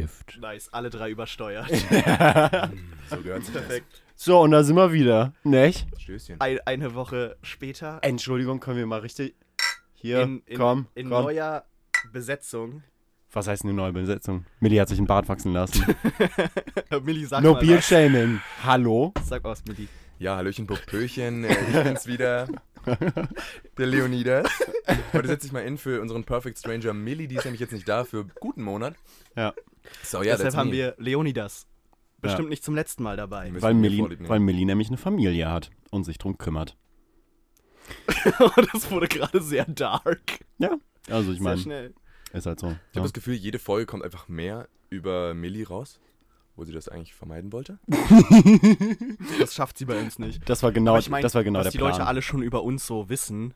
läuft. Nice, alle drei übersteuert. So gehört sich Perfekt. So, und da sind wir wieder, nicht? Stößchen. Ein, eine Woche später Entschuldigung, können wir mal richtig. Hier, in, in, komm, in komm. neuer Besetzung. Was heißt eine neue Besetzung? Millie hat sich einen Bart wachsen lassen. Milli, sag no mal was. shaming. Hallo? Sag was, Milli. Ja, Hallöchen, Popöchen. Äh, ich bin's wieder. Der Leonidas. Heute setze ich mal in für unseren Perfect Stranger Millie. Die ist nämlich jetzt nicht da für guten Monat. Ja. So, ja, Deshalb haben wir Leonidas. Bestimmt Ja. nicht zum letzten Mal dabei. Weil Millie, weil Millie nämlich eine Familie hat und sich drum kümmert. das wurde gerade sehr dark. Also ich Sehr meine, schnell. ist halt so. Ich habe Ja. das Gefühl, jede Folge kommt einfach mehr über Millie raus, wo sie das eigentlich vermeiden wollte. Das schafft sie bei uns nicht. Das war genau, Aber ich mein, das war genau was der die Plan. Leute alle schon über uns so wissen,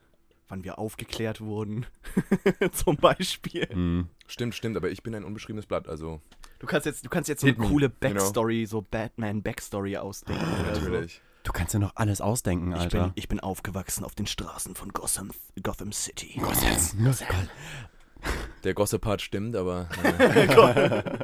wann wir aufgeklärt wurden. Zum Beispiel. Hm. Stimmt, stimmt, aber ich bin ein unbeschriebenes Blatt, also Du kannst jetzt, du kannst jetzt so eine coole you know. Backstory, so Batman-Backstory ausdenken. oder so. natürlich. Du kannst ja noch alles ausdenken, Ich Alter. bin, ich bin aufgewachsen auf den Straßen von Gotham, Gotham City. Der Gossip-Part stimmt, aber äh,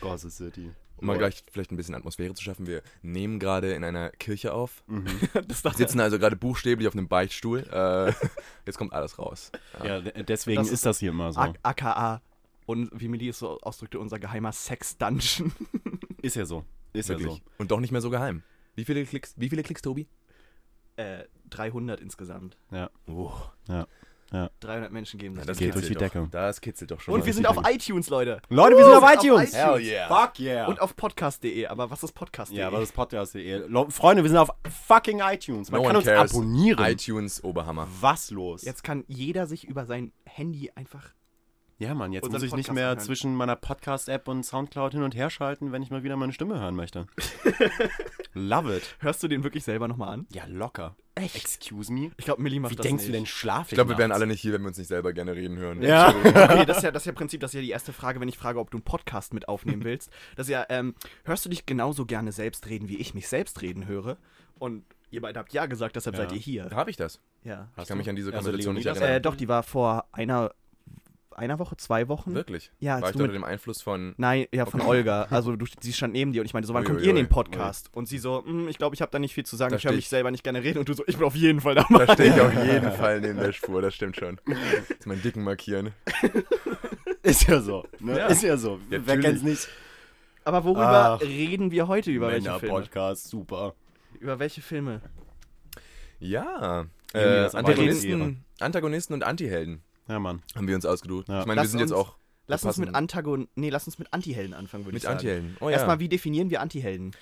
Gossip City. Um mal gleich vielleicht ein bisschen Atmosphäre zu schaffen, wir nehmen gerade in einer Kirche auf. Mhm. Sitzen also gerade buchstäblich auf einem Beichtstuhl. Äh, jetzt kommt alles raus. Ja, de- deswegen Das ist das hier immer so. A- AKA und wie Millie es so ausdrückte, unser geheimer Sex-Dungeon. Ist ja so. Ist ja Wirklich. so. Und doch nicht mehr so geheim. Wie viele Klicks, wie viele Klicks Tobi? äh, 300 insgesamt. Oh, 300 Menschen geben na, sich das das. geht durch die doch. Decke. Das kitzelt doch schon. Und wir sind auf iTunes, Leute. Leute, wir sind auf auf iTunes. iTunes. Hell yeah. Fuck yeah. Und auf podcast.de. Aber was ist podcast.de? ja, aber das ist Podcast.de. Freunde, wir sind auf fucking iTunes. Man No kann uns cares. abonnieren. iTunes Oberhammer. Was los? Jetzt kann jeder sich über sein Handy einfach. Ja, Mann, jetzt muss ich nicht Podcast mehr anhören. zwischen meiner Podcast-App und Soundcloud hin und her schalten, wenn ich mal wieder meine Stimme hören möchte. Love it. Hörst du den wirklich selber nochmal an? Ja, locker. Echt? Excuse me? Ich glaube, Millie macht Wie das denkst nicht. du denn, schlaf Ich glaube, wir wären alle nicht hier, wenn wir uns nicht selber gerne reden hören. Ja. Okay, das ist ja das ist ja Prinzip, das ist ja die erste Frage, wenn ich frage, ob du einen Podcast mit aufnehmen willst. Das ist ja, ähm, hörst du dich genauso gerne selbst reden, wie ich mich selbst reden höre? Und ihr beide habt ja gesagt, deshalb Ja. seid ihr hier. Habe ich das? Ja. Ich kann mich an diese Also Konversation nicht Leonidas- erinnern. Äh, doch, die war vor einer, einer Woche, zwei Wochen. Wirklich? Ja, War ich unter dem Einfluss von. Nein, ja, von Okay. Olga. Also du, sie stand neben dir und ich meinte so, wann Ui, kommt ui, ihr in ui. den Podcast? Und sie so, "Hm, ich glaube, ich habe da nicht viel zu sagen, Da ich höre mich ich- selber nicht gerne reden. Und du so, ich bin auf jeden Fall dabei. Da stehe ich auf jeden Fall neben der Spur, das stimmt schon. Jetzt meinen Dicken markieren. Ist ja so. Ne? Ja. Ist ja so. Ja, Wer kennt's nicht? Aber worüber Ach. reden wir heute über welche Filme? Männer-Podcast, super. Über welche Filme? Ja. Äh, das Antagonisten, Antagonisten und Antihelden Ja, Mann. haben wir uns ausgedacht. Ja. Ich meine, wir Lass sind jetzt uns- auch Lass uns mit Antagon nee, lass uns mit Antihelden anfangen, würde ich mit sagen. Antihelden. Oh ja. Erstmal, wie definieren wir Antihelden?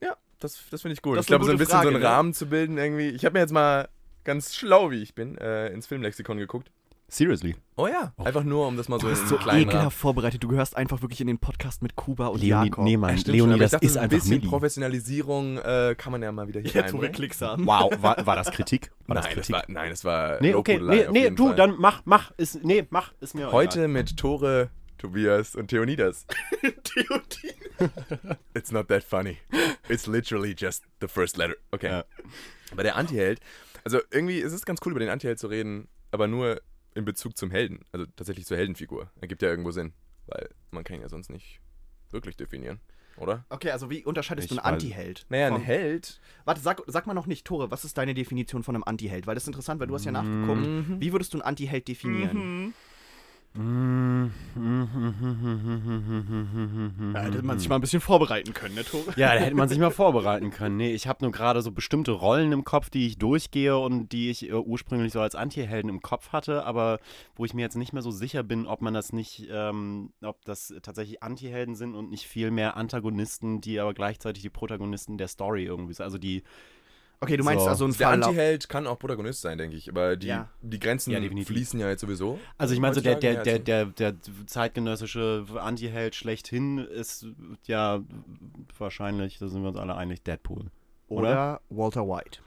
Ja, das, das finde ich gut. Das ich ist eine glaube, so ein bisschen so Frage, einen ne? Rahmen zu bilden irgendwie. Ich habe mir jetzt mal ganz schlau, wie ich bin, äh, ins Filmlexikon geguckt. Seriously. Oh ja, einfach nur, um das mal so einen so Rahmen. ekelhaft vorbereitet. Du gehörst einfach wirklich in den Podcast mit Kuba und Leonid, Jakob. nee, Mann. Ja, Leonie, schon, das dachte, ist so ein einfach bisschen Milli. Professionalisierung äh, kann man ja mal wieder hier Jetzt, wo wir einbringen. Klicks haben. Wow, war, war das Kritik? War das Nein, das Kritik? war, nein, das war nee, okay, nee, nee, du, Fall. dann mach, mach, ist, nee, mach, ist mir Heute mit Tore, Tobias und Theonidas. Theodin. It's not that funny. It's literally just the first letter. Okay. Ja. Aber der Antiheld, also irgendwie ist es ganz cool, über den Antiheld zu reden, aber nur in Bezug zum Helden. Also tatsächlich zur Heldenfigur. Ergibt ja irgendwo Sinn. Weil man kann ihn ja sonst nicht wirklich definieren, oder? Okay, also wie unterscheidest du Ich einen weiß- Antiheld? Naja, ein Held. Warte, sag, sag mal noch nicht, Tore, was ist deine Definition von einem Antiheld? Weil das ist interessant, weil du hast ja nachgeguckt. Mhm. Wie würdest du einen Antiheld definieren? Ja, hätte man sich mal ein bisschen vorbereiten können, ne, Tore? Ja, da hätte man sich mal vorbereiten können. Nee, ich habe nur gerade so bestimmte Rollen im Kopf, die ich durchgehe und die ich äh, ursprünglich so als Anti-Helden im Kopf hatte, aber wo ich mir jetzt nicht mehr so sicher bin, ob man das nicht, ähm, ob das tatsächlich Anti-Helden sind und nicht viel mehr Antagonisten, die aber gleichzeitig die Protagonisten der Story irgendwie sind. Also die, Okay, du meinst So. also ein Der. Antiheld kann auch Protagonist sein, denke ich. Aber die, Ja. die Grenzen Ja, fließen ja jetzt sowieso. also ich meine so der, der, der, der, der zeitgenössische Anti-Held schlechthin ist ja wahrscheinlich, da sind wir uns alle einig, Deadpool. Oder? Oder Walter White.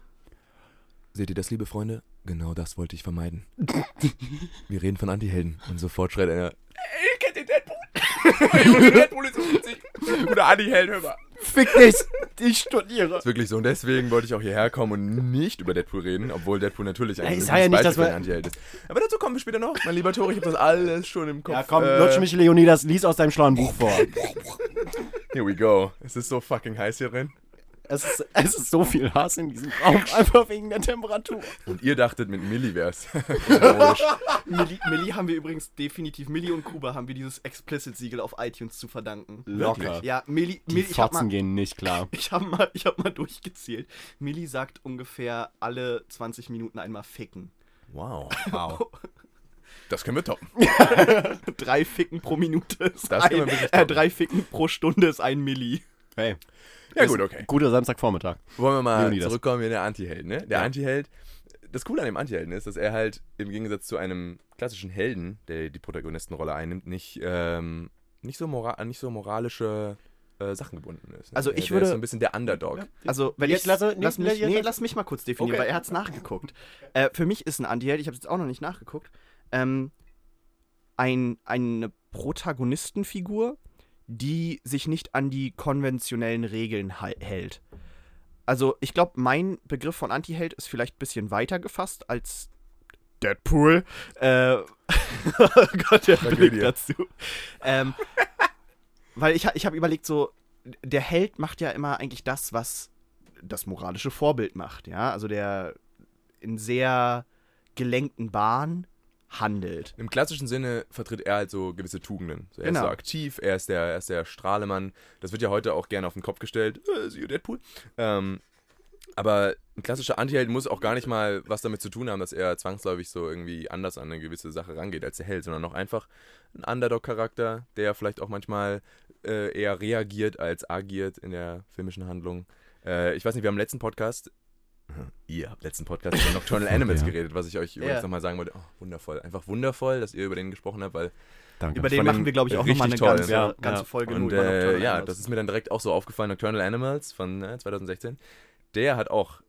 Seht ihr das, liebe Freunde? Genau das wollte ich vermeiden. Wir reden von Antihelden. Und sofort schreit einer, ey, kennt ihr Deadpool? Junge, Deadpool ist so witzig. Oder Antiheld, hör mal. Fick dich! Ich studiere. Ist wirklich so. Und deswegen wollte ich auch hierher kommen und nicht über Deadpool reden, obwohl Deadpool natürlich ein sag ja nicht, dass einen Antiheld ist. Aber dazu kommen wir später noch. Mein lieber Tori, ich habe das alles schon im Kopf. Ja, komm, äh, lutsch mich, Leonidas, lies aus deinem schlauen Buch vor. Here we go. Es ist so fucking heiß hier drin. Es ist, es ist so viel Hass in diesem Raum, einfach wegen der Temperatur. Und ihr dachtet, mit Milli wär's. Milli, Milli haben wir übrigens definitiv, Milli und Kuba haben wir dieses Explicit-Siegel auf iTunes zu verdanken. Locker. Ja, Milli, Die Milli ich hab Fotzen mal, gehen nicht klar. ich hab mal, ich hab mal durchgezählt. Milli sagt ungefähr alle 20 Minuten einmal ficken. Wow. Wow. Das können wir toppen. Drei Ficken pro Minute ist Das ein, äh, drei Ficken pro Stunde ist ein Milli. Hey. Ja gut, okay. Guter Samstagvormittag. Wollen wir mal Leonidas. zurückkommen in der Antiheld, ne? Der Ja. Antiheld, das Coole an dem Antihelden ist, dass er halt im Gegensatz zu einem klassischen Helden, der die Protagonistenrolle einnimmt, nicht, ähm, nicht, so, mora nicht so moralische äh, Sachen gebunden ist. Ne? Also Der- ich der würde- ist so ein bisschen der Underdog. Also, wenn Jetzt ich lasse- nee, lass, mich, nee, lass mich mal kurz definieren, Okay. weil er hat es nachgeguckt. Äh, für mich ist ein Antiheld, ich habe es jetzt auch noch nicht nachgeguckt, ähm, ein, eine Protagonistenfigur, die sich nicht an die konventionellen Regeln hält. Also, ich glaube, mein Begriff von Antiheld ist vielleicht ein bisschen weiter gefasst als Deadpool. Äh, oh Gott, der Tragödie. Blick dazu. Ähm, weil ich, ich habe überlegt, so, der Held macht ja immer eigentlich das, was das moralische Vorbild macht, ja. Also der in sehr gelenkten Bahnen handelt. Im klassischen Sinne vertritt er halt so gewisse Tugenden. So, er Genau. ist so aktiv, er ist, der, er ist der Strahlemann. Das wird ja heute auch gerne auf den Kopf gestellt. Äh, siehe Deadpool. Ähm, aber ein klassischer Antiheld muss auch gar nicht mal was damit zu tun haben, dass er zwangsläufig so irgendwie anders an eine gewisse Sache rangeht als der Held, sondern auch einfach ein Underdog-Charakter, der vielleicht auch manchmal äh, eher reagiert als agiert in der filmischen Handlung. Äh, ich weiß nicht, wir haben im letzten Podcast, ihr habt letzten Podcast über Nocturnal Animals Ja. geredet, was ich euch übrigens Ja. nochmal sagen wollte. Oh, wundervoll. Einfach wundervoll, dass ihr über den gesprochen habt, weil Danke. Über den machen wir, glaube ich, auch nochmal eine toll. ganze, Ja, ganze. Folge und nur äh, ja, das ist mir dann direkt auch so aufgefallen. Nocturnal Animals von äh, 2016, der hat auch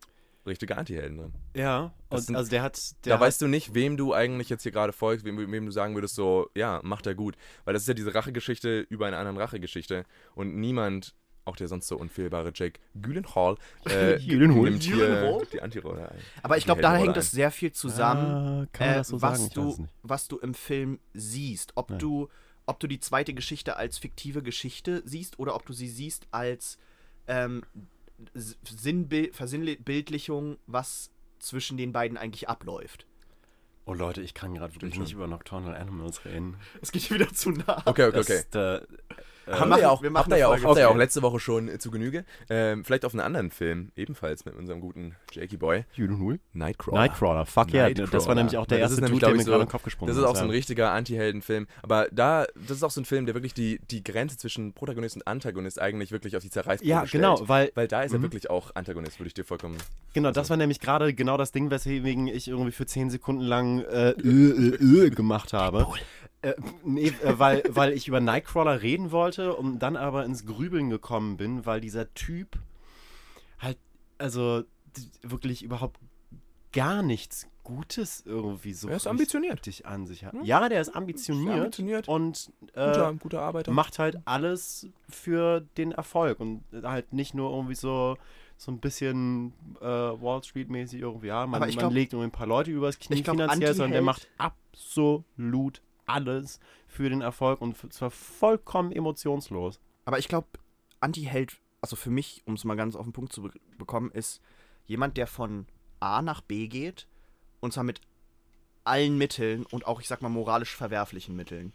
richtige Antihelden drin. Ja, sind- also der hat. Der da hat, weißt du nicht, wem du eigentlich jetzt hier gerade folgst, wem, wem du sagen würdest, so, ja, macht er gut. Weil das ist ja diese Rachegeschichte über eine andere Rachegeschichte. Und niemand, auch der sonst so unfehlbare Jake Gyllenhaal, äh, Gyllenhaal? nimmt hier Gyllenhaal? die Antirolle ein. Aber ich glaube, da hängt es sehr viel zusammen, Ah, kann man äh, das so was, du, was du im Film siehst. Ob, Ja. du, ob du die zweite Geschichte als fiktive Geschichte siehst oder ob du sie siehst als ähm, Sinnbild, Versinnbildlichung, was zwischen den beiden eigentlich abläuft. Oh Leute, ich kann gerade wirklich nicht über Nocturnal Animals reden. Es geht hier wieder zu nah. Okay, okay, Das okay. ist, äh, Haben machen- wir ja auch, wir machen habt ihr eine ja auch, ja zu. auch letzte Woche schon äh, zu Genüge. Ähm, vielleicht auf einen anderen Film, ebenfalls mit unserem guten Jakey Boy, Judenhul? Nightcrawler. Nightcrawler, fuck yeah. Das war nämlich auch der das erste ist nämlich, Dude, der mir ich, gerade so- in den Kopf gesprungen Das ist auch so ein ja. richtiger Anti-Helden-Film. Aber da, das ist auch so ein Film, der wirklich die, die Grenze zwischen Protagonist und Antagonist eigentlich wirklich auf die Zerreißprobe Ja, stellt. genau, weil, Weil da ist er Mhm. wirklich auch Antagonist, würde ich dir vollkommen. genau, das war nämlich gerade genau das Ding, weswegen ich irgendwie für 10 Sekunden lang äh, äh, äh, äh gemacht habe. Äh, nee, äh, weil, weil ich über Nightcrawler reden wollte und dann aber ins Grübeln gekommen bin, weil dieser Typ halt, also wirklich überhaupt gar nichts Gutes irgendwie so Er ist ambitioniert. richtig an sich hat. Hm? Ja, der ist ambitioniert, ambitioniert. und Guter, äh, guter Arbeiter. macht halt alles für den Erfolg und halt nicht nur irgendwie so so ein bisschen äh, Wall Street mäßig irgendwie, ja, man, man glaub- legt irgendwie ein paar Leute übers Knie glaub, finanziell, sondern der macht absolut alles für den Erfolg und zwar vollkommen emotionslos. Aber ich glaube, Anti-Held, also für mich, um es mal ganz auf den Punkt zu be bekommen, ist jemand, der von A nach B geht und zwar mit allen Mitteln und auch, ich sag mal, moralisch verwerflichen Mitteln.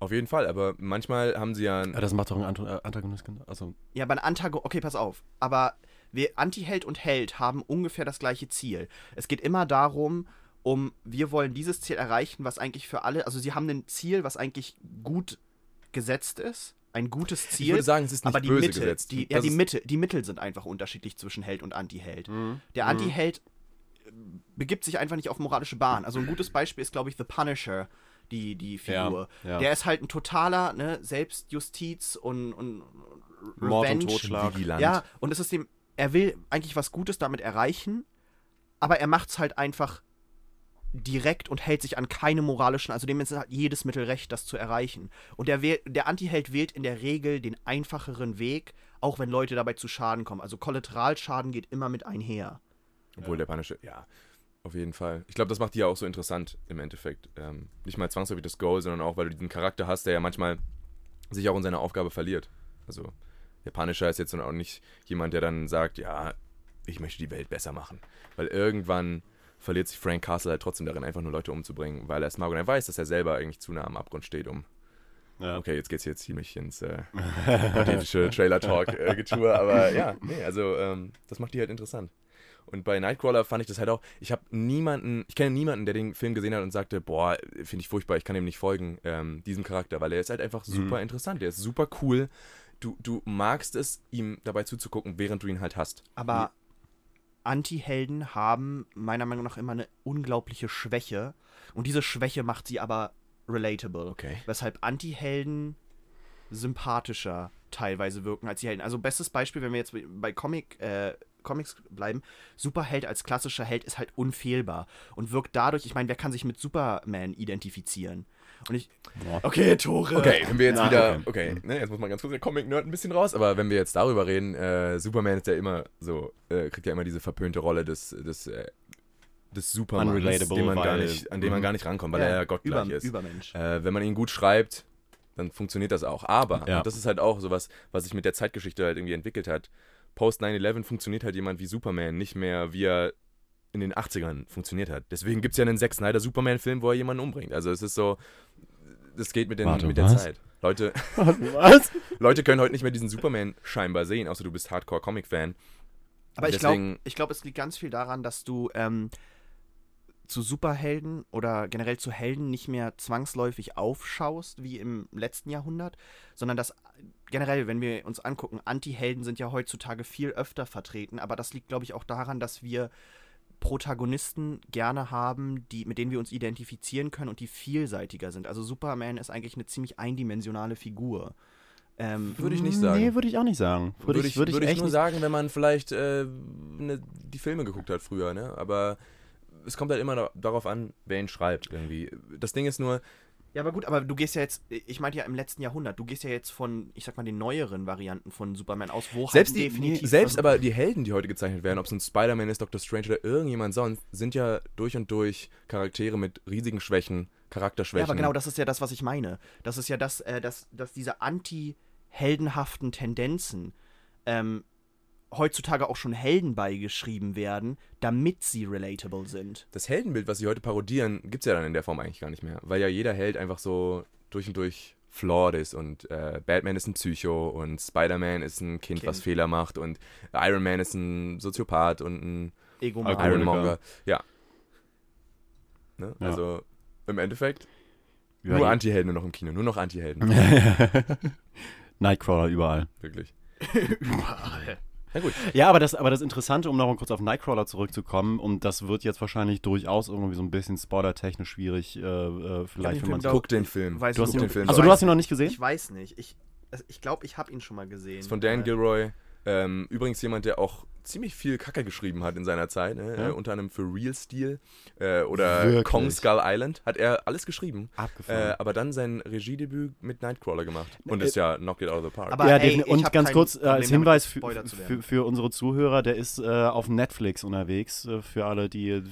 Auf jeden Fall, aber manchmal haben sie ja. ein- Ja, das macht doch ein äh, Antagonist, also Ja, bei Antago okay, pass auf. Aber wir Anti-Held und Held haben ungefähr das gleiche Ziel. Es geht immer darum, um wir wollen dieses Ziel erreichen, was eigentlich für alle, also sie haben ein Ziel, was eigentlich gut gesetzt ist, ein gutes Ziel. ich würde sagen, es ist nicht aber die böse Mittel, gesetzt. Die, ja, die, Mitte, die Mittel sind einfach unterschiedlich zwischen Held und Anti-Held. Der Mhm. Anti-Held äh, begibt sich einfach nicht auf moralische Bahn. Also ein gutes Beispiel ist, glaube ich, The Punisher, die, die Figur. Ja, ja. Der ist halt ein totaler ne, Selbstjustiz und, und Mord und Revenge. Totschlag. Ja, und es ist dem, er will eigentlich was Gutes damit erreichen, aber er macht es halt einfach direkt und hält sich an keine moralischen, also dem ist halt jedes Mittel recht, das zu erreichen. Und der, der Antiheld wählt in der Regel den einfacheren Weg, auch wenn Leute dabei zu Schaden kommen. Also Kollateralschaden geht immer mit einher. Obwohl der Punisher, ja, auf jeden Fall. Ich glaube, das macht die ja auch so interessant im Endeffekt. Ähm, nicht mal zwangsläufig das Goal, sondern auch, weil du diesen Charakter hast, der ja manchmal sich auch in seiner Aufgabe verliert. Also der Punisher ist jetzt dann auch nicht jemand, der dann sagt, ja, ich möchte die Welt besser machen. Weil irgendwann verliert sich Frank Castle halt trotzdem darin, einfach nur Leute umzubringen, weil er es mag und er weiß, dass er selber eigentlich zu nah am Abgrund steht, um Ja. Okay, jetzt geht's hier ziemlich ins äh, pathetische Trailer-Talk-Getue, aber ja, nee, also ähm, das macht die halt interessant. Und bei Nightcrawler fand ich das halt auch, ich habe niemanden, ich kenne niemanden, der den Film gesehen hat und sagte, boah, finde ich furchtbar, ich kann ihm nicht folgen, ähm, diesem Charakter, weil er ist halt einfach super interessant, der ist super cool. Du, du magst es, ihm dabei zuzugucken, während du ihn halt hast. Aber Anti-Helden haben meiner Meinung nach immer eine unglaubliche Schwäche. Und diese Schwäche macht sie aber relatable. Okay. Weshalb Anti-Helden sympathischer teilweise wirken als die Helden. Also bestes Beispiel, wenn wir jetzt bei Comic, äh, Comics bleiben, Superheld als klassischer Held ist halt unfehlbar und wirkt dadurch, ich meine, wer kann sich mit Superman identifizieren? Und ich. Okay, Tore. Okay, wenn wir jetzt Na, wieder, okay. okay, ne, jetzt muss man ganz kurz der Comic-Nerd ein bisschen raus, aber wenn wir jetzt darüber reden, äh, Superman ist ja immer so, äh, kriegt ja immer diese verpönte Rolle des, des, äh, des Supermans, Unrelatable, den man gar nicht, an dem man Mhm. gar nicht rankommt, weil er ja gottgleich Über, ist. Übermensch. Äh, wenn man ihn gut schreibt, dann funktioniert das auch. Aber, Ja. und das ist halt auch sowas, was sich mit der Zeitgeschichte halt irgendwie entwickelt hat. Post 9-11 funktioniert halt jemand wie Superman nicht mehr, wie er in den 80ern funktioniert hat. Deswegen gibt es ja einen Zack Snyder Superman-Film, wo er jemanden umbringt. Also es ist so, das geht mit, den, Warte, mit der was? Zeit. Leute, Was? Leute können heute nicht mehr diesen Superman scheinbar sehen, außer du bist Hardcore-Comic-Fan. Aber ich glaube, ich glaub, es liegt ganz viel daran, dass du ähm, zu Superhelden oder generell zu Helden nicht mehr zwangsläufig aufschaust, wie im letzten Jahrhundert, sondern dass generell, wenn wir uns angucken, Anti-Helden sind ja heutzutage viel öfter vertreten, aber das liegt, glaube ich, auch daran, dass wir Protagonisten gerne haben, die, mit denen wir uns identifizieren können und die vielseitiger sind. Also Superman ist eigentlich eine ziemlich eindimensionale Figur. Ähm, Würde ich nicht sagen. Nee, würde ich auch nicht sagen. Würde, ich, würde ich, würde echt nur nicht sagen, wenn man vielleicht äh, ne, die Filme geguckt hat früher, ne? Aber es kommt halt immer da, darauf an, wer ihn schreibt irgendwie. Das Ding ist nur, Ja, aber gut, aber du gehst ja jetzt, ich meinte ja im letzten Jahrhundert, du gehst ja jetzt von, ich sag mal, den neueren Varianten von Superman aus, wo selbst, halt die, definitiv. selbst aber die Helden, die heute gezeichnet werden, ob es ein Spider-Man ist, Doctor Strange oder irgendjemand sonst, sind ja durch und durch Charaktere mit riesigen Schwächen, Charakterschwächen. Ja, aber genau das ist ja das, was ich meine. Das ist ja das, äh, dass, dass diese anti-heldenhaften Tendenzen ähm, heutzutage auch schon Helden beigeschrieben werden, damit sie relatable sind. Das Heldenbild, was sie heute parodieren, gibt es ja dann in der Form eigentlich gar nicht mehr. Weil ja jeder Held einfach so durch und durch flawed ist und äh, Batman ist ein Psycho und Spider-Man ist ein kind, Kind. was Fehler macht und Iron Man ist ein Soziopath und ein Ego Alkoholiker. Ironmonger. Ja. Ne? Ja. Also im Endeffekt Ja, nur Anti-Helden nur noch im Kino, nur noch Anti-Helden. Nightcrawler überall. Wirklich. Überall. Na gut. Ja, aber das, aber das Interessante, um noch mal kurz auf Nightcrawler zurückzukommen, und das wird jetzt wahrscheinlich durchaus irgendwie so ein bisschen spoilertechnisch schwierig, äh, äh, vielleicht, den wenn man Film Guck den Film. Weißt Du hast du, den ihn, Film. also du hast ihn noch nicht gesehen? Ich weiß nicht. Ich also ich, glaube, ich habe ihn schon mal gesehen. Ist von Dan Äh, Gilroy. Ähm, übrigens jemand, der auch ziemlich viel Kacke geschrieben hat in seiner Zeit. Ne? Ja. Äh, unter anderem für Real Steel äh, oder Wirklich? Kong Skull Island. Hat er alles geschrieben. Äh, Abgefahren. aber dann sein Regiedebüt mit Nightcrawler gemacht. Und Äh, ist ja Knock It Out of the Park. aber- ja, ey, und ganz kurz äh, Problem als Hinweis für, für, für unsere Zuhörer, der ist äh, auf Netflix unterwegs, äh, für alle, die äh,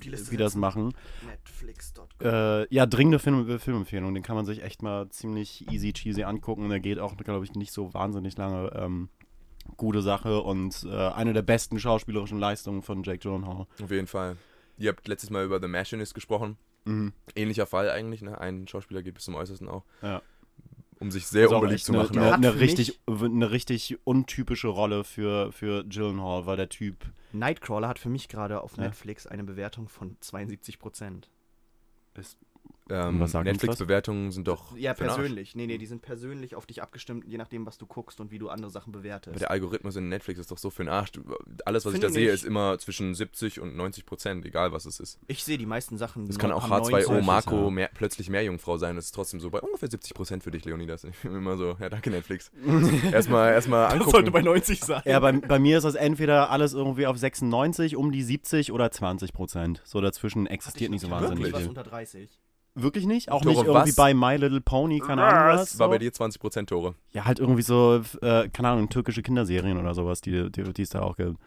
die Liste wie das machen. Netflix.com. Äh, ja, dringende Film, Filmempfehlung, den kann man sich echt mal ziemlich easy cheesy angucken. Der geht auch, glaube ich, nicht so wahnsinnig lange. Ähm, gute Sache und äh, eine der besten schauspielerischen Leistungen von Jake Gyllenhaal. Auf jeden Fall. Ihr habt letztes Mal über The Machinist gesprochen. Mhm. Ähnlicher Fall eigentlich. Ne? Ein Schauspieler geht bis zum Äußersten auch. Ja. Um sich sehr unbeliebt zu machen. Eine, eine, richtig, eine richtig untypische Rolle für, für Gyllenhaal, weil der Typ Nightcrawler hat für mich gerade auf Ja. Netflix eine Bewertung von 72 Prozent. ist ähm, was sagt uns das? Netflix-Bewertungen sind doch Ja, persönlich. Nee, nee, die sind persönlich auf dich abgestimmt, je nachdem, was du guckst und wie du andere Sachen Aber bewertest. der Algorithmus in Netflix ist doch so für den Arsch. Alles, was Finde ich da sehe, nicht. ist immer zwischen 70 und 90 Prozent, egal was es ist. Ich sehe die meisten Sachen. Es kann auch am H2O 90. Marco ja. mehr, plötzlich Meerjungfrau sein. Das ist trotzdem so bei ungefähr 70 Prozent für dich, Leonidas. Ich bin immer so, ja, danke Netflix. erstmal erstmal Das angucken. sollte bei 90 sein. Ja, bei, bei mir ist das entweder alles irgendwie auf 96, um die 70 oder 20 Prozent. So dazwischen existiert nicht so wahnsinnig Wirklich was unter 30. Wirklich nicht? Auch Tore, nicht irgendwie was? bei My Little Pony, keine Ahnung was. War so? bei dir 20 Prozent Tore. Ja, halt irgendwie so, äh, keine Ahnung, türkische Kinderserien oder sowas, die, die, die es da auch gibt.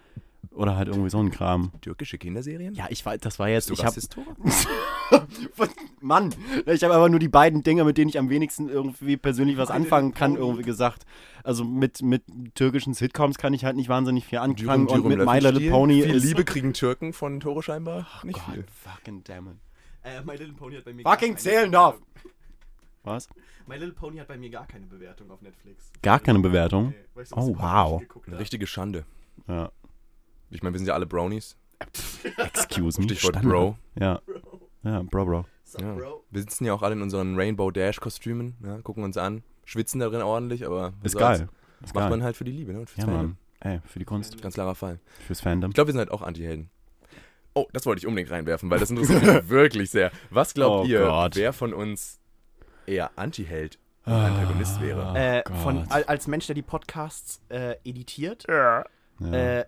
Oder halt irgendwie so ein Kram. Türkische Kinderserien? Ja, ich weiß, das war jetzt, du ich hab? Mann, ich habe aber nur die beiden Dinge, mit denen ich am wenigsten irgendwie persönlich was My anfangen kann, Pony. irgendwie gesagt. Also mit, mit türkischen Sitcoms kann ich halt nicht wahnsinnig viel anfangen Dürüm, und mit Dürüm, My Little. Pony Viel. Liebe kriegen Türken von Tore scheinbar? Nicht Gott, viel. fucking damn it. Äh, My Little Pony hat bei mir Fucking gar keine zählen darf. Bewertung. Was? My Little Pony hat bei mir gar keine Bewertung auf Netflix. Gar keine Bewertung? Nee, weil ich Oh, wow. Eine richtige Schande. Ja. Ich meine, wir sind ja alle Brownies. Excuse me. Stichwort Standard. Bro. Ja. Ja, Bro, Bro. Ja. Bro? Wir sitzen ja auch alle in unseren Rainbow Dash Kostümen, ja, gucken uns an, schwitzen darin ordentlich, aber Ist geil. Ist Macht geil. man halt für die Liebe, ne? Und fürs ja, Fandom. Mann. Ey, für die Kunst, Ganz klarer Fall. fürs Fandom. Ich glaube, wir sind halt auch Anti-Helden. Oh, das wollte ich unbedingt reinwerfen, weil das interessiert mich wirklich sehr. Was glaubt Oh ihr, Gott. wer von uns eher Anti-Held und Antagonist wäre? Äh, Gott. von, al- als Mensch, der die Podcasts äh, editiert, Ja. äh,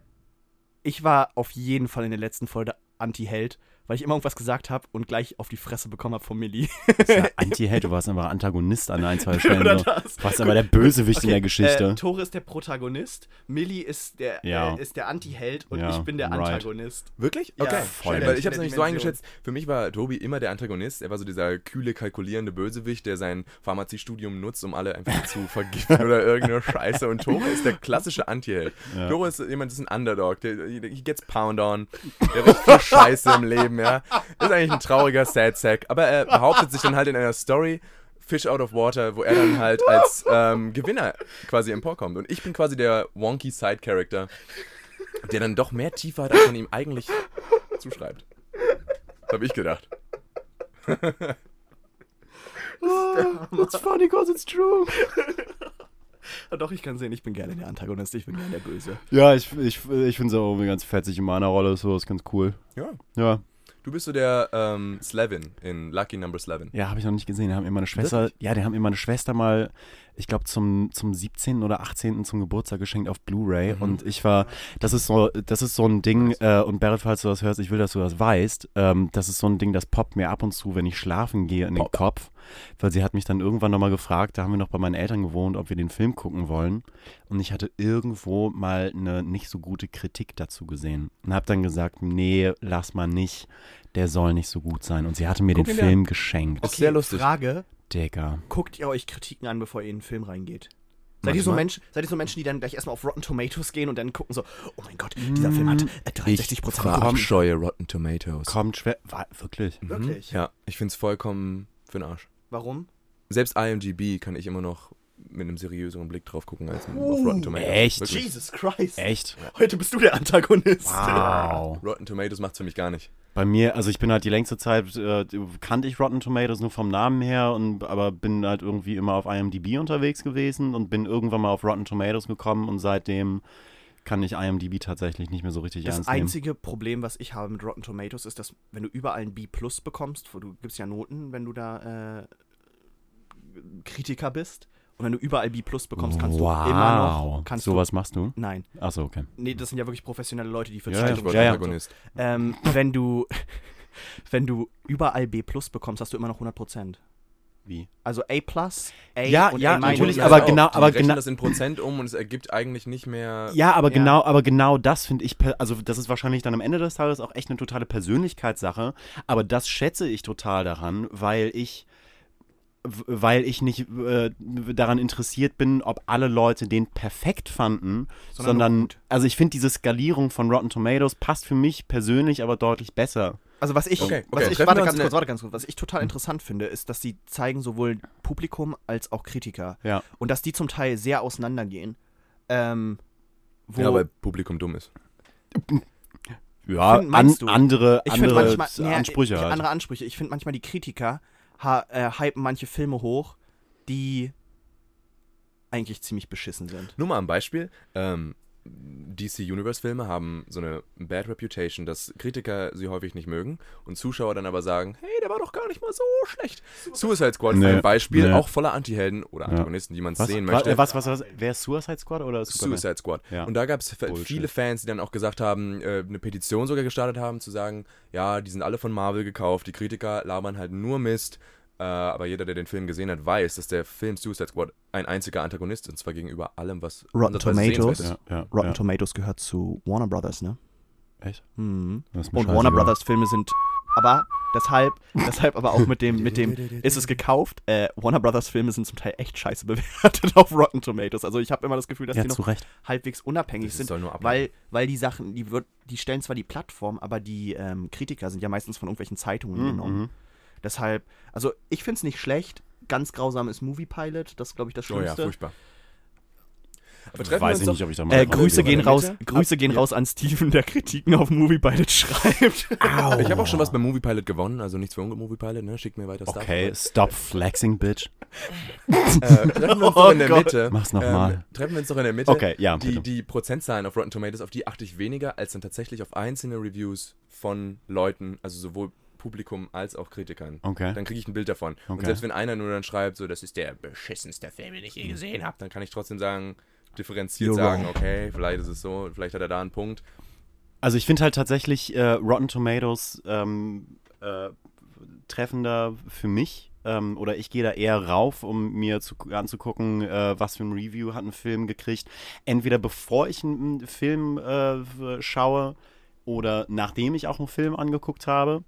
ich war auf jeden Fall in der letzten Folge Anti-Held, weil ich immer irgendwas gesagt habe und gleich auf die Fresse bekommen habe von Millie. ja Anti-Held, du warst einfach Antagonist an ein, zwei Stellen. Oder das. Du warst aber der Bösewicht in der Geschichte. Äh, Tore ist der Protagonist, Millie ist der, Ja. äh, ist der Anti-Held und Ja, ich bin der right. Antagonist. Wirklich? Ja, Okay. voll. Weil ich habe es der nämlich so eingeschätzt, für mich war Tobi immer der Antagonist. Er war so dieser kühle, kalkulierende Bösewicht, der sein Pharmaziestudium nutzt, um alle einfach zu vergiften oder irgendeine Scheiße. Und Tore ist der klassische Anti-Held. Ja. Tore ist jemand, das ist ein Underdog, der he gets pound on, der richtig viel Scheiße im Leben, ja. Ist eigentlich ein trauriger Sad Sack, aber er behauptet sich dann halt in einer Story, Fish out of water, wo er dann halt als ähm, Gewinner quasi emporkommt. Und ich bin quasi der wonky Side-Character, der dann doch mehr Tiefe hat, als man ihm eigentlich zuschreibt. Das habe ich gedacht. It's funny because it's true. Doch, ich kann sehen, ich bin gerne der Antagonist, ich bin gerne der Böse. Ja, ich, ich, ich finde es auch irgendwie ganz fetzig in meiner Rolle, so ist ganz cool. Ja. Ja, Du bist so der ähm, Slevin in Lucky Number Slevin. ja habe ich noch nicht gesehen. Die haben immer eine Schwester, ja, die haben immer eine Schwester mal, ich glaube, zum, zum 17. oder 18. zum Geburtstag geschenkt auf Blu-ray. Mhm. Und ich war, das ist so, das ist so ein Ding, äh, und Barrett, falls du das hörst, ich will, dass du das weißt, ähm, das ist so ein Ding, das poppt mir ab und zu, wenn ich schlafen gehe, in den Pop. Kopf. Weil sie hat mich dann irgendwann nochmal gefragt, da haben wir noch bei meinen Eltern gewohnt, ob wir den Film gucken wollen. Und ich hatte irgendwo mal eine nicht so gute Kritik dazu gesehen. Und habe dann gesagt, nee, lass mal nicht, der soll nicht so gut sein. Und sie hatte mir Guck den Film geschenkt. Ist sehr lustig. Frage, Digga. guckt ihr euch Kritiken an, bevor ihr in den Film reingeht? Seid ihr, so. Menschen, seid ihr so Menschen, die dann gleich erstmal auf Rotten Tomatoes gehen und dann gucken so, oh mein Gott, dieser Film hat äh, 63% Quoten. Verabscheue Rotten Tomatoes. Kommt schwer. Wirklich? Mhm. Wirklich? Ja, ich finde es vollkommen für den Arsch. Warum? Selbst IMDb kann ich immer noch mit einem seriöseren Blick drauf gucken als auf Uh, Rotten Tomatoes. echt? Wirklich. Jesus Christ. Echt? Heute bist du der Antagonist. Wow. Rotten Tomatoes macht's für mich gar nicht. Bei mir, also ich bin halt die längste Zeit, äh, kannte ich Rotten Tomatoes nur vom Namen her, und, aber bin halt irgendwie immer auf IMDb unterwegs gewesen und bin irgendwann mal auf Rotten Tomatoes gekommen und seitdem kann ich IMDb tatsächlich nicht mehr so richtig Das ernst nehmen. einzige Problem, was ich habe mit Rotten Tomatoes, ist, dass wenn du überall ein B Plus bekommst, wo du gibst ja Noten, wenn du da äh, Kritiker bist, und wenn du überall B Plus bekommst, kannst wow. du immer noch. Kannst Sowas machst du? du, nein, Achso, okay. nee, das sind ja wirklich professionelle Leute, die für Ja, ja, Stichwort ja, ja. Antagonist. Ähm, wenn du wenn du überall B Plus bekommst, hast du immer noch 100%. Wie? Also A Plus, A Ja, und ja, A natürlich, Und aber genau- aber genau- das in Prozent um und es ergibt eigentlich nicht mehr. Ja, aber Ja. genau, aber genau das finde ich, also das ist wahrscheinlich dann am Ende des Tages auch echt eine totale Persönlichkeitssache, aber das schätze ich total daran, weil ich weil ich nicht äh, daran interessiert bin, ob alle Leute den perfekt fanden, Sondern sondern, also ich finde diese Skalierung von Rotten Tomatoes passt für mich persönlich aber deutlich besser. Also was ich, Okay, was okay. ich Treffen warte ganz kurz, warte ganz kurz, was ich total interessant finde, ist, dass sie zeigen sowohl Publikum als auch Kritiker Ja. und dass die zum Teil sehr auseinandergehen. Ähm, wo Ja, weil Publikum dumm ist. Ja, Find- an, du? andere, ich finde andere manchmal nee, Ansprüche ich, halt. andere Ansprüche. Ich finde manchmal die Kritiker äh, hypen manche Filme hoch, die eigentlich ziemlich beschissen sind. Nur mal ein Beispiel. Ähm, DC Universe Filme haben so eine Bad Reputation, dass Kritiker sie häufig nicht mögen und Zuschauer dann aber sagen, hey, der war doch gar nicht mal so schlecht. Suicide Squad ist Nee, ein Beispiel, nee. auch voller Antihelden oder Ja. Antagonisten, die man Was, sehen möchte. was, was, was, wer ist Suicide Squad oder Superman? Suicide Squad. Ja. Und da gab es viele Fans, die dann auch gesagt haben, äh, eine Petition sogar gestartet haben, zu sagen, ja, die sind alle von Marvel gekauft, die Kritiker labern halt nur Mist. Äh, aber jeder, der den Film gesehen hat, weiß, dass der Film Suicide Squad ein einziger Antagonist ist, und zwar gegenüber allem, was Rotten Tomatoes. Ja, ja, Rotten ja. Tomatoes gehört zu Warner Brothers, ne? Echt? Mhm. Und. Warner Brothers Filme sind aber deshalb, deshalb aber auch mit dem, mit dem, ist es gekauft? Äh, Warner Brothers Filme sind zum Teil echt scheiße bewertet auf Rotten Tomatoes. Also ich habe immer das Gefühl, dass Ja, die noch Recht. halbwegs unabhängig Das sind, soll nur ablenken. weil, weil die Sachen, die wird, die stellen zwar die Plattform, aber die ähm, Kritiker sind ja meistens von irgendwelchen Zeitungen genommen. Mhm. Deshalb, also ich finde es nicht schlecht. Ganz grausam ist Movie Pilot, das ist glaube ich das Oh ja, Schlimmste. furchtbar. Aber Weiß ich nicht, ob ich da mal äh, Grüße gehe. gehen raus? Grüße gehen raus an Steven, der Kritiken auf Movie Pilot schreibt. doch- Ich habe auch schon was beim Movie Pilot gewonnen, also nichts für ungut Movie Pilot, ne? Schickt mir weiter Stuff. Okay, stop flexing, bitch. Äh, treffen wir uns doch in der Oh Gott. Mitte. Mach's noch mal. treffen wir uns doch in der Mitte. Okay, ja, Die, bitte. die Prozentzahlen auf Rotten Tomatoes, auf die achte ich weniger, als dann tatsächlich auf einzelne Reviews von Leuten, also sowohl Publikum als auch Kritikern. Okay. Dann kriege ich ein Bild davon. Und Okay. selbst wenn einer nur dann schreibt, so, das ist der beschissenste Film, den ich je gesehen habe, dann kann ich trotzdem sagen, differenziert You're sagen, wrong. okay, vielleicht ist es so, vielleicht hat er da einen Punkt. Also ich finde halt tatsächlich äh, Rotten Tomatoes ähm, äh, treffender für mich. Ähm, oder ich gehe da eher rauf, um mir zu, anzugucken, äh, was für ein Review hat ein Film gekriegt. Entweder bevor ich einen Film äh, schaue oder nachdem ich auch einen Film angeguckt habe.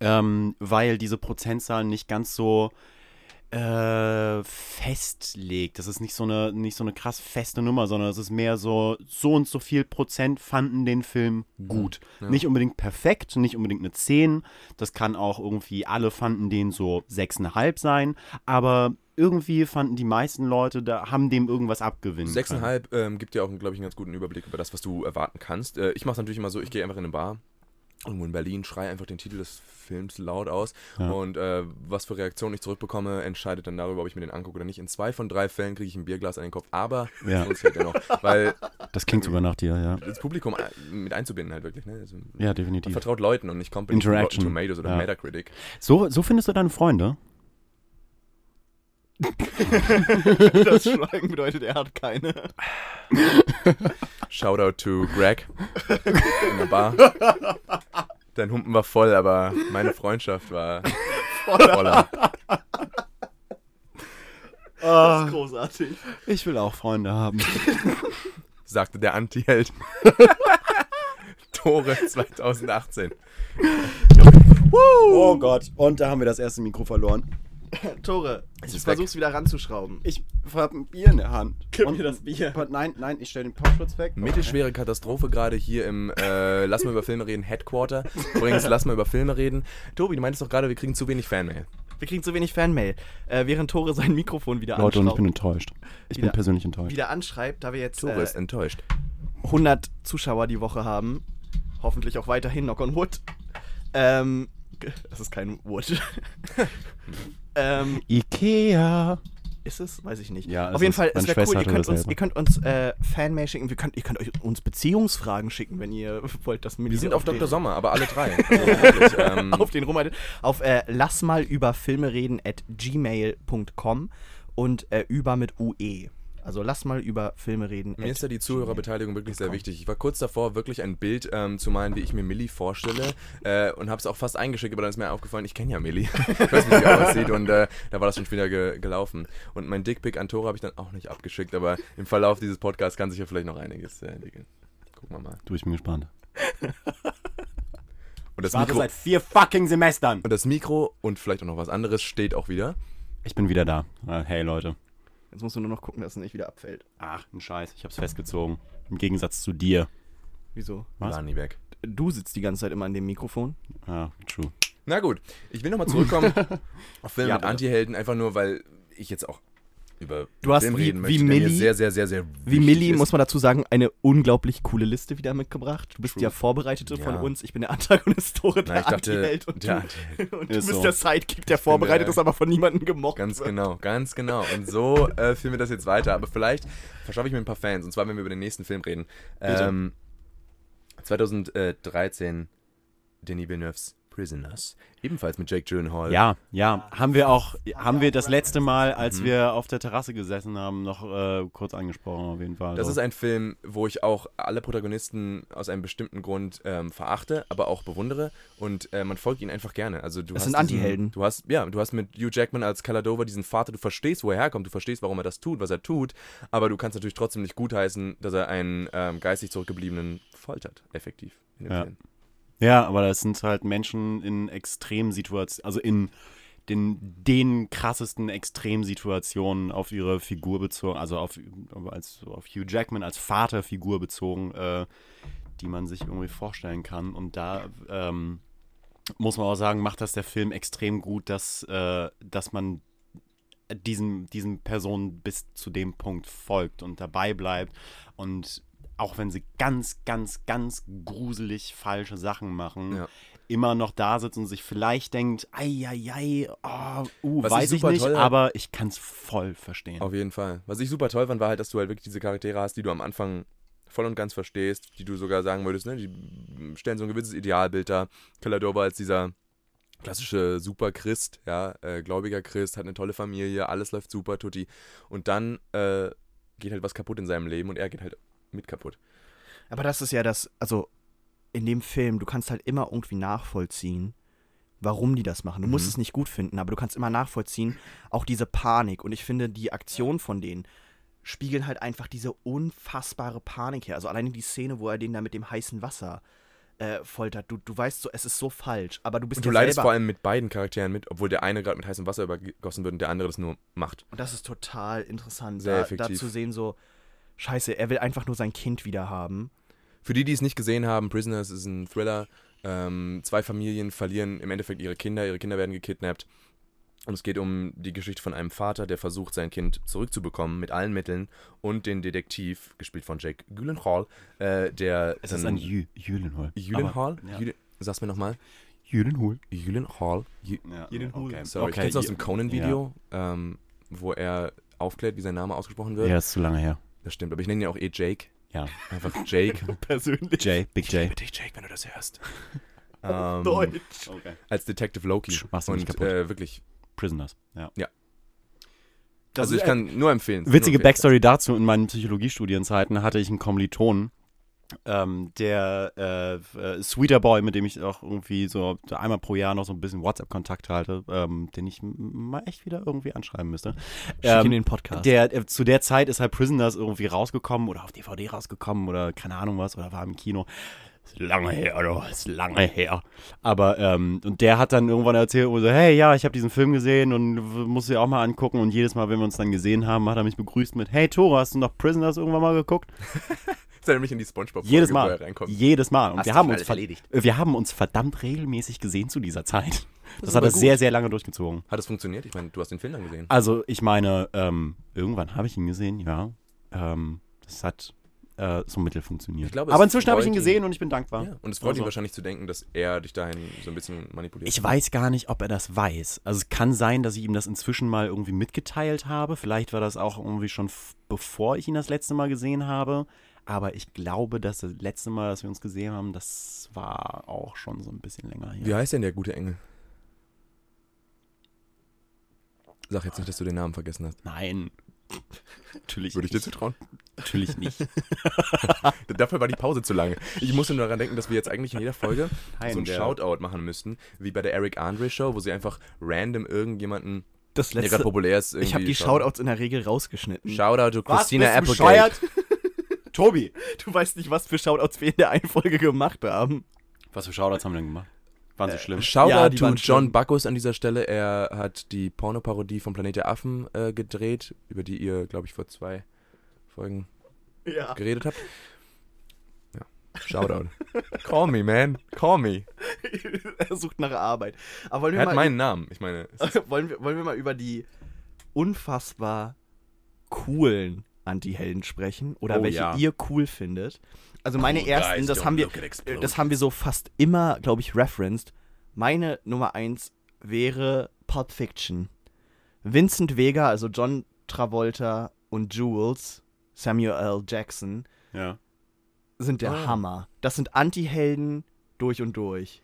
Ähm, weil diese Prozentzahlen nicht ganz so äh, festlegt. Das ist nicht so eine nicht so eine krass feste Nummer, sondern es ist mehr so so und so viel Prozent fanden den Film gut. Ja. Nicht unbedingt perfekt, nicht unbedingt eine 10. Das kann auch irgendwie alle fanden den so 6,5 sein, aber irgendwie fanden die meisten Leute, da haben dem irgendwas abgewinnen. Sechseinhalb ähm, gibt dir auch, glaube ich, einen ganz guten Überblick über das, was du erwarten kannst. Äh, ich mache es natürlich immer so, ich gehe einfach in eine Bar, irgendwo in Berlin, schreie einfach den Titel des Films laut aus Ja. und äh, was für Reaktionen ich zurückbekomme, entscheidet dann darüber, ob ich mir den angucke oder nicht. In zwei von drei Fällen kriege ich ein Bierglas an den Kopf, aber Ja. sonst fehlt ja noch, weil Das klingt sogar nach dir, ja. das Publikum ein- mit einzubinden halt wirklich. Ne? Also, Ja, definitiv. vertraut Leuten und nicht Interaction. Rotten Tomatoes oder Ja. Metacritic. So, so findest du deine Freunde? das Schweigen bedeutet, er hat keine. Shoutout to Greg in der Bar. Dein Humpen war voll, aber meine Freundschaft war voller. Das ist großartig. Ich will auch Freunde haben. sagte der Anti-Held. Tore 2018. Oh Gott, und da haben wir das erste Mikro verloren. Tore, ich weg. versuch's wieder ranzuschrauben. Ich habe ein Bier in der Hand. Gib Und- mir das Bier. Nein, nein, ich stelle den Popschutz weg. Mittelschwere Katastrophe gerade hier im äh, Lass mal über Filme reden Headquarter. Übrigens, lass mal über Filme reden. Tobi, du meintest doch gerade, wir kriegen zu wenig Fanmail. Wir kriegen zu wenig Fanmail. Äh, während Tore sein Mikrofon wieder, Leute, und ich anschraubt- bin enttäuscht. Ich bin Wieder- persönlich enttäuscht. wieder anschreibt, da wir jetzt Tore äh, ist enttäuscht. 100 Zuschauer die Woche haben. Hoffentlich auch weiterhin, knock on wood. Ähm, das ist kein Wood. ähm, Ikea. ist es? Weiß ich nicht. Ja, Auf jeden ist- Fall, es wäre cool, ihr könnt, uns, ihr könnt uns äh, Fanmail schicken. Wir könnt, ihr könnt euch, uns Beziehungsfragen schicken, wenn ihr wollt, dass Wir sind auf den, Dr. Sommer, aber alle drei. Also wirklich, ähm, auf den rumhaltet. Auf äh, lass mal über Filme reden at gmail.com und äh, über mit UE. Also lass mal über Filme reden. Mir ist ja die Zuhörerbeteiligung wirklich sehr wichtig. Ich war kurz davor, wirklich ein Bild ähm, zu malen, wie ich mir Millie vorstelle äh, und habe es auch fast eingeschickt, aber dann ist mir aufgefallen, ich kenne ja Millie. ich weiß nicht, wie sie aussieht und äh, da war das schon wieder ge gelaufen. Und mein Dickpick an Tore habe ich dann auch nicht abgeschickt, aber im Verlauf dieses Podcasts kann sich ja vielleicht noch einiges äh, entwickeln. Gucken wir mal. Du, ich bin gespannt. Und das, Warte Mikro, seit vier fucking Semestern. und das Mikro und vielleicht auch noch was anderes steht auch wieder. Ich bin wieder da. Äh, Hey Leute. Jetzt musst du nur noch gucken, dass es nicht wieder abfällt. Ach, ein Scheiß. Ich hab's festgezogen. Im Gegensatz zu dir. Wieso? Was? War nie weg. Du sitzt die ganze Zeit immer an dem Mikrofon. Ja, true. Na gut, ich will nochmal zurückkommen auf Filme Ja, mit. Anti-Helden, einfach nur, weil ich jetzt auch über Du hast Film wie- reden wie möchte, der mir Millie- sehr, sehr, sehr, sehr Wie Millie, ist. muss man dazu sagen, eine unglaublich coole Liste wieder mitgebracht. Du bist True. der Vorbereitete von Ja. uns. Ich bin der Antagonist, Tore, Na, der ich dachte, Anti-Held und, der du, und du Ist bist so. der Sidekick, der bin vorbereitet der- ist, aber von niemandem gemocht Ganz wird. genau, ganz genau. Und so äh, führen wir das jetzt weiter. Aber vielleicht verschaffe ich mir ein paar Fans. Und zwar, wenn wir über den nächsten Film reden. Ähm, 2013 Denis Villeneuve's Prisoners. Ebenfalls mit Jake Gyllenhaal. Ja, ja, haben wir auch, haben wir das letzte Mal, als Mhm. wir auf der Terrasse gesessen haben, noch äh, kurz angesprochen auf jeden Fall. Das so. ist ein Film, wo ich auch alle Protagonisten aus einem bestimmten Grund ähm, verachte, aber auch bewundere und äh, man folgt ihnen einfach gerne. Also du Das hast sind Antihelden. Du hast ja, du hast mit Hugh Jackman als Caladova diesen Vater, du verstehst, wo er herkommt, du verstehst, warum er das tut, was er tut, aber du kannst natürlich trotzdem nicht gutheißen, dass er einen ähm, geistig zurückgebliebenen foltert, effektiv in dem Ja. Film. Ja, aber das sind halt Menschen in Extremsituationen, also in den, den krassesten Extremsituationen auf ihre Figur bezogen, also auf, als, auf Hugh Jackman als Vaterfigur bezogen, äh, die man sich irgendwie vorstellen kann. Und da ähm, muss man auch sagen, macht das der Film extrem gut, dass, äh, dass man diesen, diesen Personen bis zu dem Punkt folgt und dabei bleibt und auch wenn sie ganz, ganz, ganz gruselig falsche Sachen machen, Ja. immer noch da sitzt und sich vielleicht denkt, ei, oh, uh, Was ich weiß ich, super nicht, toll- aber ich kann es voll verstehen. Auf jeden Fall. Was ich super toll fand, war halt, dass du halt wirklich diese Charaktere hast, die du am Anfang voll und ganz verstehst, die du sogar sagen würdest, ne, die stellen so ein gewisses Idealbild dar. Caladova als dieser klassische Super-Christ, ja, äh, gläubiger Christ, hat eine tolle Familie, alles läuft super, tutti. Und dann äh, geht halt was kaputt in seinem Leben und er geht halt mit kaputt. Aber das ist ja das, also in dem Film, du kannst halt immer irgendwie nachvollziehen, warum die das machen. Du musst Mhm. es nicht gut finden, aber du kannst immer nachvollziehen, auch diese Panik. Und ich finde, die Aktion von denen spiegeln halt einfach diese unfassbare Panik her. Also alleine die Szene, wo er den da mit dem heißen Wasser äh, foltert. Du, du weißt so, es ist so falsch, aber du bist Und du ja leidest vor allem mit beiden Charakteren mit, obwohl der eine gerade mit heißem Wasser übergossen wird und der andere das nur macht. Und das ist total interessant, Sehr da, da effektiv. zu sehen, so, scheiße, er will einfach nur sein Kind wieder haben. Für die, die es nicht gesehen haben, Prisoners ist ein Thriller. Ähm, zwei Familien verlieren im Endeffekt ihre Kinder, ihre Kinder werden gekidnappt. Und es geht um die Geschichte von einem Vater, der versucht, sein Kind zurückzubekommen mit allen Mitteln. Und den Detektiv, gespielt von Jake Gyllenhaal, äh, der. es ist ein Jü Jülenhol. Gyllenhaal? Aber- ja. Sag's mir nochmal. Jülenhol. Gyllenhaal. Jü- Ja, okay. Sorry, okay. kennst du aus dem Jü- Conan-Video, ähm, wo er aufklärt, wie sein Name ausgesprochen wird? Ja, ist zu lange her. Das stimmt, aber ich nenne ihn auch eh Jake. Ja. Einfach Jake. Persönlich. Jay, Big J. Bitte Jake, wenn du das hörst. ähm, Deutsch. Okay. als Detective Loki. Psch, machst du mich und kaputt. äh, wirklich. Prisoners, ja. Das also ich kann nur empfehlen. Witzige nur empfehlen. Backstory dazu, in meinen Psychologiestudienzeiten hatte ich einen Kommilitonen, ähm, der äh, äh, Sweeter Boy, mit dem ich auch irgendwie so einmal pro Jahr noch so ein bisschen WhatsApp-Kontakt halte, ähm, den ich mal echt wieder irgendwie anschreiben müsste. Schick in Ähm, den Podcast. der, äh, zu der Zeit ist halt Prisoners irgendwie rausgekommen oder auf DVD rausgekommen oder keine Ahnung was oder war im Kino. Ist lange her, oder? Ist lange her. Aber, ähm, und der hat dann irgendwann erzählt, so, hey, ja, ich habe diesen Film gesehen und muss sie auch mal angucken. Und jedes Mal, wenn wir uns dann gesehen haben, hat er mich begrüßt mit, hey, Tore, hast du noch Prisoners irgendwann mal geguckt? Das erinnert mich an die Spongebob Jedes Wo er Mal. reinkommt. Jedes Mal. Und Hast wir haben, uns erledigt? wir haben uns verdammt regelmäßig gesehen zu dieser Zeit. Das, ist hat er gut. sehr, sehr lange durchgezogen. Hat es funktioniert? Ich meine, du hast den Film dann gesehen. Also, ich meine, ähm, irgendwann habe ich ihn gesehen, ja. Ähm, das hat äh, so mittel funktioniert. Ich glaube, Aber inzwischen habe ich ihn freut ihn. gesehen und ich bin dankbar. Ja. Und es freut ihn Also- wahrscheinlich zu denken, dass er dich dahin so ein bisschen manipuliert. Ich weiß gar nicht, ob er das weiß. Also es kann sein, dass ich ihm das inzwischen mal irgendwie mitgeteilt habe. Vielleicht war das auch irgendwie schon bevor ich ihn das letzte Mal gesehen habe. Aber ich glaube, dass das letzte Mal, dass wir uns gesehen haben, das war auch schon so ein bisschen länger her. Wie heißt denn der gute Engel? Sag jetzt nicht, dass du den Namen vergessen hast. Nein. Natürlich Würde ich dir nicht. zutrauen. Natürlich nicht. Dafür war die Pause zu lange. Ich musste nur daran denken, dass wir jetzt eigentlich in jeder Folge Nein, so ein der- Shoutout machen müssten, wie bei der Eric Andre Show, wo sie einfach random irgendjemanden, das der letzte. gerade populär ist, irgendwie ich habe die. Shoutouts in der Regel rausgeschnitten. Shoutout to Was, Christina bist du Applegate. Tobi. Du weißt nicht, was für Shoutouts wir in der einen Folge gemacht haben. Was für Shoutouts haben wir denn gemacht? Waren sie schlimm? Shoutout Ja, to John schlimm. Bacchus an dieser Stelle. Er hat die Pornoparodie von Planet der Affen äh, gedreht, über die ihr, glaube ich, vor zwei Folgen Ja. geredet habt. Ja. Shoutout. Call me, man. Call me. er sucht nach Arbeit. Aber wollen wir, Er hat mal, meinen Namen. Ich meine, wollen, wir, wollen wir mal über die unfassbar coolen Anti-Helden sprechen oder Oh, welche ja. ihr cool findet. Also meine ersten, das haben wir, äh, das haben wir so fast immer, glaube ich, referenced. Meine Nummer eins wäre Pulp Fiction. Vincent Vega, also John Travolta und Jules, Samuel L. Jackson, Ja. sind der Ah. Hammer. Das sind Anti-Helden durch und durch.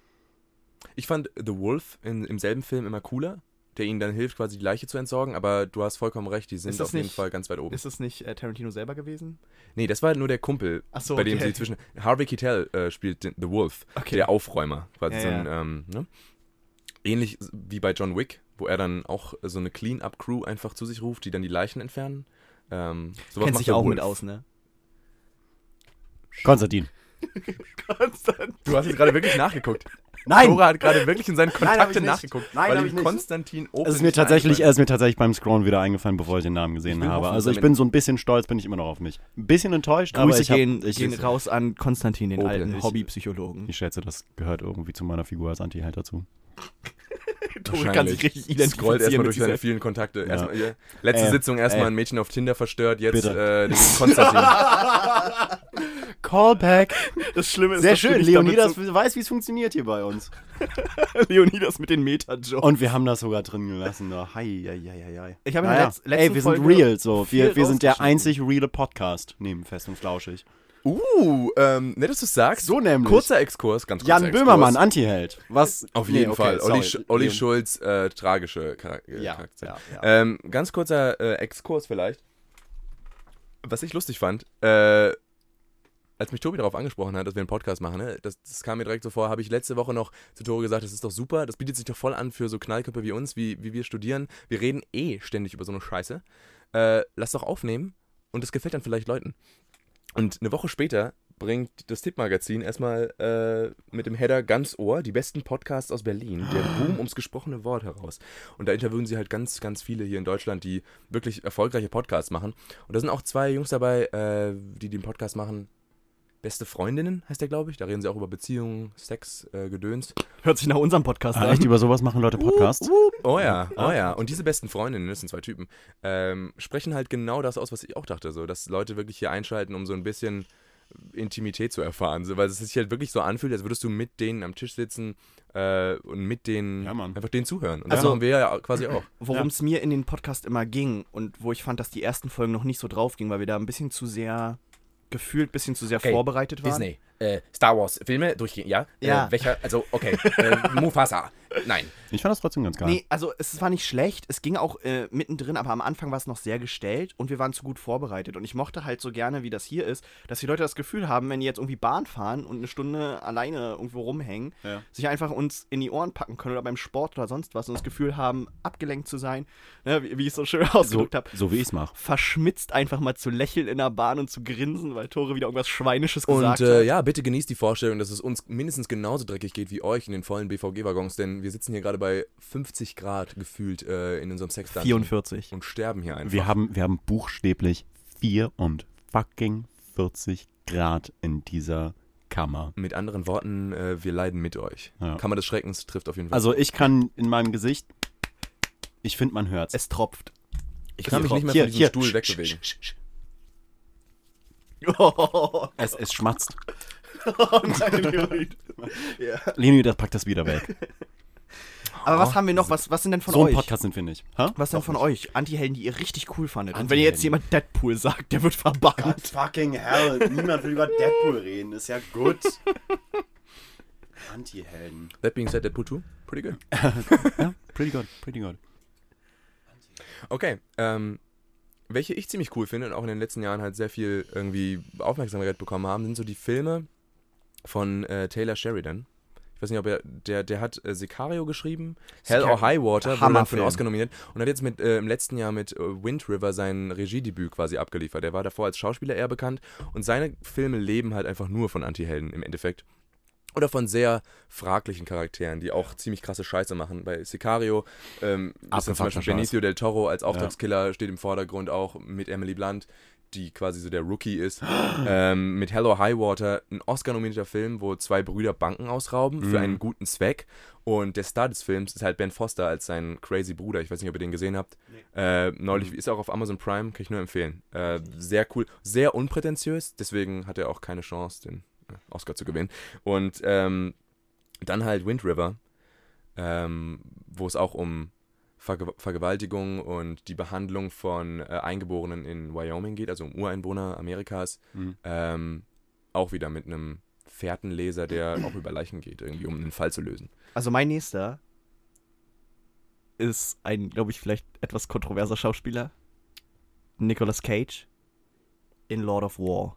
Ich fand The Wolf in, im selben Film immer cooler, der ihnen dann hilft, quasi die Leiche zu entsorgen, aber du hast vollkommen recht, die sind Ist das auf jeden nicht- Fall ganz weit oben. Ist es nicht äh, Tarantino selber gewesen? Nee, das war nur der Kumpel, Ach so, bei dem okay. sie zwischen. Harvey Keitel äh, spielt den, The Wolf, Okay. der Aufräumer, quasi Ja, so ein, ähm, ne? Ähnlich wie bei John Wick, wo er dann auch so eine Clean-Up-Crew einfach zu sich ruft, die dann die Leichen entfernen. Ähm, sowas Kennt macht sich auch Wolf. mit aus, ne? Konstantin. Du hast jetzt gerade wirklich nachgeguckt. Nein! Dora hat gerade wirklich in seine Nein, hab ich Kontakte nicht. nachgeguckt, Nein, weil hab ihm ich. Konstantin Opel Es ist mir tatsächlich, es ist mir tatsächlich beim Scrollen wieder eingefallen, bevor ich den Namen gesehen habe. hoffen, Also ich er bin so ein bisschen stolz, bin ich immer noch auf mich. Ein bisschen enttäuscht, aber Grüße ich, hab, gehen, ich, gehen raus an Konstantin, den Opel. alten Ich- Hobbypsychologen. ich schätze, das gehört irgendwie zu meiner Figur als Anti-Held dazu. Tore kann sich richtig identifizieren Scrollt erstmal durch seine vielen Kontakte. Ja. Erstmal, ja. Letzte Ey, Sitzung erstmal ey. ein Mädchen auf Tinder verstört, jetzt äh, den Konstantin. Callback! Das Schlimme ist, Sehr dass du schön, Leonidas damit weiß, wie es funktioniert hier bei uns. So, Leonidas mit den Meta-Jokes. Und wir haben das sogar drin gelassen. Oh, hei, hei, hei, hei. Ich habe naja. letzten Ey, wir sind Folge real, so. Wir, wir sind der einzig reale Podcast neben Fest und Flauschig. Uh, ähm, nett, dass du sagst. So nämlich. Kurzer Exkurs, ganz kurzer Jan Exkurs. Böhmermann, Anti-Held. Was? Auf Nee, jeden okay, Fall. Olli. Sch Olli Schulz, äh, tragische äh, Ja, Charakter. ja, ja. Ähm, ganz kurzer äh, Exkurs vielleicht. Was ich lustig fand, äh, als mich Tobi darauf angesprochen hat, dass wir einen Podcast machen, ne, das, das kam mir direkt so vor, habe ich letzte Woche noch zu Tore gesagt, das ist doch super, das bietet sich doch voll an für so Knallköpfe wie uns, wie, wie wir studieren. Wir reden eh ständig über so eine Scheiße. Äh, lass doch aufnehmen und das gefällt dann vielleicht Leuten. Und eine Woche später bringt das Tippmagazin erstmal äh, mit dem Header ganz Ohr die besten Podcasts aus Berlin, der Boom ums gesprochene Wort heraus. Und da interviewen sie halt ganz, ganz viele hier in Deutschland, die wirklich erfolgreiche Podcasts machen. Und da sind auch zwei Jungs dabei, äh, die den Podcast machen. Beste Freundinnen heißt der, glaube ich. Da reden sie auch über Beziehungen, Sex, äh, Gedöns. Hört sich nach unserem Podcast Ah, an. echt, über sowas machen Leute Podcasts? Oh ja, oh ja. Und diese besten Freundinnen, das sind zwei Typen, ähm, sprechen halt genau das aus, was ich auch dachte. So, dass Leute wirklich hier einschalten, um so ein bisschen Intimität zu erfahren. So, weil es sich halt wirklich so anfühlt, als würdest du mit denen am Tisch sitzen äh, und mit denen Ja, einfach denen zuhören. Und Also- das machen wir ja quasi auch. Worum es mir in den Podcast immer ging und wo ich fand, dass die ersten Folgen noch nicht so drauf gingen, weil wir da ein bisschen zu sehr gefühlt, ein bisschen zu sehr Okay, vorbereitet waren. Disney, äh, Star Wars Filme durchgehen, ja? Ja. Äh, welcher, also, okay, äh, Mufasa, nein. Ich fand das trotzdem ganz geil. Nee, also es war nicht schlecht, es ging auch äh, mittendrin, aber am Anfang war es noch sehr gestellt und wir waren zu gut vorbereitet. Und ich mochte halt so gerne, wie das hier ist, dass die Leute das Gefühl haben, wenn die jetzt irgendwie Bahn fahren und eine Stunde alleine irgendwo rumhängen, Ja. sich einfach uns in die Ohren packen können oder beim Sport oder sonst was und das Gefühl haben, abgelenkt zu sein, ne, wie, wie ich es so schön So, ausgedrückt habe. so wie ich es mache. Verschmitzt einfach mal zu lächeln in der Bahn und zu grinsen, weil Tore wieder irgendwas Schweinisches gesagt Und äh, hat. ja, bitte genießt die Vorstellung, dass es uns mindestens genauso dreckig geht wie euch in den vollen BVG-Waggons, denn wir sitzen hier gerade bei 50 Grad gefühlt äh, in unserem sex 44. und sterben hier einfach. Wir haben, wir haben buchstäblich 4 und fucking 40 Grad in dieser Kammer. Mit anderen Worten, äh, wir leiden mit euch. Ja. Kammer des Schreckens trifft auf jeden Fall. Also ich kann in meinem Gesicht, ich finde, man hört's. Es tropft. ich kann mich nicht mehr hier, von diesem hier. Stuhl Sch- wegbewegen. sch- sch- sch- Oh, Es, es schmatzt. nein, Leonid. ja. Leni, das packt das wieder weg. Aber was haben wir noch? Was, was sind denn von so ein euch? Podcast sind wir nicht. Hä? Was denn von euch? Anti-Helden, die ihr richtig cool fandet. Und wenn jetzt jemand Deadpool sagt, der wird verbannt. fucking hell. Niemand will über Deadpool reden. Ist ja gut. Anti-Helden. That being said, Deadpool 2, pretty good. Ja, pretty good, pretty good. Okay, ähm, welche ich ziemlich cool finde und auch in den letzten Jahren halt sehr viel irgendwie Aufmerksamkeit bekommen haben, sind so die Filme von äh, Taylor Sheridan. Ich weiß nicht, ob er, der, der hat äh, Sicario geschrieben, Hell or High Water, wurde für einen Oscar nominiert und hat jetzt mit, äh, im letzten Jahr mit äh, Wind River sein Regiedebüt quasi abgeliefert. Er war davor als Schauspieler eher bekannt und seine Filme leben halt einfach nur von Antihelden im Endeffekt. Oder von sehr fraglichen Charakteren, die auch ziemlich krasse Scheiße machen. Bei Sicario ähm, ist zum Beispiel Scheiß. Benicio del Toro als Auftragskiller steht im Vordergrund auch mit Emily Blunt. die quasi so der Rookie ist. ähm, mit Hello High Water, ein Oscar-nominierter Film, wo zwei Brüder Banken ausrauben für Mhm. einen guten Zweck. Und der Star des Films ist halt Ben Foster als sein crazy Bruder. Ich weiß nicht, ob ihr den gesehen habt. Äh, neulich ist er auch auf Amazon Prime, kann ich nur empfehlen. Äh, sehr cool, sehr unprätentiös, deswegen hat er auch keine Chance, den Oscar zu gewinnen. Und ähm, dann halt Wind River, ähm, wo es auch um Verge Vergewaltigung und die Behandlung von äh, Eingeborenen in Wyoming geht, also um Ureinwohner Amerikas. Mhm. Ähm, auch wieder mit einem Fährtenleser, der auch über Leichen geht, irgendwie, um einen Fall zu lösen. Also mein nächster ist ein, glaube ich, vielleicht etwas kontroverser Schauspieler. Nicolas Cage in Lord of War.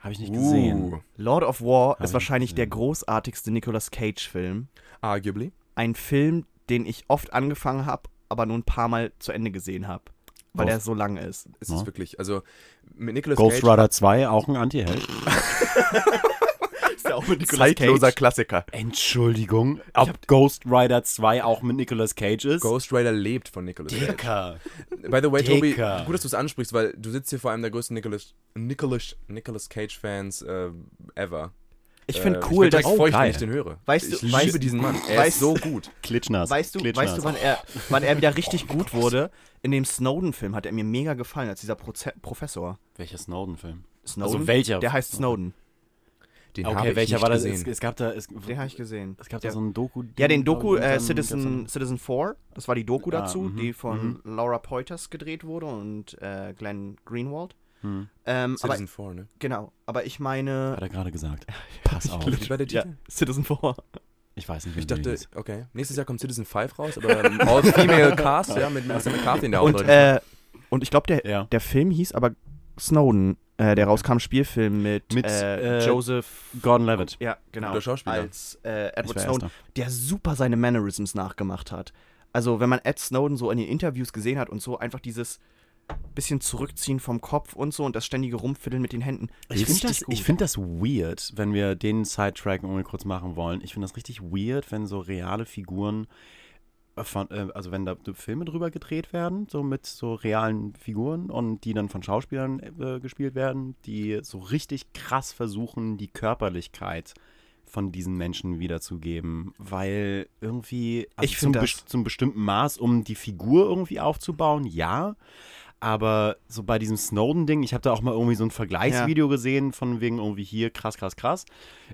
Habe ich nicht gesehen. Uh, Lord of War Hab ist ich wahrscheinlich der großartigste Nicolas Cage-Film. arguably. Ein Film, den ich oft angefangen habe, aber nur ein paar Mal zu Ende gesehen habe. Weil Ghost- er so lang ist. Es Ja. ist wirklich, also mit Nicolas Ghost Cage. Rider 2, auch ein Anti-Held. Ist ja auch mit Zeitloser Klassiker. Entschuldigung, ob Ghost Rider 2 auch mit Nicolas Cage ist? Ghost Rider lebt von Nicolas Cage. Dicker. By the way, Tobi, gut, dass du es ansprichst, weil du sitzt hier vor einem der größten Nicolas, Nicolas, Nicolas Cage-Fans äh, ever. Ich finde Äh, cool, ich bin dass. direkt feucht, geil. ich den höre. Weißt du- ich weißt- liebe diesen Mann. Er weißt- ist so gut. Klitschnass. Weißt du, Klitschnass. weißt du wann, er, wann er wieder richtig gut wurde? In dem Snowden-Film hat er mir mega gefallen, als dieser Proze Professor. Welcher Snowden-Film? Snowden? Also welcher? Der heißt Snowden. Den habe Okay, ich welcher nicht war das? gesehen. Es, es gab da, es, Den habe ich gesehen. es gab Der- da so ein Doku. Ja, den Doku und äh, dann Citizen, Citizen 4, das war die Doku Ah, dazu, mhm, die von Laura Poitras gedreht wurde und äh, Glenn Greenwald. Hm, Ähm, aber Citizen 4, ne? genau, aber ich meine. hat er gerade gesagt. Pass auf. Wie war der Ja, Titel? Citizen 4. Ich weiß nicht, wie Ich dachte, okay. Nächstes Jahr kommt Citizen 5 raus, aber ein All-Female-Cast, ja, mit Melissa McCarthy in der Und, Hauptrolle. äh, und ich glaube, der, Ja. der Film hieß aber Snowden. Äh, der rauskam, Spielfilm mit, Mit, äh, äh, Joseph. Gordon Levitt. Ja, genau. Guter Schauspieler. Als äh, Edward war Snowden. Erster. der super seine Mannerisms nachgemacht hat. Also, wenn man Ed Snowden so in den Interviews gesehen hat und so, einfach dieses bisschen zurückziehen vom Kopf und so und das ständige Rumfiddeln mit den Händen. Ich finde das, ich find das weird, wenn wir den Sidetrack irgendwie kurz machen wollen. Ich finde das richtig weird, wenn so reale Figuren von, äh, also wenn da Filme drüber gedreht werden, so mit so realen Figuren und die dann von Schauspielern äh, gespielt werden, die so richtig krass versuchen, die Körperlichkeit von diesen Menschen wiederzugeben, weil irgendwie also Ich zum, das- zum bestimmten Maß, um die Figur irgendwie aufzubauen, ja, aber so bei diesem Snowden-Ding, ich habe da auch mal irgendwie so ein Vergleichsvideo gesehen von wegen irgendwie hier krass, krass, krass.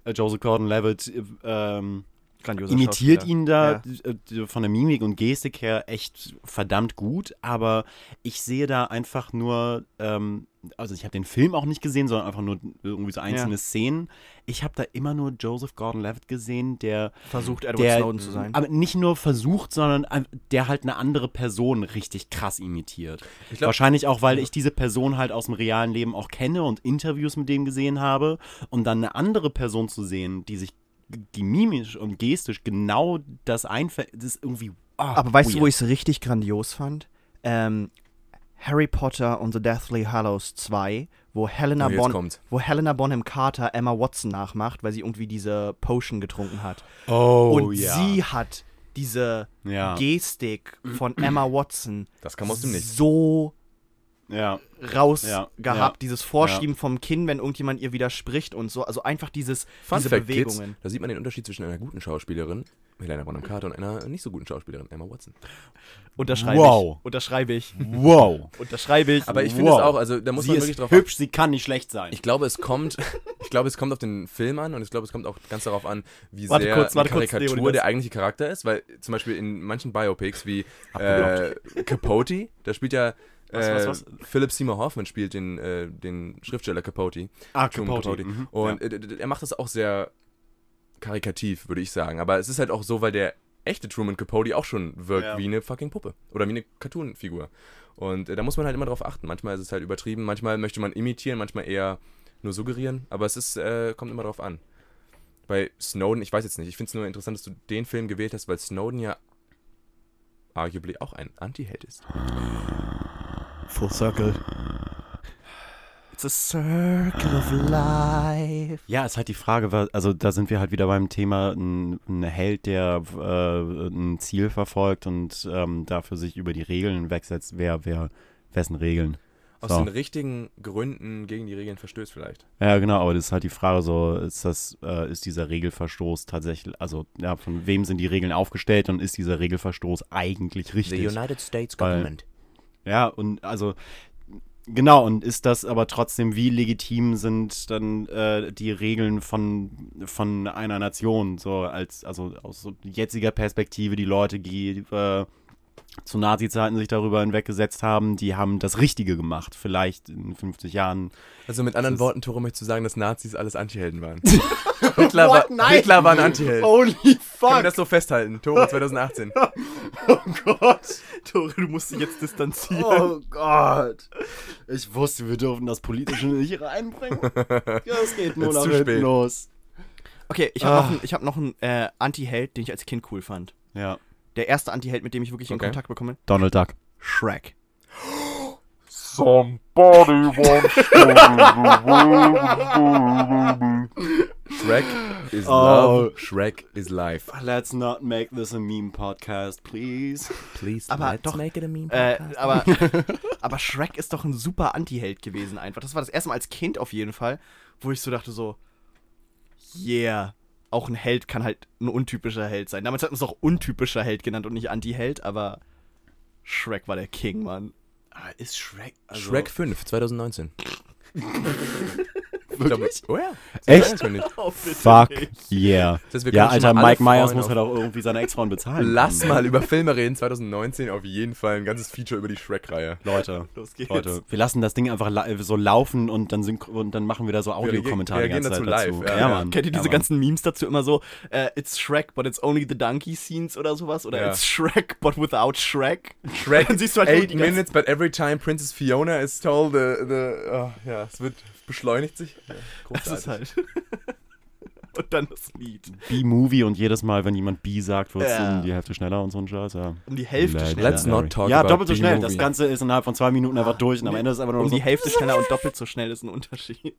Äh, Joseph Gordon-Levitt äh, ähm, Grandioser imitiert ihn da Ja. äh, von der Mimik und Gestik her echt verdammt gut, aber ich sehe da einfach nur, ähm, also ich habe den Film auch nicht gesehen, sondern einfach nur irgendwie so einzelne Ja. Szenen. Ich habe da immer nur Joseph Gordon-Levitt gesehen, der Versucht, Edward der, Snowden zu sein. aber nicht nur versucht, sondern der halt eine andere Person richtig krass imitiert. Glaub- Wahrscheinlich auch, weil ich diese Person halt aus dem realen Leben auch kenne und Interviews mit dem gesehen habe. Und dann eine andere Person zu sehen, die sich mimisch und gestisch genau das einfällt, das ist irgendwie. ah, Aber weißt du, wo weird. ich es richtig grandios fand? Ähm, Harry Potter und the Deathly Hallows 2, wo Helena, Oh, bon kommt. wo Helena Bonham Carter Emma Watson nachmacht, weil sie irgendwie diese Potion getrunken hat. Oh, und sie hat diese Ja. Gestik von Emma Watson Das kam aus dem Nichts. so Ja. raus Ja, gehabt, ja, dieses Vorschieben vom Kinn, wenn irgendjemand ihr widerspricht und so. Also einfach dieses, Fun diese Fact, Kids, Bewegungen. da sieht man den Unterschied zwischen einer guten Schauspielerin, Helena Bonham Carter, und einer nicht so guten Schauspielerin, Emma Watson. Unterschreibe Wow. ich. Unterschreibe ich. Wow. Unterschreibe ich. Aber ich finde Wow. es auch, also da muss sie man ist wirklich drauf hübsch, sie kann nicht schlecht sein. Ich glaube, es kommt, ich glaube, es kommt auf den Film an und ich glaube, es kommt auch ganz darauf an, wie Warte sehr kurz, kurz, Karikatur Leonidas. der eigentliche Charakter ist, weil zum Beispiel in manchen Biopics wie äh. Capote, da spielt ja Was, äh, was, was? Philip Seymour Hoffman spielt den, äh, den Schriftsteller Capote. ah, Truman Capote. Mhm. Und äh, d- d- er macht das auch sehr karikativ, würde ich sagen. Aber es ist halt auch so, weil der echte Truman Capote auch schon wirkt Ja. wie eine fucking Puppe oder wie eine Cartoon-Figur. Und äh, da muss man halt immer drauf achten. Manchmal ist es halt übertrieben, manchmal möchte man imitieren, manchmal eher nur suggerieren. Aber es ist, äh, kommt immer drauf an. Bei Snowden, ich weiß jetzt nicht, ich finde es nur interessant, dass du den Film gewählt hast, weil Snowden ja arguably auch ein Anti-Held ist. Full Circle. It's a circle of life. Ja, ist halt die Frage, also da sind wir halt wieder beim Thema, ein, ein Held, der äh, ein Ziel verfolgt und ähm, dafür sich über die Regeln wegsetzt, wer, wer, wessen Regeln. aus So. den richtigen Gründen gegen die Regeln verstößt vielleicht. Ja, genau, aber das ist halt die Frage so, ist das, äh, ist dieser Regelverstoß tatsächlich, also ja, von wem sind die Regeln aufgestellt und ist dieser Regelverstoß eigentlich richtig? United States Weil- Ja, und also genau, und ist das aber trotzdem, wie legitim sind dann äh, die Regeln von, von einer Nation, so als, also aus jetziger Perspektive, die Leute, die äh, zu Nazi-Zeiten sich darüber hinweggesetzt haben, die haben das Richtige gemacht. Vielleicht in 50 Jahren. Also mit anderen Worten, Tore, möchtest du sagen, dass Nazis alles Antihelden waren? Hitler, war, What? Nein! Hitler war ein Antiheld. Holy Können wir fuck! das so festhalten? Tore 2018. Oh Gott! Tore, du musst dich jetzt distanzieren. Oh Gott! Ich wusste, wir dürfen das Politische nicht reinbringen. Ja, es geht nur nach zu hinten spät. los. Okay, ich habe Ah. noch einen hab noch einen, äh, Anti-Held, den ich als Kind cool fand. Ja. Der erste Anti-Held, mit dem ich wirklich in Okay. Kontakt bekomme. Donald Duck. Shrek. Somebody wants to Shrek is Oh. love. Shrek is life. Let's not make this a meme podcast, please. Please, Aber let's doch- make it a meme Äh, aber, aber Shrek ist doch ein super Anti-Held gewesen einfach. Das war das erste Mal als Kind auf jeden Fall, wo ich so dachte so, yeah, auch ein Held kann halt ein untypischer Held sein. Damals hat man es auch untypischer Held genannt und nicht Anti-Held, aber Shrek war der King, Mann. Ah, ist Shrek. Also, Shrek 5, 2019. Wirklich? Oh ja. Echt? 2021. Oh, Fuck yeah. Das Ja, Alter, Mike Myers muss halt auch irgendwie seine Ex-Frauen bezahlen. Lass mal über Filme reden. 2019 auf jeden Fall ein ganzes Feature über die Shrek-Reihe. Leute, Los geht's. Leute, wir lassen das Ding einfach so laufen und dann, und dann machen wir da so Audiokommentare die Zeit dazu dazu. live, ja, Ja, ja. Mann. Kennt ihr ja, diese Mann. ganzen Memes dazu immer so, äh, it's Shrek, but it's only the donkey scenes oder sowas? Oder Ja. it's Shrek, but without Shrek? Shrek, Dann siehst du halt eight minutes, but every time Princess Fiona is told, the, the, oh, ja, es wird beschleunigt sich. Ja, Das ist halt. Und dann das Lied. B-Movie und jedes Mal, wenn jemand B sagt, wird es Ja. um die Hälfte schneller und so ein Scheiß, ja. Um die Hälfte Legendary. schneller. Let's not talk Ja, about doppelt so schnell. Das Ganze ist innerhalb von zwei Minuten einfach durch und am Ende ist einfach nur Um so. die Hälfte schneller und doppelt so schnell ist ein Unterschied.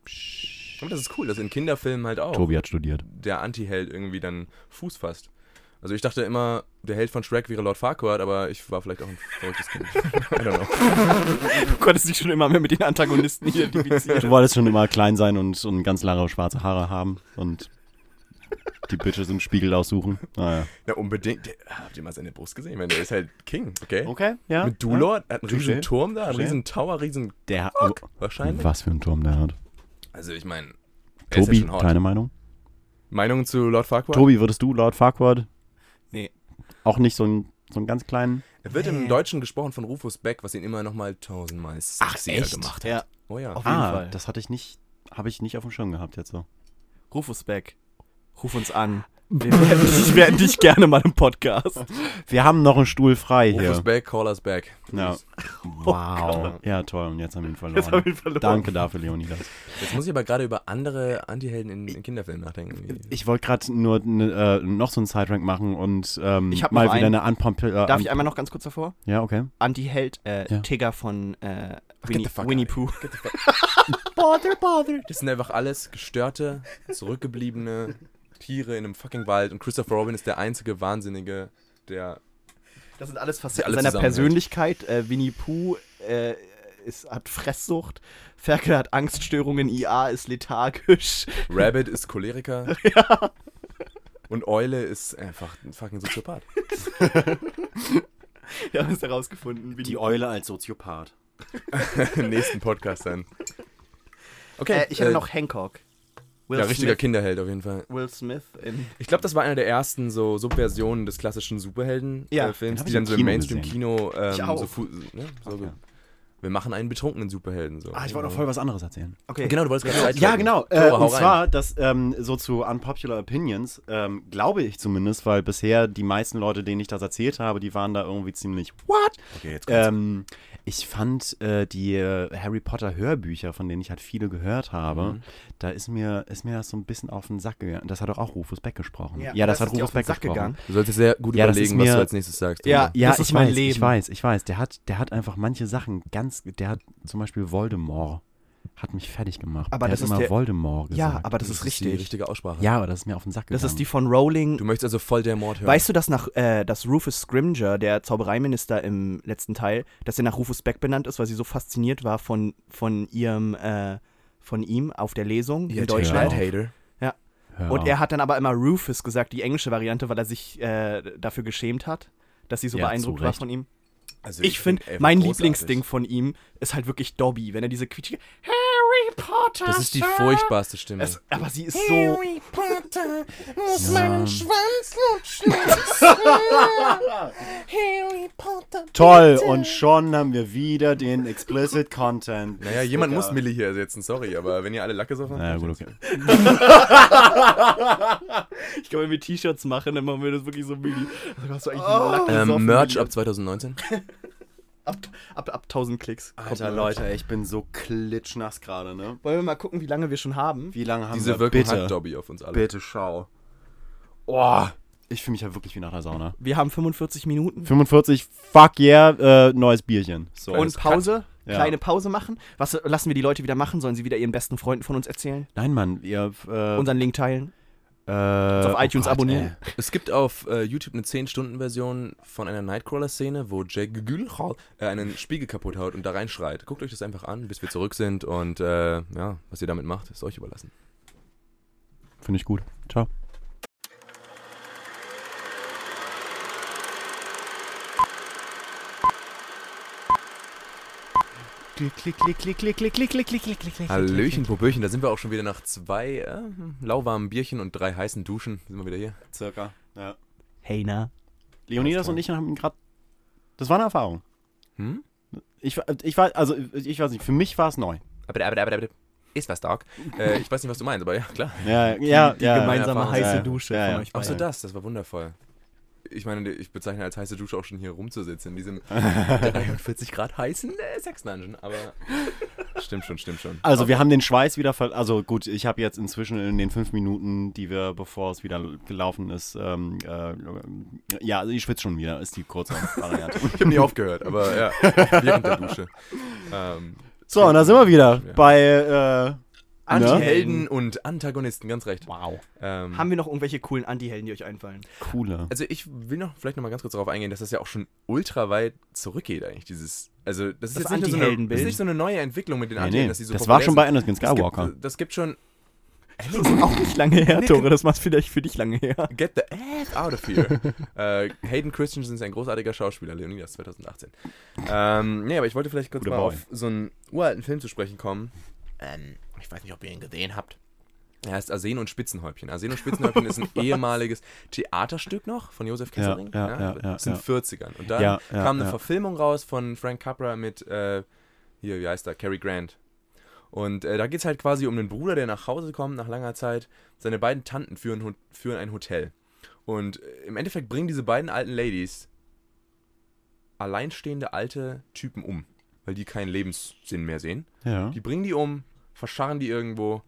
Aber das ist cool, dass in Kinderfilmen halt auch Tobi hat studiert. der Anti-Held irgendwie dann Fuß fasst. Also ich dachte immer, der Held von Shrek wäre Lord Farquaad, aber ich war vielleicht auch ein verrücktes Kind. I don't know. Du konntest dich schon immer mehr mit den Antagonisten Du identifizieren. wolltest schon immer klein sein und, und ganz lange schwarze Haare haben und die Bitches im Spiegel aussuchen. Naja. Ja, unbedingt. Habt ihr mal seine Brust gesehen? Meine, der ist halt King, okay? Okay, ja. Mit Dulord, er hat einen riesen Turm da, einen riesen Tower, riesen Der, wahrscheinlich. was für ein Turm der hat. Also ich meine, er ist ja Tobi, schon hot. deine Meinung? Meinung zu Lord Farquaad? Tobi, würdest du laut Farquaad. Auch nicht so einen, so einen ganz kleinen. Er wird Nee. im Deutschen gesprochen von Rufus Beck, was ihn immer noch mal tausendmal sexier echt? gemacht hat. Ja, Oh ja. Auf jeden ah, Fall. das hatte ich nicht, habe ich nicht auf dem Schirm gehabt jetzt so. Rufus Beck. Ruf uns an. Wir werden, dich, wir werden dich gerne mal im Podcast. Wir haben noch einen Stuhl frei Rufus hier. Beck, call us back. Ja. Wow. ja, toll. Und jetzt haben wir ihn verloren. Jetzt haben wir ihn verloren. Danke dafür, Leonidas. Jetzt muss ich aber gerade über andere Antihelden in, in Kinderfilmen nachdenken. Ich wollte gerade nur ne, äh, noch so einen Siderank machen und ähm, Ich hab mal noch wieder einen. eine unpopular. Darf ich einmal noch ganz kurz davor? Ja, okay. Anti-Held, äh, Ja. Tigger von äh, Winnie, the fuck Winnie out. Pooh. bother, bother. Das sind einfach alles gestörte, zurückgebliebene Tiere in einem fucking Wald und Christopher Robin ist der einzige Wahnsinnige, der Das sind alles Facetten alle seiner. Persönlichkeit. Äh, Winnie Pooh äh, ist, hat Fresssucht. Ferkel hat Angststörungen. IA ist lethargisch. Rabbit ist Choleriker. Und Eule ist einfach ein fucking Soziopath. Wir haben es herausgefunden. Die Eule als Soziopath. Im nächsten Podcast dann. Okay, äh, ich hätte noch Hancock. Will Ja, richtiger Smith, Kinderheld auf jeden Fall. Will Smith in. Ich glaube, das war einer der ersten so Subversionen des klassischen Superhelden-Films, Ja, äh, die dann so im Kino Mainstream-Kino ähm, so, ne, so Okay. wir machen einen betrunkenen Superhelden. So. Ah, ich wollte noch voll was anderes erzählen. Okay. Genau, du wolltest gerade Zeit Ja, genau. Äh, und rein. zwar, das ähm, so zu unpopular opinions, ähm, glaube ich zumindest, weil bisher die meisten Leute, denen ich das erzählt habe, die waren da irgendwie ziemlich, what? Okay, jetzt kommt's. Ähm, ich fand äh, die äh, Harry Potter Hörbücher, von denen ich halt viele gehört habe, Mhm. da ist mir, ist mir das so ein bisschen auf den Sack gegangen. Das hat doch auch Rufus Beck gesprochen. Ja, Ja, das, das hat Rufus Beck Sack gesprochen. gegangen. Du solltest sehr gut Ja, überlegen, ist was mir- du als nächstes sagst. Ja. Ja, Das ich ist mein weiß, Leben. ich weiß, ich weiß. Der hat, der hat einfach manche Sachen ganz, der hat zum Beispiel Voldemort hat mich fertig gemacht. Aber der das hat ist immer der- Voldemort gesagt. Ja, aber das, ist die richtig. richtige Aussprache. Ja, aber das ist mir auf den Sack Das gegangen. ist die von Rowling. Du möchtest also voll der Mord hören. Weißt du, dass nach äh, dass Rufus Scrimger, der Zaubereiminister im letzten Teil, dass er nach Rufus Beck benannt ist, weil sie so fasziniert war von, von ihrem äh, von ihm auf der Lesung Ihr in Deutschland. Hater. Hör Und auf. er hat dann aber immer Rufus gesagt, die englische Variante, weil er sich äh, dafür geschämt hat, dass sie so Ja, beeindruckt war von ihm. Also Ich finde, find mein. Lieblingsding von ihm ist halt wirklich Dobby, wenn er diese quietschige Potter. Das ist die Sir." furchtbarste Stimme. Es, aber sie ist so. Potter muss Ja. meinen Schwanz lutschen. Harry Potter. Toll, bitte. und schon haben wir wieder den Explicit Content. naja, jemand muss Millie hier ersetzen, sorry, aber wenn ihr alle Lacke so Ja, gut, okay. Ich kann, wenn wir T-Shirts machen, dann machen wir das wirklich so mini. Also Oh. ähm, Merch ab 2019. ab, ab, ab 1000 Klicks. Alter, Leute, ich bin so klitschnass gerade, ne? Wollen wir mal gucken, wie lange wir schon haben? Wie lange haben Diese wir? Wirkung bitte, hat Dobby auf uns alle. bitte schau. Oh, ich fühle mich ja wirklich wie nach der Sauna. Wir haben 45 Minuten. 45, fuck yeah, äh, neues Bierchen. So. Und Pause. Ja. Kleine Pause machen. Was lassen wir die Leute wieder machen? Sollen sie wieder ihren besten Freunden von uns erzählen? Nein, Mann, ihr, äh, Unseren Link teilen? Äh, auf iTunes abonnieren? Es gibt auf äh, YouTube eine 10-Stunden-Version von einer Nightcrawler-Szene, wo Jake Gyllenhaal äh, einen Spiegel kaputt haut und da reinschreit. Guckt euch das einfach an, bis wir zurück sind und äh, ja, was ihr damit macht, ist euch überlassen. Finde ich gut. Ciao. Klick, klick, klick, klick, klick, klick, klick, klick, klick, klick, klick, klick. Hallöchen, Popöchen, da sind wir auch schon wieder nach zwei äh, lauwarmen Bierchen und drei heißen Duschen. Sind wir wieder hier. Circa, ja. Hey, na. Leonidas und ich haben gerade. Das war eine Erfahrung. Hm? Ich, war- ich war, also ich weiß nicht, für mich war es neu. Aber, aber, aber, aber, ist was, Dog. Äh, ich weiß nicht, was du meinst, aber ja, klar. Ja, ja, die ja. gemeinsame Erfahrung, heiße ja. Dusche Ja, ja. Ach so, das, das war wundervoll. Ich meine, ich bezeichne als heiße Dusche auch schon hier rumzusitzen, in diesem 43 Grad heißen äh, Sex Dungeon, aber stimmt schon, stimmt schon. Also wir haben den Schweiß wieder ver also gut, ich habe jetzt inzwischen in den fünf Minuten, die wir, bevor es wieder gelaufen ist, ähm, äh, ja, also ich schwitze schon wieder, ist die kurze Variante. Ich habe nie aufgehört, aber ja, während der Dusche. Ähm, so, und da sind wir wieder bei äh, Anti-Helden und Antagonisten, ganz recht. Wow. Ähm, Haben wir noch irgendwelche coolen Anti-Helden, die euch einfallen? Coole. also ich will noch vielleicht noch mal ganz kurz darauf eingehen, dass das ja auch schon ultra weit zurückgeht eigentlich, dieses, also das ist Das jetzt nicht, nur so eine, Anti-Heldenbild? das ist nicht so eine neue Entwicklung mit den Nee, Anti-Helden, nee, dass sie so das war schon bei. Anakin Das Skywalker. gibt, das gibt schon Das ist auch nicht lange her, Nee, Tore. Das macht vielleicht für dich lange her. Get the F out of here. äh, Hayden Christensen ist ein großartiger Schauspieler, Leonidas 2018. Ähm, nee, aber ich wollte vielleicht kurz Guter mal Boy. auf so einen uralten Film zu sprechen kommen. Ähm, ich weiß nicht, ob ihr ihn gesehen habt. Er heißt Arsen und Spitzenhäubchen. Arsen und Spitzenhäubchen ist ein ehemaliges Theaterstück noch von Josef Kessering. ja, ja, ja, aus den ja. 40ern. Und dann Ja, ja, kam eine ja. Verfilmung raus von Frank Capra mit, äh, hier, wie heißt er, Cary Grant. Und äh, da geht es halt quasi um einen Bruder, der nach Hause kommt nach langer Zeit. Seine beiden Tanten führen, führen ein Hotel. Und äh, im Endeffekt bringen diese beiden alten Ladies alleinstehende alte Typen um, weil die keinen Lebenssinn mehr sehen. Ja. Die bringen die um, verscharren die irgendwo.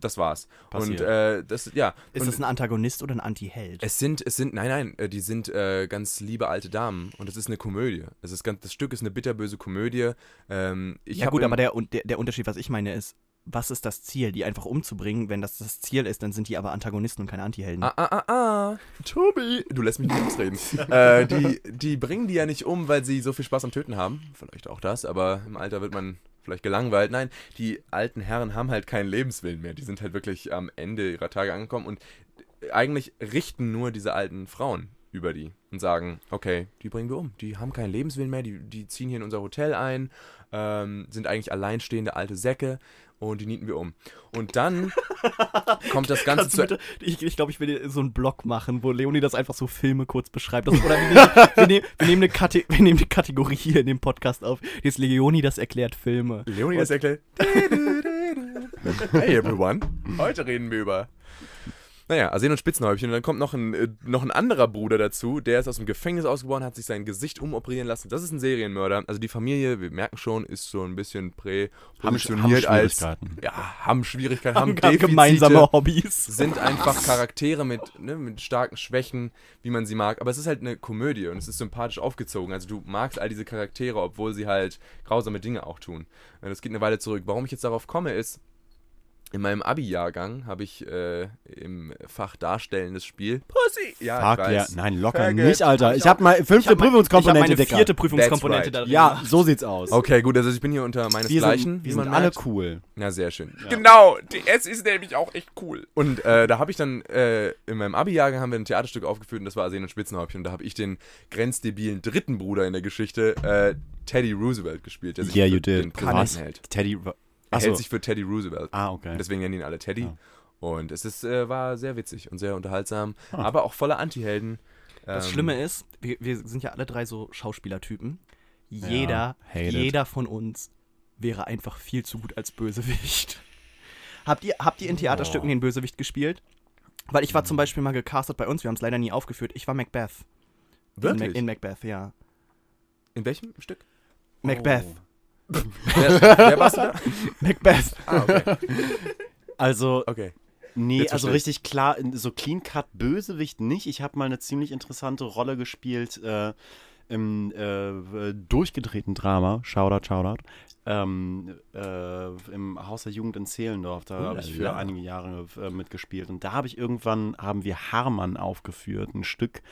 Das war's. Passiert. Und äh, das, ja. Ist das ein Antagonist oder ein Anti-Held? es sind, es sind, nein, nein, äh, die sind äh, ganz liebe alte Damen und es ist eine Komödie. Es ist ganz, das Stück ist eine bitterböse Komödie. Ähm, ja gut, aber der, der, der Unterschied, was ich meine, ist, was ist das Ziel? Die einfach umzubringen. Wenn das das Ziel ist, dann sind die aber Antagonisten und keine Anti-Helden. Ah, ah, ah, ah. Tobi, du lässt mich nicht ausreden. äh, die, die bringen die ja nicht um, weil sie so viel Spaß am Töten haben. Vielleicht auch das, aber im Alter wird man vielleicht gelangweilt. Nein, die alten Herren haben halt keinen Lebenswillen mehr. Die sind halt wirklich am Ende ihrer Tage angekommen und eigentlich richten nur diese alten Frauen über die und sagen, okay, die bringen wir um. Die haben keinen Lebenswillen mehr, die, die ziehen hier in unser Hotel ein, ähm, sind eigentlich alleinstehende alte Säcke und die nieten wir um. Und dann kommt das Ganze zu... bitte, ich ich glaube, ich will so einen Blog machen, wo Leonie das einfach so Filme kurz beschreibt. Das, oder wir nehmen, wir, nehmen, wir, nehmen eine wir nehmen eine Kategorie hier in dem Podcast auf. Die ist Leonie, das erklärt Filme. Leonie das erklärt. hey everyone, heute reden wir über Naja, Arsen und Spitzenhäubchen. Und dann kommt noch ein, äh, noch ein anderer Bruder dazu, der ist aus dem Gefängnis ausgeboren, hat sich sein Gesicht umoperieren lassen. Das ist ein Serienmörder. Also die Familie, wir merken schon, ist so ein bisschen prä Haben, positioniert haben als. Schwierigkeiten. Ja, haben Schwierigkeiten, haben, Haben Defizite, gemeinsame Hobbys. sind einfach Charaktere mit, ne, mit starken Schwächen, wie man sie mag. Aber es ist halt eine Komödie und es ist sympathisch aufgezogen. Also du magst all diese Charaktere, obwohl sie halt grausame Dinge auch tun. Das geht eine Weile zurück. Warum ich jetzt darauf komme, ist, in meinem Abi-Jahrgang habe ich äh, im Fach darstellendes Spiel Pussy. Ja, Fuck ich ja, nein, locker Faggot. nicht, Alter. Hab Ich ich hab mal fünfte Ich hab Prüfungskomponente, meine Dicker. vierte Prüfungskomponente right. da drin. Ja, so sieht's aus. Okay, gut, also ich bin hier unter Wir meinesgleichen. sind, wir wie man sind alle merkt. cool. Na, sehr schön. Ja. Genau, DS ist nämlich auch echt cool. Und äh, da habe ich dann, äh, in meinem Abi-Jahrgang haben wir ein Theaterstück aufgeführt und das war Arsen und Spitzenhäubchen. Und da habe ich den grenzdebilen dritten Bruder in der Geschichte, äh, Teddy Roosevelt, gespielt, der sich Yeah, you did. den Präsidenten hält. Teddy. Er Achso. hält sich für Teddy Roosevelt. Ah, okay. Und deswegen nennen ihn alle Teddy. Ja. Und es ist, äh, war sehr witzig und sehr unterhaltsam, Ah. aber auch voller Anti-Helden. Das Ähm, Schlimme ist, wir, wir sind ja alle drei so Schauspielertypen. Jeder, it. jeder von uns wäre einfach viel zu gut als Bösewicht. Habt ihr, habt ihr in Theaterstücken den Bösewicht gespielt? Weil ich war zum Beispiel mal gecastet bei uns, wir haben es leider nie aufgeführt. Ich war Macbeth. In, Wirklich? Mac- in Macbeth, ja. In welchem Stück? Macbeth. Oh. Wer, wer warst du da? Macbeth. Ah, okay. Also, okay. nee, Jetzt also verstehe richtig klar, so Clean Cut Bösewicht nicht. Ich habe mal eine ziemlich interessante Rolle gespielt äh, im äh, durchgedrehten Drama, Shoutout, Shoutout, ähm, äh, im Haus der Jugend in Zehlendorf. Da habe ich für einige Jahre äh, mitgespielt. Und da habe ich irgendwann, haben wir Harman aufgeführt, ein Stück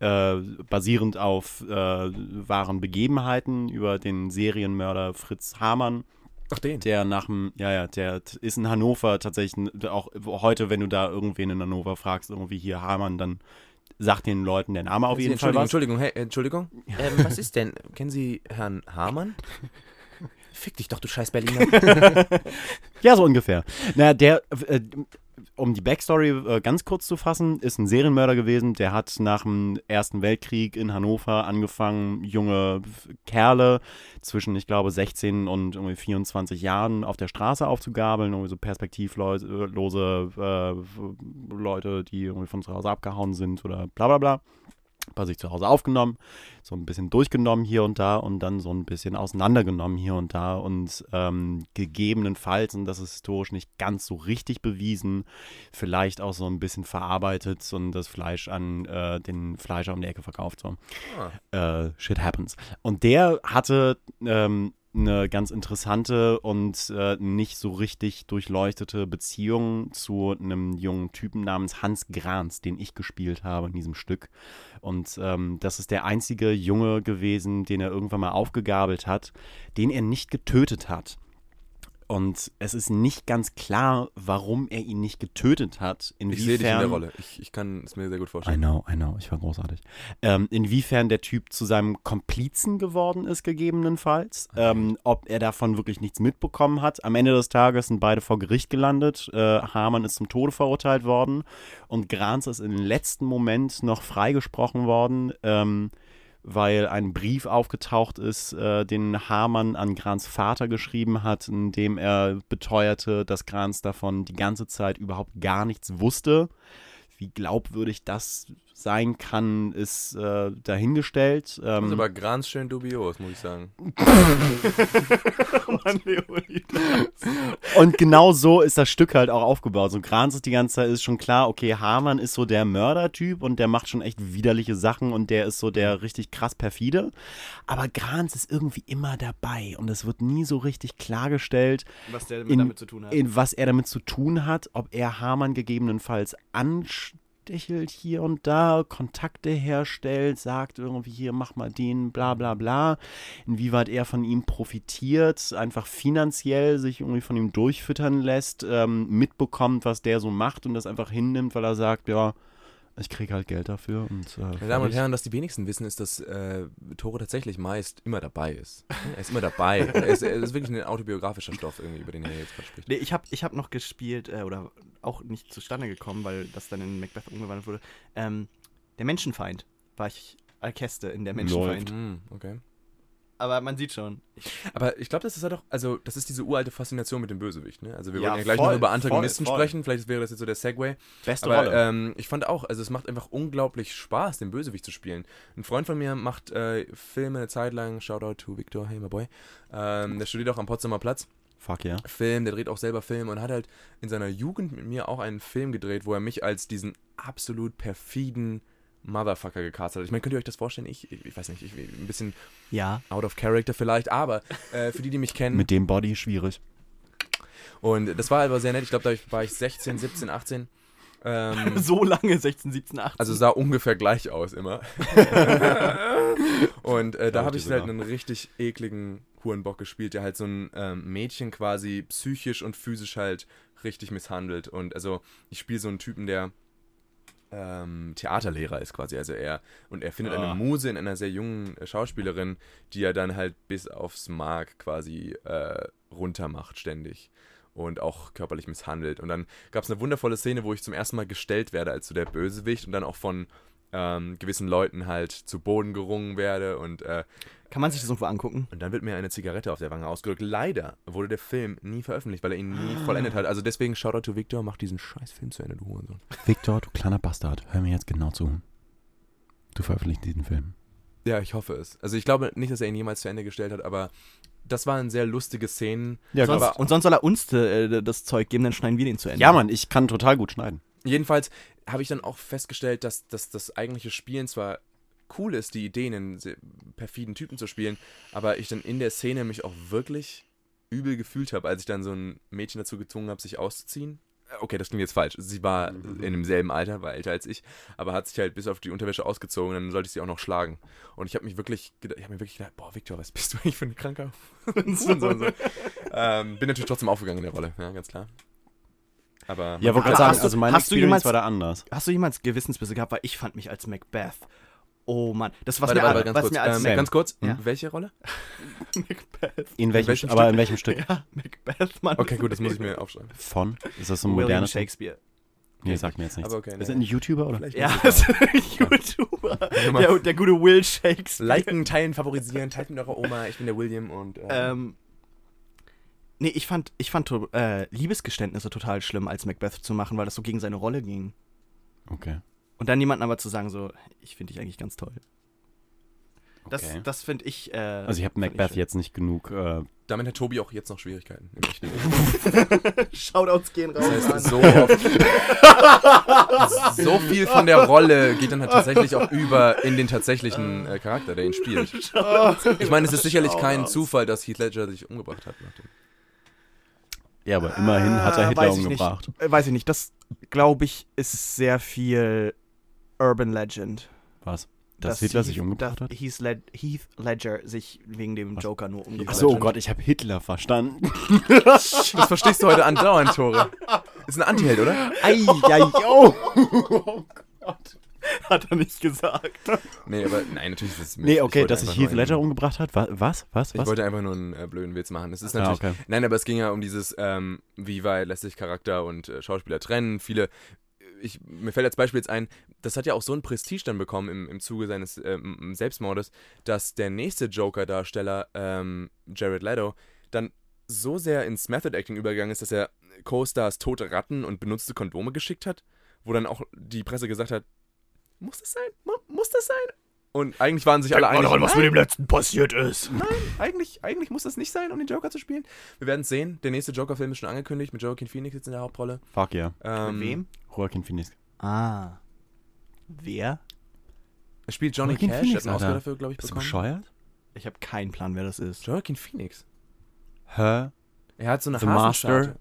äh, basierend auf äh, wahren Begebenheiten über den Serienmörder Fritz Hamann Ach, den. der nach dem, ja, ja, der ist in Hannover tatsächlich, auch heute, wenn du da irgendwen in Hannover fragst, irgendwie hier Hamann, dann sagt den Leuten der Name auf jeden Fall Entschuldigung, was. Entschuldigung, hey, Entschuldigung. Ähm, was ist denn? Kennen Sie Herrn Hamann? Fick dich doch, du scheiß Berliner. Ja, so ungefähr. Naja, der, äh, um die Backstory äh, ganz kurz zu fassen, ist ein Serienmörder gewesen. Der hat nach dem Ersten Weltkrieg in Hannover angefangen, junge Kerle zwischen, ich glaube, 16 und irgendwie 24 Jahren auf der Straße aufzugabeln. Irgendwie so perspektivlose äh, Leute, die irgendwie von zu Hause abgehauen sind oder bla bla bla. Bei sich zu Hause aufgenommen, so ein bisschen durchgenommen hier und da und dann so ein bisschen auseinandergenommen hier und da und ähm, gegebenenfalls, und das ist historisch nicht ganz so richtig bewiesen, vielleicht auch so ein bisschen verarbeitet und das Fleisch an äh, den Fleischer um die Ecke verkauft. So. Ah. Äh, shit happens. Und der hatte ähm, eine ganz interessante und äh, nicht so richtig durchleuchtete Beziehung zu einem jungen Typen namens Hans Grans, den ich gespielt habe in diesem Stück. Und ähm, das ist der einzige Junge gewesen, den er irgendwann mal aufgegabelt hat, den er nicht getötet hat. Und es ist nicht ganz klar, warum er ihn nicht getötet hat. Ich sehe dich in Inwiefern der Rolle. Ich, ich kann es mir sehr gut I vorstellen. know, I know, ich war großartig. Ähm, inwiefern der Typ zu seinem Komplizen geworden ist, gegebenenfalls. Ähm, ob er davon wirklich nichts mitbekommen hat. Am Ende des Tages sind beide vor Gericht gelandet. Äh, Hamann ist zum Tode verurteilt worden und Grans ist im letzten Moment noch freigesprochen worden. Ähm, weil ein Brief aufgetaucht ist, äh, den Hamann an Grans Vater geschrieben hat, in dem er beteuerte, dass Grans davon die ganze Zeit überhaupt gar nichts wusste. Wie glaubwürdig das sein kann, ist äh, dahingestellt. Das ist Ähm, aber ganz schön dubios, muss ich sagen. Und genau so ist das Stück halt auch aufgebaut. So Grans ist die ganze Zeit ist schon klar, okay, Hamann ist so der Mördertyp und der macht schon echt widerliche Sachen und der ist so der richtig krass perfide. Aber Grans ist irgendwie immer dabei und es wird nie so richtig klargestellt, Was der In- damit zu tun hat. in was er damit zu tun hat, ob er Hamann gegebenenfalls anstichelt hier und da, Kontakte herstellt, sagt irgendwie hier, mach mal den, bla bla bla, inwieweit er von ihm profitiert, einfach finanziell sich irgendwie von ihm durchfüttern lässt, ähm, mitbekommt, was der so macht und das einfach hinnimmt, weil er sagt, ja, ich krieg halt Geld dafür und äh, Meine Damen und. Herren, was die wenigsten wissen, ist, dass äh, Tore tatsächlich meist immer dabei ist. Er ist immer dabei. er, ist, er ist wirklich ein autobiografischer Stoff, irgendwie, über den er jetzt gerade spricht. Nee, ich habe ich hab noch gespielt, äh, oder auch nicht zustande gekommen, weil das dann in Macbeth umgewandelt wurde. Ähm, der Menschenfeind war ich Alkeste in der Menschenfeind. Hm, okay. Aber man sieht schon. Aber ich glaube, das ist halt auch, also das ist diese uralte Faszination mit dem Bösewicht, ne? Also wir Ja, wollen ja gleich voll, noch über Antagonisten voll, voll. sprechen, vielleicht wäre das jetzt so der Segway. Beste Aber Rolle. ähm, ich fand auch, also es macht einfach unglaublich Spaß, den Bösewicht zu spielen. Ein Freund von mir macht äh, Filme eine Zeit lang, Shoutout to Victor, hey my boy. Ähm, der studiert auch am Potsdamer Platz. Fuck ja. Film, der dreht auch selber Filme und hat halt in seiner Jugend mit mir auch einen Film gedreht, wo er mich als diesen absolut perfiden Motherfucker gecastet hat. Ich meine, könnt ihr euch das vorstellen? Ich, ich, weiß nicht, ich, ein bisschen ja. out of character vielleicht, aber äh, für die, die mich kennen, Mit dem Body schwierig. und das war aber sehr nett. Ich glaube, da war ich 16, 17, 18. Ähm, So lange, 16, 17, 18. also sah ungefähr gleich aus immer. und äh, da habe ich halt einen richtig ekligen Hurenbock gespielt, der halt so ein ähm, Mädchen quasi psychisch und physisch halt richtig misshandelt. Und also ich spiele so einen Typen, der ähm, Theaterlehrer ist quasi. Also er und er findet Ah. eine Muse in einer sehr jungen äh, Schauspielerin, die er dann halt bis aufs Mark quasi äh, runtermacht ständig und auch körperlich misshandelt. Und dann gab es eine wundervolle Szene, wo ich zum ersten Mal gestellt werde als so der Bösewicht und dann auch von ähm, gewissen Leuten halt zu Boden gerungen werde und äh, Kann man sich das irgendwo angucken? und dann wird mir eine Zigarette auf der Wange ausgedrückt. Leider wurde der Film nie veröffentlicht, weil er ihn nie vollendet hat. Also deswegen Shoutout to Victor, mach diesen scheiß Film zu Ende, du Hurensohn. Victor, du kleiner Bastard, hör mir jetzt genau zu. Du veröffentlichst diesen Film. Ja, ich hoffe es. Also ich glaube nicht, dass er ihn jemals zu Ende gestellt hat, aber das waren sehr lustige Szenen. Ja, sonst, aber- und sonst soll er uns äh, das Zeug geben, dann schneiden wir den zu Ende. ja, Mann, ich kann total gut schneiden. Jedenfalls habe ich dann auch festgestellt, dass, dass das eigentliche Spielen zwar cool ist, die Ideen, sehr perfiden Typen zu spielen, aber ich dann in der Szene mich auch wirklich übel gefühlt habe, als ich dann so ein Mädchen dazu gezwungen habe, sich auszuziehen. Äh, Okay, das klingt jetzt falsch. Sie war in demselben Alter, war älter als ich, aber hat sich halt bis auf die Unterwäsche ausgezogen dann sollte ich sie auch noch schlagen. Und ich habe mich wirklich, ich habe mir wirklich gedacht, boah, Victor, was bist du eigentlich für ein kranker? so, so, so. Ähm, bin natürlich trotzdem aufgegangen in der Rolle, ja, ganz klar. Aber Ja, wollte gerade sagen, du- also meine hast du Experience jemals- war da anders. Hast du jemals Gewissensbisse gehabt? Weil ich fand mich als Macbeth. Oh Mann. Das, was warte, mir, warte, ganz was kurz. mir als ähm, ganz kurz, Ja. welche Rolle? Macbeth. In welchem, welchem aber Stück? in welchem Stück? Ja, Macbeth, Mann. Okay, gut, das muss ich mir aufschreiben. Von? Ist das so ein William modernes? Shakespeare. Nee, sagt mir jetzt nichts. Aber okay, Ist nee. das ein YouTuber oder? Vielleicht Ja, ist ein YouTuber. Der, der gute Will Shakespeare. Liken, teilen, favorisieren, teilt mit eurer Oma. Ich bin der William und. ähm, Ähm, nee, ich fand, ich fand äh, Liebesgeständnisse total schlimm, als Macbeth zu machen, weil das so gegen seine Rolle ging. Okay. Und dann jemandem aber zu sagen, so, ich finde dich eigentlich ganz toll. Das, okay. das finde ich. Äh, also ich habe find Macbeth schön. jetzt nicht genug. Äh, damit hat Tobi auch jetzt noch Schwierigkeiten. im echten Leben. Shoutouts gehen raus. Das heißt, so, oft, so viel von der Rolle geht dann halt tatsächlich auch über in den tatsächlichen äh, Charakter, der ihn spielt. Ich meine, es ist sicherlich kein. Zufall, dass Heath Ledger sich umgebracht hat. Nach dem. Ja, aber immerhin hat er Ah, Hitler weiß umgebracht. Nicht. Äh, weiß ich nicht. Das, glaube ich, ist sehr viel Urban Legend. Was? Dass, Hitler sich Heath- umgebracht dass hat? Heath, Led Heath Ledger sich wegen dem Was? Joker nur umgebracht Achso, oh hat. Gott, ich habe Hitler verstanden. Das verstehst du heute andauernd, Tore. Ist ein Antiheld, oder? Ei, ei, oh. oh Gott. Hat er nicht gesagt. Nee, aber nein, natürlich ist es Nee, ich okay, wollte dass sich einfach Heath Ledger einen- umgebracht hat? Wa- Was? Was? Ich Was? wollte einfach nur einen äh, blöden Witz machen. Es ist Ah, natürlich. okay. Nein, aber es ging ja um dieses, ähm, wie weit lässt sich Charakter und äh, Schauspieler trennen. Viele, ich, mir fällt als Beispiel jetzt ein, das hat ja auch so ein Prestige dann bekommen im, im Zuge seines ähm, Selbstmordes, dass der nächste Joker-Darsteller, ähm, Jared Leto, dann so sehr ins Method Acting übergegangen ist, dass er Co-Stars tote Ratten und benutzte Kondome geschickt hat, wo dann auch die Presse gesagt hat, muss das sein? Mu muss das sein? Und eigentlich waren sich alle einig, nein, dem letzten passiert ist. Nein, eigentlich, eigentlich muss das nicht sein, um den Joker zu spielen. Wir werden es sehen. Der nächste Joker-Film ist schon angekündigt mit Joaquin Phoenix jetzt in der Hauptrolle. Fuck ja. Ähm, Mit wem? Joaquin Phoenix. Ah. Wer? Er spielt Johnny Joaquin Cash, Phoenix, hat einen Oscar dafür, glaube ich, Bist du bekommen. bescheuert? Ich habe keinen Plan, wer das ist. Joaquin Phoenix. Hä? Er hat so eine The. Master.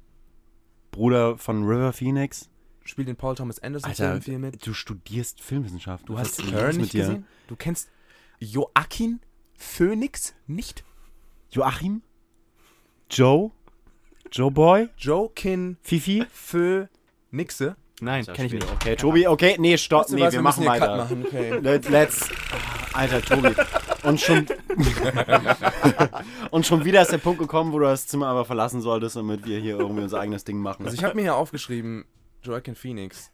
Bruder von River Phoenix? Spielt den Paul Thomas Anderson Alter, Film viel mit. du studierst Filmwissenschaft. Du hast Her nicht dir? gesehen? Du kennst Joaquin Phoenix nicht? Joachim? Joe? Joe Boy? Joaquin Fifi? Phoenixe. Nein, kenne ich nicht. Okay, Tobi, okay, nee, stopp, Weißt du nee, was, wir, müssen machen weiter. machen, okay. Let, let's. Alter, Tobi. Und schon. und schon wieder ist der Punkt gekommen, wo du das Zimmer aber verlassen solltest, damit wir hier irgendwie unser eigenes Ding machen. Also ich habe mir hier aufgeschrieben, Joaquin Phoenix.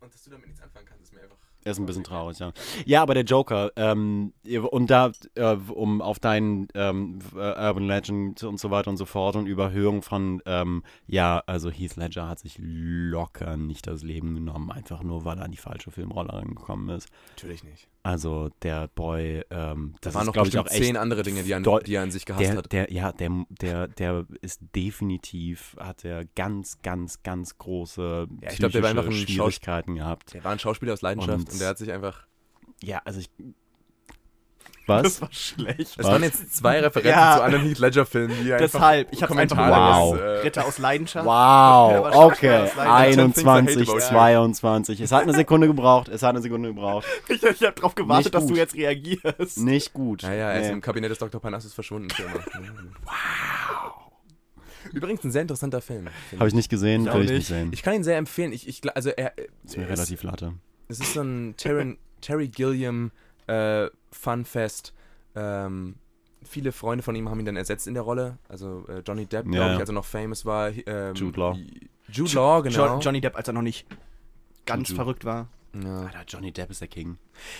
Und dass du damit nichts anfangen kannst, ist mir einfach... Er ist ein bisschen traurig, ja. Ja, aber der Joker, ähm, und da, äh, um auf deinen ähm, äh, Urban Legend und so weiter und so fort und Überhöhung von, ähm, ja, also Heath Ledger hat sich locker nicht das Leben genommen, einfach nur, weil er an die falsche Filmrolle rangekommen ist. Natürlich nicht. Also der Boy, ähm, Da das waren ist, noch ich, bestimmt echt zehn andere Dinge, die, an, die er an sich gehasst der, hat. der, ja, der, der, der ist definitiv, hat er ganz, ganz, ganz große Ja, ich glaub, der war einfach ein Schwierigkeiten gehabt. Der war ein Schauspieler aus Leidenschaft Und- und, der hat sich einfach. Ja, also ich. Was? war schlecht. Es waren jetzt zwei Referenzen Ja. zu anderen Heath Ledger-Filmen, die einfach Deshalb, ich hab's einfach Wow. kommentarlos, äh, Ritter aus Leidenschaft. Wow, okay. aus Leidenschaft. 21, Things I hate about 22. Es hat eine Sekunde gebraucht. Es hat eine Sekunde gebraucht. Ich, ich hab drauf gewartet, Nicht dass du jetzt reagierst. Nicht gut. Ja, ja, er ist Nee. im Kabinett des Dr. Parnassus verschwunden. wow. Übrigens ein sehr interessanter Film. Habe ich nicht gesehen, Ich will ich nicht. sehen. Ich kann ihn sehr empfehlen. Ich, ich, also er, Ist mir es- relativ latte. Es ist so ein Terry, Terry Gilliam äh, Funfest. Ähm, viele Freunde von ihm haben ihn dann ersetzt in der Rolle. Also äh, Johnny Depp, Ja, glaube ich, als er noch famous war. Ähm, Jude Law. Jude Law, genau. Jo Johnny Depp, als er noch nicht ganz Juju. verrückt war. ja. Alter, Johnny Depp ist der King.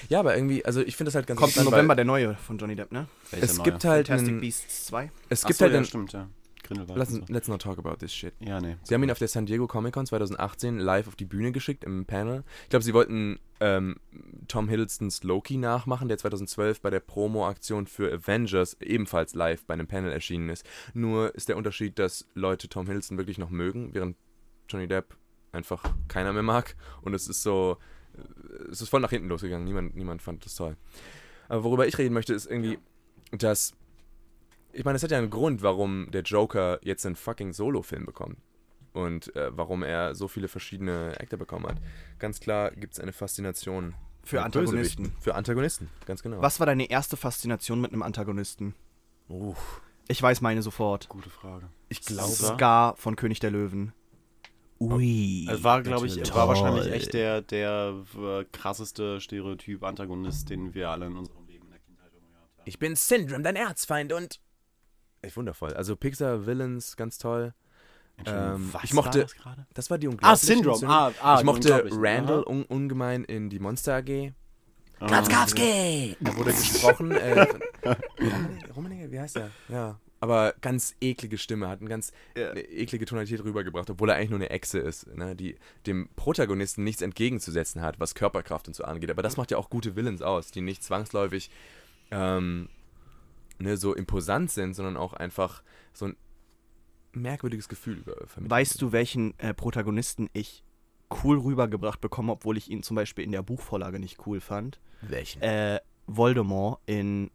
ja, aber irgendwie, also ich finde das halt ganz Kommt im November der neue von Johnny Depp, ne? Welcher Es neue? gibt halt Fantastic einen, Beasts 2. es gibt so, halt ja, einen, stimmt, ja. Grindelwald. let's, so. let's not talk about this shit. Ja, nee. Sie haben ihn auf der San Diego Comic Con 2018 live auf die Bühne geschickt im Panel. Ich glaube, sie wollten ähm, Tom Hiddlestons Loki nachmachen, der 2012 bei der Promo-Aktion für Avengers ebenfalls live bei einem Panel erschienen ist. Nur ist der Unterschied, dass Leute Tom Hiddleston wirklich noch mögen, während Johnny Depp einfach keiner mehr mag. Und es ist so, äh, es ist voll nach hinten losgegangen. Niemand, niemand fand das toll. Aber worüber ich reden möchte, ist irgendwie, dass ich meine, es hat ja einen Grund, warum der Joker jetzt einen fucking Solo-Film bekommt. Und äh, warum er so viele verschiedene Actor bekommen hat. Ganz klar gibt es eine Faszination Für Antagonisten. Für Antagonisten, ganz genau. Was war deine erste Faszination mit einem Antagonisten? Uff, Ich weiß meine sofort. Gute Frage. ich glaube- Scar von König der Löwen. Ui. Es war, glaube ich, war wahrscheinlich echt der, der äh, krasseste Stereotyp-Antagonist, den wir alle in unserem Leben in der Kindheit irgendwie haben. Ich bin Syndrome, dein Erzfeind und. Echt wundervoll. Also Pixar Villains, ganz toll. Ähm, was ich mochte- war das gerade? Das war die Ah, unglaubliche Syndrome. Ah, ah, ich mochte Unglaublichen. Randall un ungemein in die Monster AG. Ah. Glatzkowski! Er wurde gesprochen. Äh, Rummenigge- wie heißt er? Ja. Aber ganz eklige Stimme, hat eine ganz eine eklige Tonalität rübergebracht, obwohl er eigentlich nur eine Echse ist, ne, die dem Protagonisten nichts entgegenzusetzen hat, was Körperkraft und so angeht. Aber das macht ja auch gute Villains aus, die nicht zwangsläufig ähm, ne, so imposant sind, sondern auch einfach so ein merkwürdiges Gefühl vermitteln. Weißt du, welchen äh, Protagonisten ich cool rübergebracht bekomme, obwohl ich ihn zum Beispiel in der Buchvorlage nicht cool fand? welchen? Äh, Voldemort in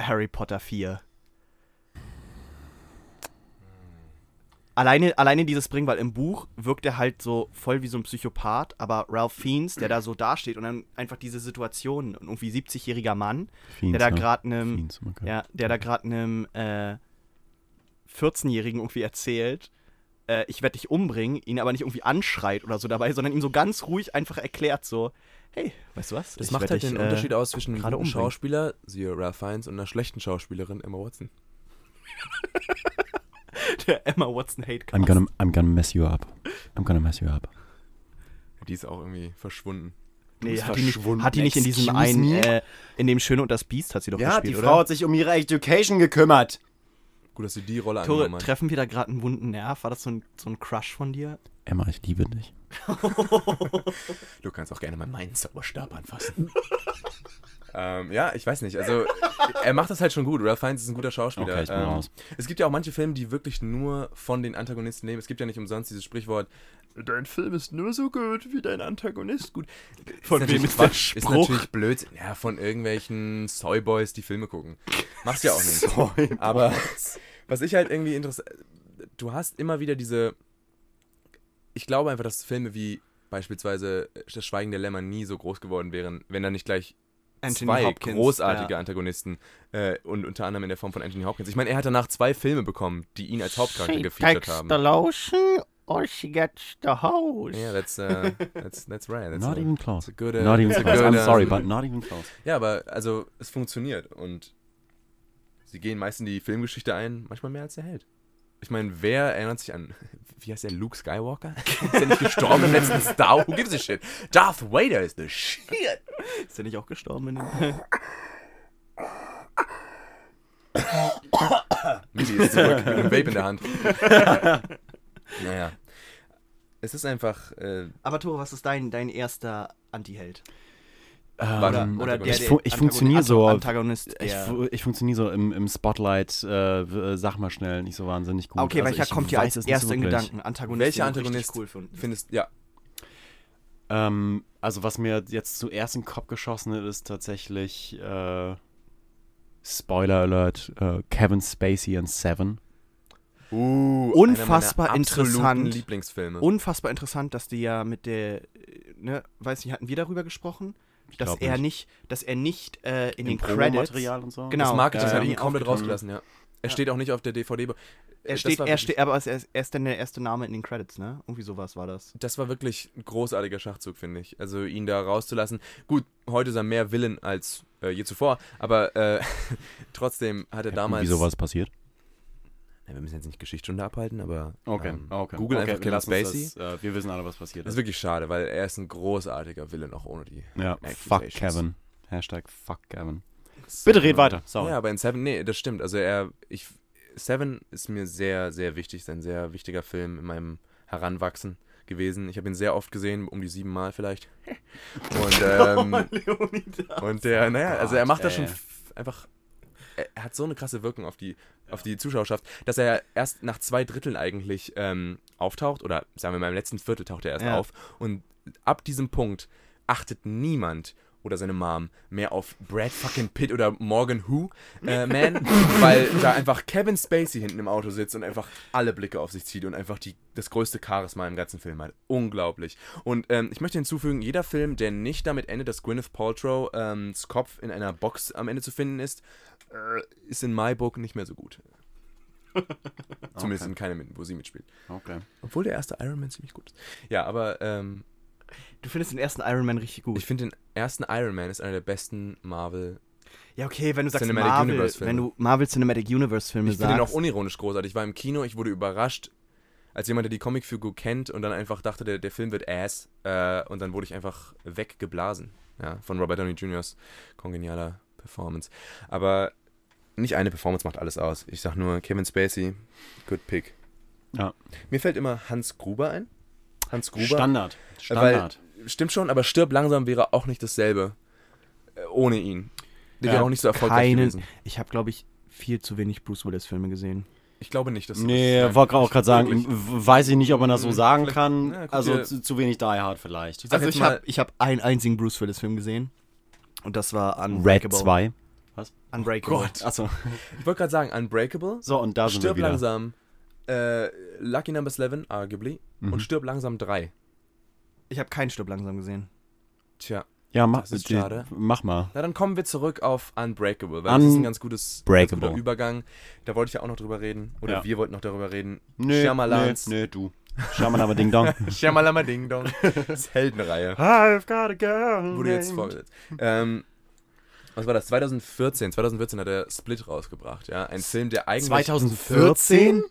Harry Potter 4. Alleine, alleine dieses Bringen, weil im Buch wirkt er halt so voll wie so ein Psychopath, aber Ralph Fiennes, der da so dasteht und dann einfach diese Situation, ein irgendwie 70-jähriger Mann, der da gerade einem, okay. ja, der da gerade einem äh, 14-Jährigen irgendwie erzählt, äh, ich werde dich umbringen, ihn aber nicht irgendwie anschreit oder so dabei, sondern ihm so ganz ruhig einfach erklärt so, hey, weißt du was? Das Ich macht halt dich, den äh, Unterschied aus zwischen einem gerade guten. Schauspieler, siehe Ralph Fiennes, und einer schlechten Schauspielerin, Emma Watson. Der Emma Watson Hate I'm gonna, I'm gonna mess you up. I'm gonna mess you up. Die ist auch irgendwie verschwunden. Nee, hat die, nicht, verschwunden. hat die nicht in diesem einen, äh, in dem Schöne und das Biest hat sie doch Ja, die gespielt, Frau oder? hat sich um ihre Education gekümmert. Gut, dass sie die Rolle Tore, angenommen hat. treffen wir da gerade einen wunden Nerv? War das so ein, so ein Crush von dir? Emma, ich liebe dich. Du kannst auch gerne mal meinen Zauberstab anfassen. ähm, ja, ich weiß nicht. Also, er macht das halt schon gut. Ralph Fiennes ist ein guter Schauspieler. Okay, ich bin ähm, raus. Es gibt ja auch manche Filme, die wirklich nur von den Antagonisten leben. Es gibt ja nicht umsonst dieses Sprichwort, dein Film ist nur so gut wie dein Antagonist gut. Von ist wem ist der Ist natürlich blöd. Ja, von irgendwelchen Soyboys, die Filme gucken. Machst ja auch nicht. Aber was ich halt irgendwie interessant. Du hast immer wieder diese. Ich glaube einfach, dass Filme wie beispielsweise Das Schweigen der Lämmer nie so groß geworden wären, wenn da nicht gleich Anthony zwei Hopkins, großartige ja. Antagonisten äh, und unter anderem in der Form von Anthony Hopkins. Ich meine, er hat danach zwei Filme bekommen, die ihn als Hauptcharakter gefeatured haben. the lotion or she gets the hose. Ja, that's, uh, that's, that's right. That's Not a, even close. good, uh, Not even close. good, I'm sorry, but not even close. Ja, aber also es funktioniert und sie gehen meist in die Filmgeschichte ein, manchmal mehr als der Held. Ich meine, wer erinnert sich an, wie heißt der, Luke Skywalker? ist er nicht gestorben im letzten Star? Who gives a shit? Darth Vader is the shit. Ist er nicht auch gestorben in dem Midi ist zurück mit einem Vape in der Hand. naja. Es ist einfach. Äh, Aber Tore, was ist dein, dein erster Antiheld? Warte, Ähm, Oder der, Ich der fu- ich funktioniere so- Antagonist, Ich, der... fu- ich funktioniere so im, im Spotlight, äh, äh, sag mal schnell, nicht so wahnsinnig gut. Okay, Also welcher ich kommt dir als erster in. Gedanken? Antagonist, Welcher Antagonist cool finden. findest. Ja. Ähm, also was mir jetzt zuerst in den Kopf geschossen ist, ist tatsächlich äh, Spoiler Alert, äh, Kevin Spacey in Seven. Uh, Unfassbar interessant. Lieblingsfilme. Unfassbar interessant, dass die ja mit der, äh, ne, weiß nicht, hatten wir darüber gesprochen? Dass glaub er nicht. nicht, dass er nicht äh, in, den Promomaterial Credits, und so. Genau. das Marketing ja, hat ihn komplett rausgelassen, ja. Er Ja. steht auch nicht auf der DVD. Er Das steht, er steht, aber er ist, er ist dann der erste Name in den Credits, ne? Irgendwie sowas war das. Das war wirklich ein großartiger Schachzug, finde ich. Also ihn da rauszulassen. Gut, heute ist er mehr Villain als äh, je zuvor, aber äh, trotzdem hat er damals. Wie sowas passiert? Ja, wir müssen jetzt nicht Geschichtsstunde abhalten, aber Okay, ähm, okay. Google okay, einfach Kevin Spacey. Das, äh, wir wissen alle, was passiert Das ist. ist wirklich schade, weil er ist ein großartiger Villain, auch ohne die. Ja, fuck. Kevin. Hashtag fuck Kevin. Bitte red weiter, sorry. Ja, aber in Seven, nee, das stimmt. Also er, ich, Seven ist mir sehr, sehr wichtig, ist ein sehr wichtiger Film in meinem Heranwachsen gewesen. Ich habe ihn sehr oft gesehen, um die sieben Mal vielleicht. Und, ähm, und der, naja, also er macht das schon einfach, er, hat so eine krasse Wirkung auf die, auf die Zuschauerschaft, dass er erst nach zwei Dritteln eigentlich ähm, auftaucht, oder sagen wir mal im letzten Viertel taucht er erst Ja. auf. Und ab diesem Punkt achtet niemand oder seine Mom mehr auf Brad fucking Pitt oder Morgan Who, äh, Man, weil da einfach Kevin Spacey hinten im Auto sitzt und einfach alle Blicke auf sich zieht und einfach die, das größte Charisma im ganzen Film hat. Unglaublich. Und ähm, ich möchte hinzufügen, jeder Film, der nicht damit endet, dass Gwyneth Paltrow ähm, Kopf in einer Box am Ende zu finden ist, äh, ist in my book nicht mehr so gut. Zumindest Okay. in keinem, wo sie mitspielt. Okay. Obwohl der erste Iron Man ziemlich gut ist. Ja, aber ähm, Du findest den ersten Iron Man richtig gut. ich finde den ersten Iron Man ist einer der besten Marvel. ja, okay, wenn du sagst Cinematic Marvel, Universe-Filme. wenn du Marvel Cinematic Universe Filme Ich finde sagst. den auch unironisch großartig. Ich war im Kino, ich wurde überrascht, als jemand, der die Comicfigur kennt und dann einfach dachte, der, der Film wird ass. Äh, und dann wurde ich einfach weggeblasen. Ja, von Robert Downey Jr.'s kongenialer Performance. Aber nicht eine Performance macht alles aus. Ich sag nur Kevin Spacey, good pick. Ja. Mir fällt immer Hans Gruber ein. Hans Gruber. Standard. Weil- Standard. Stimmt schon, aber stirb langsam wäre auch nicht dasselbe. Äh, ohne ihn. Der Ja. wäre auch nicht so erfolgreich Keinen- gewesen. Ich habe, glaube ich, viel zu wenig Bruce Willis Filme gesehen. Ich glaube nicht, dass Nee, das- wollte auch gerade sagen, weiß ich nicht, ob man das so Hm, sagen vielleicht- kann. ja, also zu, zu wenig Die Hard vielleicht. Also ich habe ich hab einen einzigen Bruce Willis Film gesehen. Und das war Red Unbreakable. 2. Unbreakable. Gott. Achso. ich wollte gerade sagen, Unbreakable, So, und da sind wir Stirb wieder. langsam, äh, Lucky Number 11, arguably, Mhm. und Stirb langsam 3. Ich habe keinen Stück langsam gesehen. Tja, Ja, mach, Das ist die- schade. mach mal. na dann kommen wir zurück auf Unbreakable, weil das ist ein ganz gutes ganz guter Übergang. Da wollte ich ja auch noch drüber reden, oder Ja. wir wollten noch darüber reden. Nö, Shyamalans. nö, nö, du. Schamalama Ding Dong. Shyamalama Ding Dong. Das ist Heldenreihe. I've got a girl Wurde jetzt vorgesetzt. Ähm, was war das? 2014. 2014 hat er Split rausgebracht, ja. Ein Film, der eigentlich. 2014?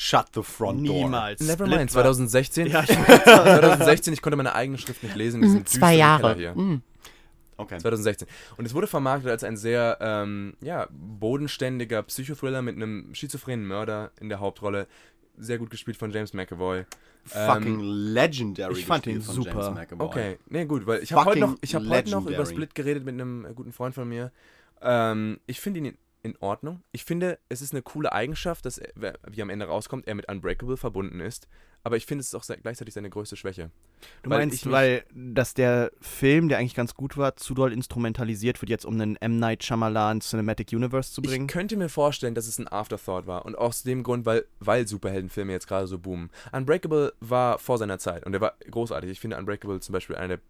Shut the front door. Niemals. Nevermind, Split war- 2016. Ja, ich 2016, ich konnte meine eigene Schrift nicht lesen. in diesem Zwei Jahre. Keller Hier. Hm. Okay. 2016. Und es wurde vermarktet als ein sehr ähm, ja, bodenständiger Psychothriller mit einem schizophrenen Mörder in der Hauptrolle. Sehr gut gespielt von James McAvoy. Fucking legendary. ich fand ihn super. James McAvoy. Okay, nee, gut, weil ich habe heute noch, ich hab heute noch über. Split geredet mit einem guten Freund von mir. Ähm, ich finde ihn in, Ordnung. Ich finde, es ist eine coole Eigenschaft, dass, er, wie am Ende rauskommt, er mit Unbreakable verbunden ist. Aber ich finde, es ist auch gleichzeitig seine größte Schwäche. Du Weil meinst, weil dass der Film, der eigentlich ganz gut war, zu doll instrumentalisiert wird, jetzt um einen M. Night Shyamalan Cinematic Universe zu bringen? Ich könnte mir vorstellen, dass es ein Afterthought war. Und aus dem Grund, weil, weil Superheldenfilme jetzt gerade so boomen. Unbreakable war vor seiner Zeit und der war großartig. Ich finde Unbreakable zum Beispiel einer der,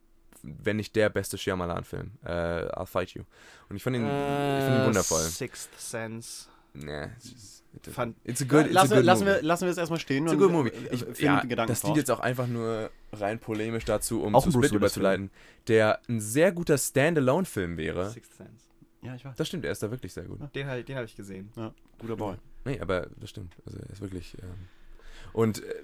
wenn nicht der beste Shyamalan-Film. Äh, I'll Fight You. Und ich fand ihn, ich fand ihn wundervoll. Sixth Sense. Nee, it's, just, it's, a, it's a good, it's a lassen, good wir, lassen, movie. wir, lassen wir es erstmal stehen. It's a good movie. äh, Ich, finden ja, das dient jetzt auch einfach nur rein polemisch dazu, um Auch zu Split überzuleiten, der ein sehr guter Standalone-Film wäre. Sixth Sense. Ja, ich weiß. Das stimmt, er ist da wirklich sehr gut. Den, den habe ich gesehen. Guter Boy. Nee, aber das stimmt. Also er ist wirklich. Ähm, und äh,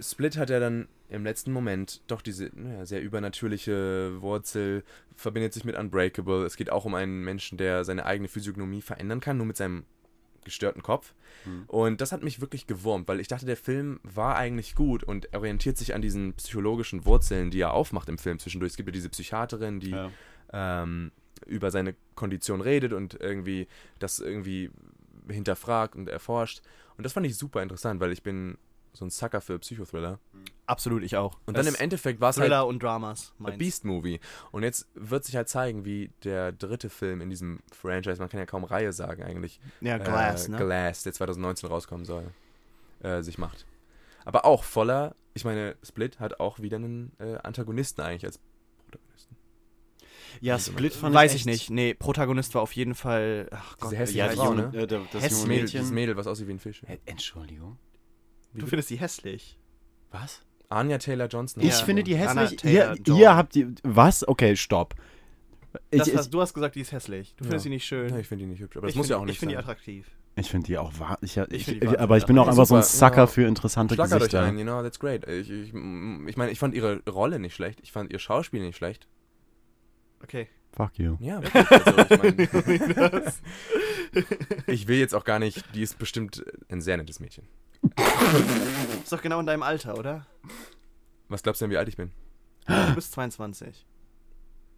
Split hat ja dann im letzten Moment doch diese naja, sehr übernatürliche Wurzel, verbindet sich mit Unbreakable. Es geht auch um einen Menschen, der seine eigene Physiognomie verändern kann, nur mit seinem gestörten Kopf. Hm. Und das hat mich wirklich gewurmt, weil ich dachte, der Film war eigentlich gut und orientiert sich an diesen psychologischen Wurzeln, die er aufmacht im Film zwischendurch. Es gibt ja diese Psychiaterin, die Ja. ähm, über seine Kondition redet und irgendwie das irgendwie hinterfragt und erforscht. Und das fand ich super interessant, weil ich bin so ein Sucker für Psychothriller. Absolut, ich auch. Und dann im Endeffekt war es halt Thriller und Dramas. A meins. Beast Movie. Und jetzt wird sich halt zeigen, wie der dritte Film in diesem Franchise, man kann ja kaum Reihe sagen eigentlich, Ja, Glass, äh, ne? Glass, der 2019 rauskommen soll, äh, sich macht. Aber auch voller, ich meine, Split hat auch wieder einen äh, Antagonisten eigentlich als Protagonisten. Ja, Split fand Weiß ich ich nicht. Nee, Protagonist war auf jeden Fall. Ach Gott. Diese hässliche Ja, Frau, ne? äh, das. Das Mädel, Mädel, was aussieht wie ein Fisch. Äh, Entschuldigung. Du findest sie hässlich. Was? Anya Taylor-Johnson. Ich Ja. finde die hässlich. Taylor Ihr, ihr habt die. Was? Okay, stopp. Ich, Das ich, hast, du hast gesagt, die ist hässlich. Du findest Ja. sie nicht schön. Ja, ich finde die nicht hübsch, aber das Ich muss find- ja auch nicht Ich finde die sein. attraktiv. ich finde die auch wahr. Ich, ich, Ich die ich, wahnsinnig aber ich bin auch einfach so ein Sucker ja. für interessante Schlackert euch Gesichter. ein, you know, that's great. Ich, ich, ich meine, ich fand ihre Rolle nicht schlecht. Ich fand ihr Schauspiel nicht schlecht. Okay. Fuck you. Ja, wirklich. Also, ich, mein, ich will jetzt auch gar nicht, die ist bestimmt ein sehr nettes Mädchen. Ist doch genau in deinem Alter, oder? Was glaubst du denn, wie alt ich bin? Du bist 22.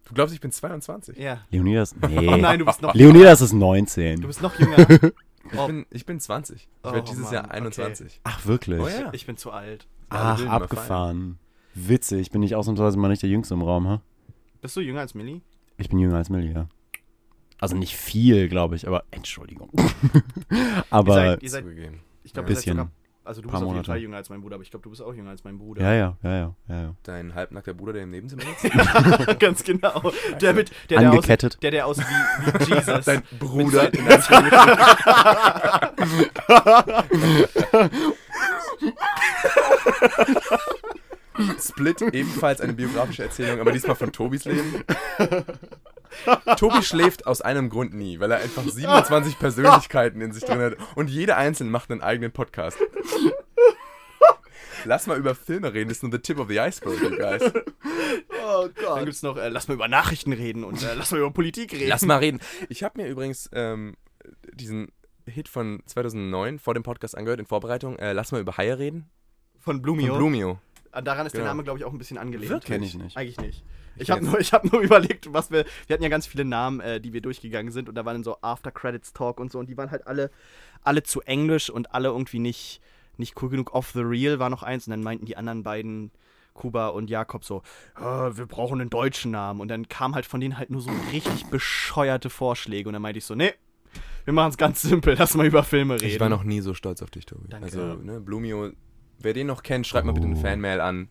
Du glaubst, ich bin 22? Ja. Leonidas? Nee. Oh nein, du bist noch Leonidas ist 19. Du bist noch jünger. Ich, Oh. bin, ich bin 20. Ich Oh, werde dieses Mann, Jahr okay. 21. Ach, wirklich? Oh ja. Ich bin zu alt. Ach, abgefahren. Witzig. Bin ich ausnahmsweise mal nicht der Jüngste im Raum, ha? Bist du jünger als Millie? Ich bin jünger als Millie, ja. Also nicht viel, glaube ich, aber Entschuldigung. aber Ihr seid, ihr seid, Zugegeben. Ich glaube, Ja. sogar, also du bist auf jeden Monate. Fall jünger als mein Bruder, aber ich glaube, du bist auch jünger als mein Bruder. ja, ja, ja, ja, ja, ja. Dein halbnackter Bruder, der im Nebenzimmer sitzt? Ganz genau. Der mit, der, der Angekettet. Aussieht, der, der aussieht wie, wie Jesus. Dein Bruder. Split, ebenfalls eine biografische Erzählung, aber diesmal von Tobis Leben. Tobi schläft aus einem Grund nie, weil er einfach 27 Persönlichkeiten in sich drin hat und jede einzelne macht einen eigenen Podcast. Lass mal über Filme reden, das ist nur the tip of the iceberg, you guys. oh Gott. Dann gibt's noch, äh, lass mal über Nachrichten reden und äh, lass mal über Politik reden. Lass mal reden. Ich habe mir übrigens ähm, diesen Hit von 2009 vor dem Podcast angehört in Vorbereitung. Äh, Lass mal über Haie reden. Von Von Blumio. Blumio. Ah, Daran ist der Genau. Name, glaube ich, auch ein bisschen angelehnt. Wirklich? Kenn ich nicht. Eigentlich nicht. Ich habe nur, ich hab nur überlegt, was wir. Wir hatten ja ganz viele Namen, äh, die wir durchgegangen sind und da waren dann so After Credits Talk und so und die waren halt alle, alle zu englisch und alle irgendwie nicht, nicht cool genug. Off the Real war noch eins und dann meinten die anderen beiden, Kuba und Jakob, so, "Ah, wir brauchen einen deutschen Namen. Und dann kam halt von denen halt nur so richtig bescheuerte Vorschläge und dann meinte ich so, nee, wir machen es ganz simpel, lass mal über Filme reden. Ich war noch nie so stolz auf dich, Tobi. Danke. Also, ne, Blumio, wer den noch kennt, schreibt mal bitte eine Oh. Fanmail an.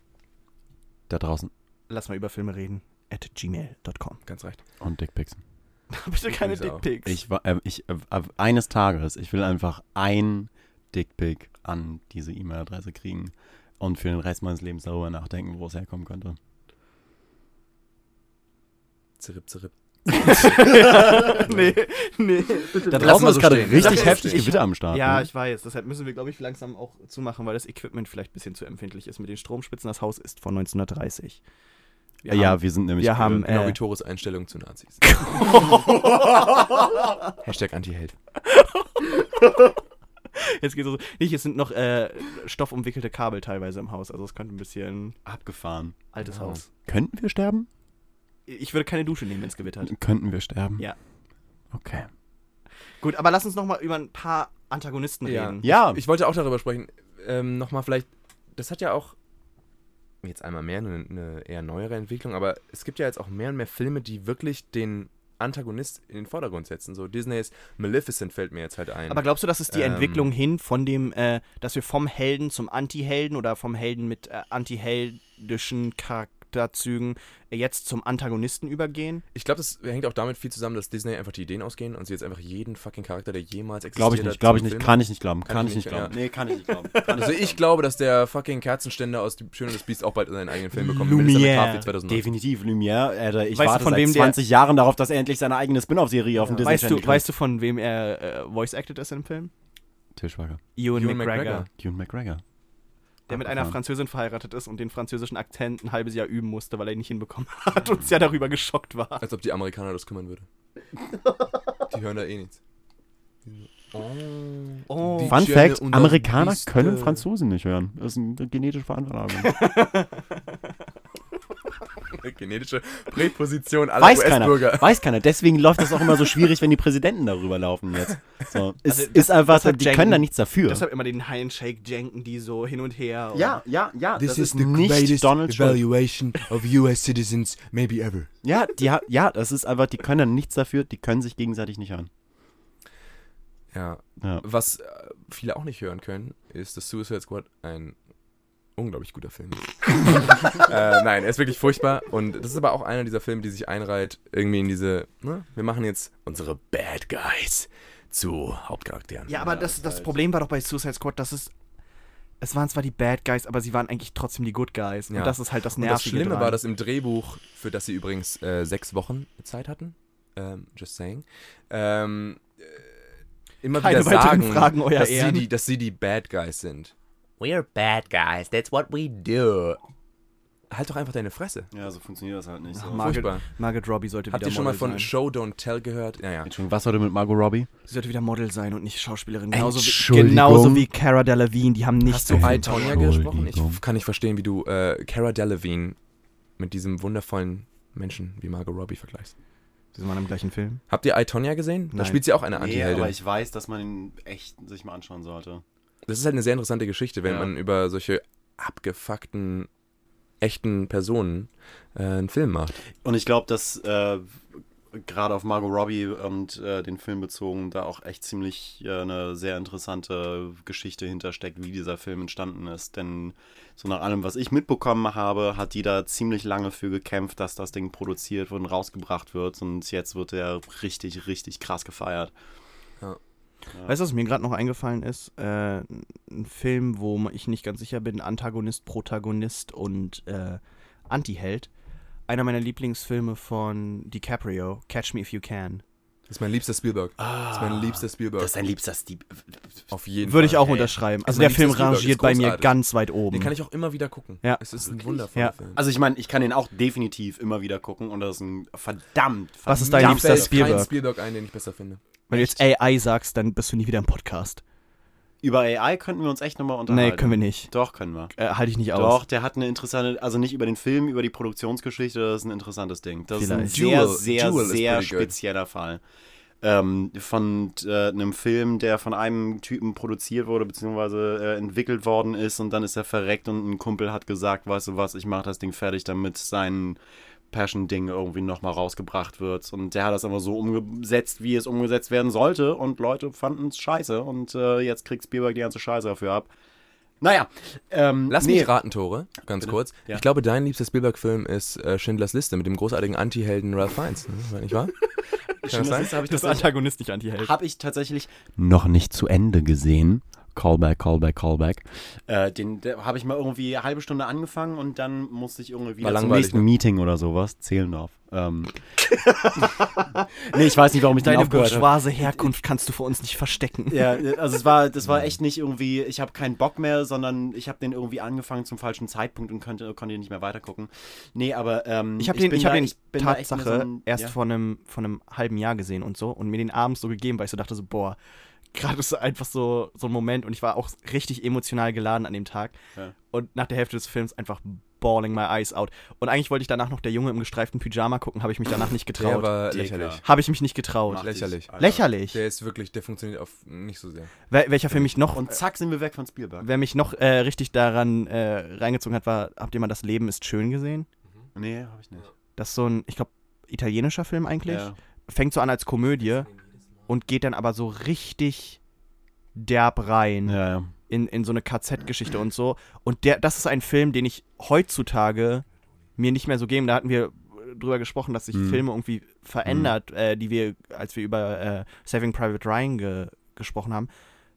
Da draußen. Lass mal über Filme reden. At gmail.com. Ganz recht. Und Dickpics. Bitte keine. Dickpics. Ich, äh, ich, äh, äh, eines Tages, ich will einfach ein Dickpic an diese E-Mail-Adresse kriegen und für den Rest meines Lebens darüber nachdenken, wo es herkommen könnte. Zirip, zirip. nee, nee. Bitte Da draußen ist so gerade stehen. richtig heftig ich- Gewitter am Start. Ja, ne? ich weiß. Deshalb müssen wir, glaube ich, langsam auch zumachen, weil das Equipment vielleicht ein bisschen zu empfindlich ist mit den Stromspitzen. Das Haus ist von 1930. Wir ja, haben- wir sind nämlich. wir haben- Genau Äh. wie Tores Einstellung zu Nazis. Hashtag Anti-Held. Jetzt geht's so. Nicht, es sind noch äh, stoffumwickelte Kabel teilweise im Haus. Also es könnte ein bisschen abgefahren. altes Ja. Haus. Könnten wir sterben? Ich würde keine Dusche nehmen, wenn es gewittert. Könnten wir sterben? Ja. Okay. Gut, aber lass uns noch mal über ein paar Antagonisten Ja. reden. Ja, Ich wollte auch darüber sprechen. Ähm, Nochmal vielleicht, das hat ja auch jetzt einmal mehr eine, eine eher neuere Entwicklung, aber es gibt ja jetzt auch mehr und mehr Filme, die wirklich den Antagonist in den Vordergrund setzen. So Disneys Maleficent fällt mir jetzt halt ein. Aber glaubst du, das ist die Ähm. Entwicklung hin von dem, äh, dass wir vom Helden zum Anti-Helden oder vom Helden mit äh, antiheldischen Charakterzügen äh, jetzt zum Antagonisten übergehen? ich glaube, das hängt auch damit viel zusammen, dass Disney einfach die Ideen ausgehen und sie jetzt einfach jeden fucking Charakter, der jemals existiert glaube ich nicht, hat, glaube ich nicht, kann ich nicht glauben, Kann kann, ich ich nicht glauben. ja. Nee, kann ich nicht glauben. Also ich glaube, dass der fucking Kerzenständer aus Die Schöne das Biest auch bald seinen eigenen Film bekommt. 2009. Definitiv, Lumière. Alter, ich Weißt warte von seit wem der- 20 Jahren darauf, dass er endlich seine eigene Spin-off-Serie auf dem Disney Weißt Channel du, weißt du, von wem er äh, voice acted ist im Film? Til Schweiger. Ewan, Ewan McGregor. McGregor. Ewan McGregor. Der mit einer. Französin verheiratet ist und den französischen Akzent ein halbes Jahr üben musste, weil er ihn nicht hinbekommen hat und sehr darüber geschockt war. Als ob die Amerikaner das kümmern würde. Die hören da eh nichts. Oh. Oh. Fun Fact: Amerikaner können Franzosen nicht hören. Das ist eine genetische Veranlagung. Genetische Präposition aller Weiß keiner. US-Bürger. Weiß keiner. Deswegen läuft das auch immer so schwierig, wenn die Präsidenten darüber laufen jetzt. So. Ist, Also, ist einfach, die Jenken- können da nichts dafür. Deshalb immer den Handshake janken, die so hin und her. und- ja, ja, ja. This das is ist the nicht greatest Donald Trump. evaluation of US citizens maybe ever. Ja, die, ja, das ist einfach, die können da nichts dafür, die können sich gegenseitig nicht hören. Ja. Ja. Was äh, viele auch nicht hören können, ist, dass Suicide Squad ein unglaublich guter Film äh, nein, er ist wirklich furchtbar. Und das ist aber auch einer dieser Filme, die sich einreiht, irgendwie in diese, ne, wir machen jetzt unsere Bad Guys zu Hauptcharakteren. Ja, aber das, das Problem war doch bei Suicide Squad, dass es. Es waren zwar die Bad Guys, aber sie waren eigentlich trotzdem die Good Guys. Ja. Und das ist halt das Und Nervige das Schlimme dran. war, dass im Drehbuch, für das sie übrigens äh, sechs Wochen Zeit hatten, ähm, just saying, ähm, äh, immer Keine wieder sagen, Fragen, euer dass, sie die, dass sie die Bad Guys sind. We're bad guys. That's what we do. Halt doch einfach deine Fresse. Ja, so funktioniert das halt nicht. Ach, So. Margaret, Furchtbar. Margaret Robbie sollte Habt wieder ihr schon mal Model von sein. Show Don't Tell gehört? Ja, ja. Entschuldigung, was heute mit Margot Robbie? Sie sollte wieder Model sein und nicht Schauspielerin. Genauso wie, genauso wie Cara Delevingne. Die haben nicht Hast so du viel I, Tonya Entschuldigung. gesprochen? Ich kann nicht verstehen, wie du äh, Cara Delevingne mit diesem wundervollen Menschen wie Margot Robbie vergleichst. Sie waren im gleichen Film. Habt ihr I, Tonya gesehen? Da Nein. spielt sie auch eine Nee, Antiheldin. aber ich weiß, dass man ihn echt sich mal anschauen sollte. Das ist halt eine sehr interessante Geschichte, wenn Ja. man über solche abgefuckten, echten Personen äh, einen Film macht. Und ich glaube, dass äh, gerade auf Margot Robbie und äh, den Film bezogen da auch echt ziemlich äh, eine sehr interessante Geschichte hintersteckt, wie dieser Film entstanden ist. Denn so nach allem, was ich mitbekommen habe, hat die da ziemlich lange für gekämpft, dass das Ding produziert und rausgebracht wird. Und jetzt wird er richtig, richtig krass gefeiert. Ja. Ja. Weißt du, was mir gerade noch eingefallen ist? Äh, ein Film, wo ich nicht ganz sicher bin, Antagonist, Protagonist und äh, Antiheld. Einer meiner Lieblingsfilme von DiCaprio, Catch Me If You Can. Das ist mein liebster Spielberg. das ist mein liebster Spielberg. Das ist ein liebster Steve. Auf jeden Würde ich Fall. auch unterschreiben. Das Also der Film Spielberg, rangiert bei mir ganz weit oben. Den kann ich auch immer wieder gucken. Ja. Es ist ein wundervoller Ja. Film. Also ich meine, ich kann den auch definitiv immer wieder gucken und das ist ein verdammt, Was ist dein verdammt liebster Spielberg? kein Spielberg ein, den ich besser finde. Wenn du jetzt AI sagst, dann bist du nie wieder im Podcast. Über AI könnten wir uns echt nochmal unterhalten. Nee, können wir nicht. Doch, können wir. Äh, Halte ich nicht aus. Doch, der hat eine interessante, also nicht über den Film, über die Produktionsgeschichte, das ist ein interessantes Ding. Das Vielleicht. ist ein sehr, sehr, ist sehr pretty good. spezieller Fall. Ähm, von äh, einem Film, der von einem Typen produziert wurde, beziehungsweise äh, entwickelt worden ist und dann ist er verreckt und ein Kumpel hat gesagt, weißt du was, ich mache das Ding fertig, damit sein Passion-Ding irgendwie nochmal rausgebracht wird. Und der hat das aber so umgesetzt, wie es umgesetzt werden sollte und Leute fanden es scheiße und äh, jetzt kriegt Spielberg die ganze Scheiße dafür ab. Naja, ähm, Lass nee. mich raten, Tore, ganz Bitte? kurz. Ja. Ich glaube, dein liebster Spielberg-Film ist äh, Schindlers Liste mit dem großartigen Anti-Helden Ralph Fiennes, ne? nicht wahr? Kann das sein? Das habe ich, das tatsächlich- Antagonist, nicht Antiheld. hab ich tatsächlich noch nicht zu Ende gesehen. Callback, Callback, Callback. Äh, den habe ich mal irgendwie eine halbe Stunde angefangen und dann musste ich irgendwie wieder War zum nächsten ne? Meeting oder sowas. Zehlendorf. Ähm. nee, ich weiß nicht, warum ich Deine aufgehört habe. bourgeoise Herkunft kannst du vor uns nicht verstecken. Ja, also es war, das war echt nicht irgendwie, ich habe keinen Bock mehr, sondern ich habe den irgendwie angefangen zum falschen Zeitpunkt und konnte, konnte nicht mehr weitergucken. Nee, aber ähm, Ich habe den, ich hab da- den echt Tatsache so ein- erst ja. vor, einem, vor einem halben Jahr gesehen und so und mir den abends so gegeben, weil ich so dachte so, boah, gerade ist so einfach so, so ein Moment und ich war auch richtig emotional geladen an dem Tag. Ja. Und nach der Hälfte des Films einfach bawling my eyes out. Und eigentlich wollte ich danach noch der Junge im gestreiften Pyjama gucken, habe ich mich danach nicht Der getraut. war Dicker. lächerlich. Habe ich mich nicht getraut. Lächerlich. Alter. Lächerlich. Der ist wirklich, der funktioniert auf nicht so sehr. Wel welcher für mich noch Und zack sind wir weg von Spielberg. Wer mich noch äh, richtig daran äh, reingezogen hat, war, habt ihr mal Das Leben ist schön gesehen? Nee, habe ich nicht. Das ist so ein, ich glaube, italienischer Film eigentlich. Ja. Fängt so an als Komödie und geht dann aber so richtig derb rein Ja, ja. in, in so eine KZ-Geschichte und so. Und der, das ist ein Film, den ich heutzutage mir nicht mehr so geben. Da hatten wir drüber gesprochen, dass sich Mhm. Filme irgendwie verändert, äh, die wir, als wir über äh, Saving Private Ryan ge gesprochen haben.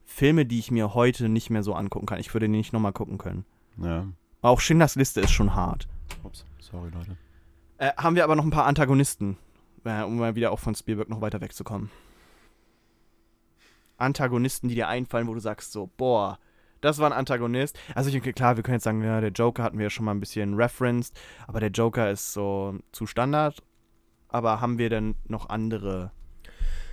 Filme, die ich mir heute nicht mehr so angucken kann. Ich würde die nicht nochmal gucken können. ja. Auch Schindlers Liste ist schon hart. Ups, sorry, Leute. Äh, haben wir aber noch ein paar Antagonisten, äh, um mal wieder auch von Spielberg noch weiter wegzukommen. Antagonisten, die dir einfallen, wo du sagst so, boah, Das war ein Antagonist. Also ich, klar, wir können jetzt sagen, ja, der Joker hatten wir ja schon mal ein bisschen referenced, aber der Joker ist so zu Standard. Aber haben wir denn noch andere?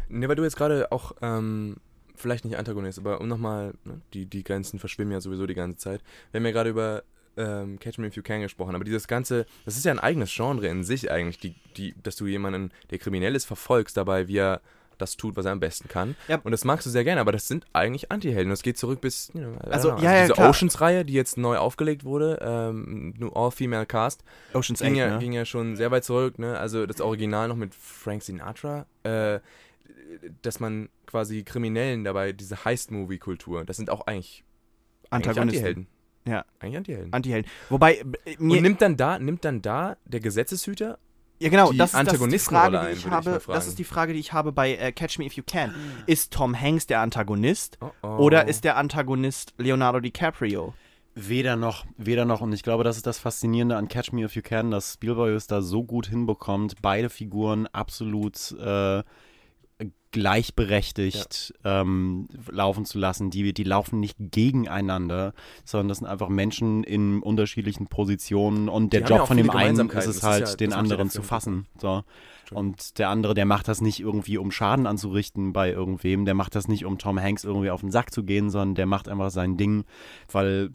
Ne, weil du jetzt gerade auch, ähm, vielleicht nicht Antagonist, aber um nochmal, ne, die, die Grenzen verschwimmen ja sowieso die ganze Zeit. Wir haben ja gerade über ähm, Catch Me If You Can gesprochen, aber dieses ganze, das ist ja ein eigenes Genre in sich eigentlich, die, die, dass du jemanden, der kriminell ist, verfolgst dabei, wie er das tut, was er am besten kann. Ja. Und das magst du sehr gerne, aber das sind eigentlich Anti-Helden. Das geht zurück bis, you know, Also, know, ja, ja, diese. Oceans-Reihe, die jetzt neu aufgelegt wurde, ähm, nur All-Female Cast, Ocean's ging, 8, ja, ne? ging ja schon sehr weit zurück, ne? Also das Original noch mit Frank Sinatra, äh, dass man quasi Kriminellen dabei, diese Heist-Movie-Kultur, das sind auch eigentlich, eigentlich Antagonisten. Anti-Helden. Ja. Eigentlich Anti-Helden. Antihelden. Wobei, äh, mir, Und nimmt dann da, nimmt dann da der Gesetzeshüter ja genau, die das, ist- das ist die Antagonistenrolle Frage, die ein, habe. Das ist die Frage, die ich habe bei äh, Catch Me If You Can. Ist Tom Hanks der Antagonist oh, oh. oder ist der Antagonist Leonardo DiCaprio? Weder noch, weder noch. Und ich glaube, das ist das Faszinierende an Catch Me If You Can, dass Spielberg es da so gut hinbekommt, beide Figuren absolut äh, gleichberechtigt ähm, laufen zu lassen. Die, die laufen nicht gegeneinander, sondern das sind einfach Menschen in unterschiedlichen Positionen und der Die ja Job auch von dem einen ist es ist halt, ja- den ja anderen zu fassen. So. Entschuldigung. Und der andere, der macht das nicht irgendwie, um Schaden anzurichten bei irgendwem. Der macht das nicht, um Tom Hanks irgendwie auf den Sack zu gehen, sondern der macht einfach sein Ding, weil,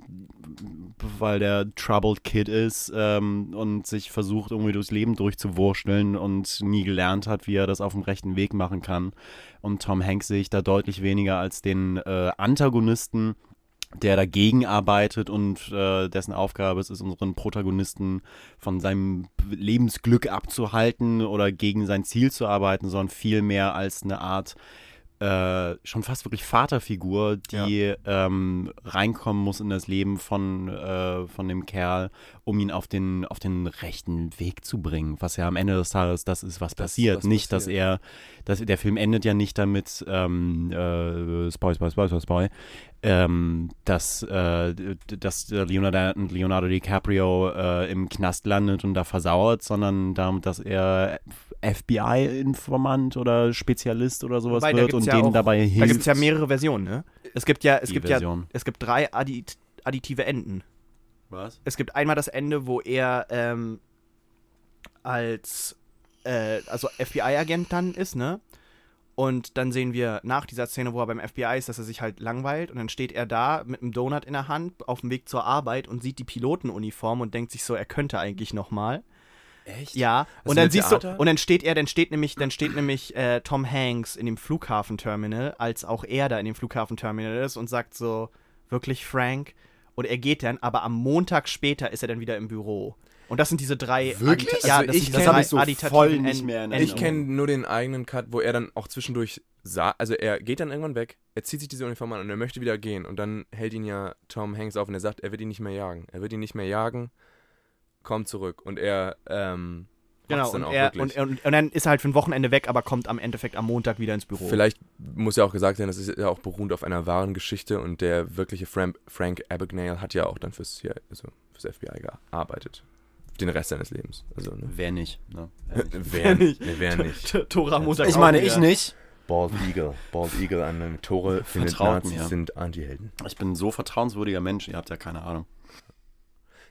weil der Troubled Kid ist ähm, und sich versucht, irgendwie durchs Leben durchzuwurschteln und nie gelernt hat, wie er das auf dem rechten Weg machen kann. Und Tom Hanks sehe ich da deutlich weniger als den äh, Antagonisten, der dagegen arbeitet und äh, dessen Aufgabe es ist, unseren Protagonisten von seinem Lebensglück abzuhalten oder gegen sein Ziel zu arbeiten, sondern viel mehr als eine Art äh, schon fast wirklich Vaterfigur, die ähm, reinkommen muss in das Leben von, äh, von dem Kerl, um ihn auf den, auf den rechten Weg zu bringen. Was ja am Ende des Tages das ist, was Das, passiert. was Nicht, dass passiert. er, dass, der Film endet ja nicht damit, ähm, äh, Spoil, Spoil, Spoil, Spoil, Spoil, ähm, dass, äh, dass Leonardo, Leonardo DiCaprio äh, im Knast landet und da versauert, sondern damit, dass er FBI-Informant oder Spezialist oder sowas Wobei, wird und ja denen auch- dabei hilft. Da gibt es ja mehrere Versionen, ne? Es gibt ja, es Die gibt ja, Version. es gibt drei addi additive Enden. Was? Es gibt einmal das Ende, wo er ähm, als äh, also FBI-Agent dann ist, ne? Und dann sehen wir nach dieser Szene, wo er beim FBI ist, dass er sich halt langweilt und dann steht er da mit einem Donut in der Hand auf dem Weg zur Arbeit und sieht die Pilotenuniform und denkt sich so, er könnte eigentlich noch mal. Echt? Ja, du und dann siehst du, Theater? und dann steht er, dann steht nämlich, dann steht nämlich äh, Tom Hanks in dem Flughafenterminal, als auch er da in dem Flughafenterminal ist und sagt so, wirklich Frank? Und er geht dann, aber am Montag später ist er dann wieder im Büro. Und das sind diese drei Wirklich? Addita- ja, Also das ich sind kenn- diese das so voll nicht mehr Enden. Ich kenne nur den eigenen Cut, wo er dann auch zwischendurch sah, also er geht dann irgendwann weg, er zieht sich diese Uniform an und er möchte wieder gehen und dann hält ihn ja Tom Hanks auf und er sagt, er wird ihn nicht mehr jagen. Er wird ihn nicht mehr jagen, kommt zurück und er ähm, Genau, und, auch er, wirklich. und, und, und dann ist er halt für ein Wochenende weg, aber kommt am Endeffekt am Montag wieder ins Büro. Vielleicht muss ja auch gesagt sein, das ist ja auch beruhend auf einer wahren Geschichte und der wirkliche Frank, Frank Abagnale hat ja auch dann fürs, CIA, also fürs FBI gearbeitet. Den Rest seines Lebens. Also, ne? Wer nicht? Ne? Wer nicht? Wer nicht? Tora Montag Ich meine, ich nicht. Bald Eagle. Bald Eagle an einem Tore findet Vertraut Nazis mir. sind Antihelden. Ich bin ein so vertrauenswürdiger Mensch, ihr habt ja keine Ahnung.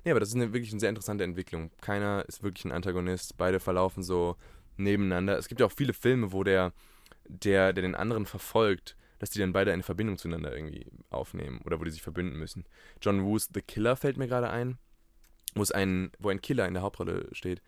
Nee, aber das ist eine, wirklich eine sehr interessante Entwicklung. Keiner ist wirklich ein Antagonist. Beide verlaufen so nebeneinander. Es gibt ja auch viele Filme, wo der, der, der den anderen verfolgt, dass die dann beide eine Verbindung zueinander irgendwie aufnehmen oder wo die sich verbünden müssen. John Woos The Killer fällt mir gerade ein, wo es ein, wo ein Killer in der Hauptrolle steht.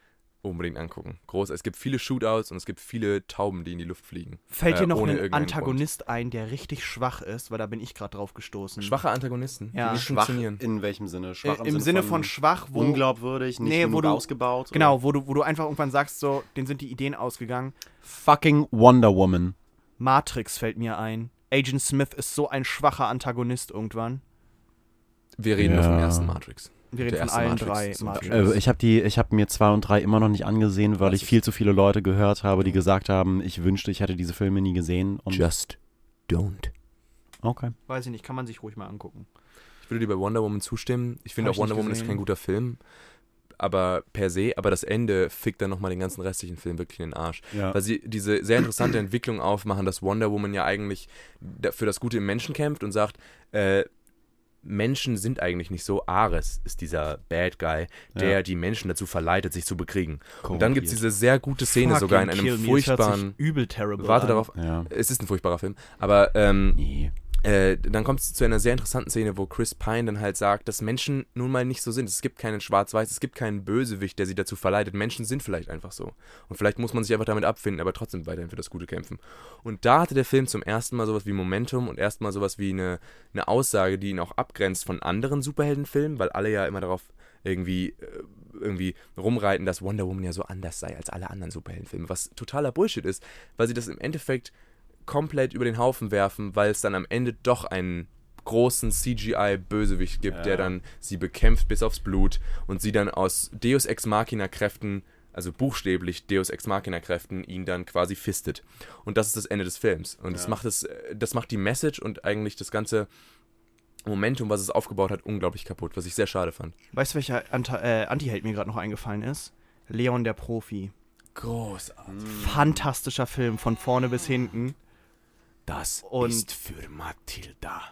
Unbedingt angucken. Groß. Es gibt viele Shootouts und es gibt viele Tauben, die in die Luft fliegen. Fällt dir äh, noch ein Antagonist ein, der richtig schwach ist, weil da bin ich gerade drauf gestoßen. Schwache Antagonisten, Ja. die nicht Schwach funktionieren. in welchem Sinne? Schwach Äh, Im Sinne von, schwach, wo unglaubwürdig, nicht Nee, wo du- ausgebaut. oder? Genau, wo du, wo du einfach irgendwann sagst, so, denen sind die Ideen ausgegangen. Fucking Wonder Woman. Matrix fällt mir ein. Agent Smith ist so ein schwacher Antagonist irgendwann. Wir reden nur vom Ja. ersten Matrix. Wir reden von allen Matrix drei Matrix. Äh, ich habe die, ich habe mir zwei und drei immer noch nicht angesehen, weil ich viel zu viele Leute gehört habe, die gesagt haben, ich wünschte, ich hätte diese Filme nie gesehen. Und Just don't. okay. Weiß ich nicht, kann man sich ruhig mal angucken. Ich würde dir bei Wonder Woman zustimmen. Ich finde auch ich Wonder Woman ist kein guter Film. Aber per se, aber das Ende fickt dann nochmal den ganzen restlichen Film wirklich in den Arsch. Ja. Weil sie diese sehr interessante Entwicklung aufmachen, dass Wonder Woman ja eigentlich für das Gute im Menschen kämpft und sagt, äh, Menschen sind eigentlich nicht so. Ares ist dieser Bad Guy, der Ja. die Menschen dazu verleitet, sich zu bekriegen. Und dann gibt es diese sehr gute Szene sogar in Fucking einem furchtbaren. übel terrible Warte an. darauf. Ja. Es ist ein furchtbarer Film. Aber ähm, Nee. Äh, dann kommt es zu einer sehr interessanten Szene, wo Chris Pine dann halt sagt, dass Menschen nun mal nicht so sind. Es gibt keinen Schwarz-Weiß, es gibt keinen Bösewicht, der sie dazu verleitet. Menschen sind vielleicht einfach so. Und vielleicht muss man sich einfach damit abfinden, aber trotzdem weiterhin für das Gute kämpfen. Und da hatte der Film zum ersten Mal sowas wie Momentum und erstmal sowas wie eine, eine Aussage, die ihn auch abgrenzt von anderen Superheldenfilmen, weil alle ja immer darauf irgendwie, äh, irgendwie rumreiten, dass Wonder Woman ja so anders sei als alle anderen Superheldenfilme, was totaler Bullshit ist, weil sie das im Endeffekt komplett über den Haufen werfen, weil es dann am Ende doch einen großen CGI-Bösewicht gibt, Ja. der dann sie bekämpft bis aufs Blut und sie dann aus Deus Ex Machina-Kräften, also buchstäblich Deus Ex Machina-Kräften, ihn dann quasi fistet. Und das ist das Ende des Films. Und das Ja. macht es, äh, das macht die Message und eigentlich das ganze Momentum, was es aufgebaut hat, unglaublich kaputt, was ich sehr schade fand. Weißt du, welcher Anta äh, Anti-Held mir gerade noch eingefallen ist? Leon der Profi. Großartig. Fantastischer Film, von vorne bis hinten. Das Und- ist für Mathilda.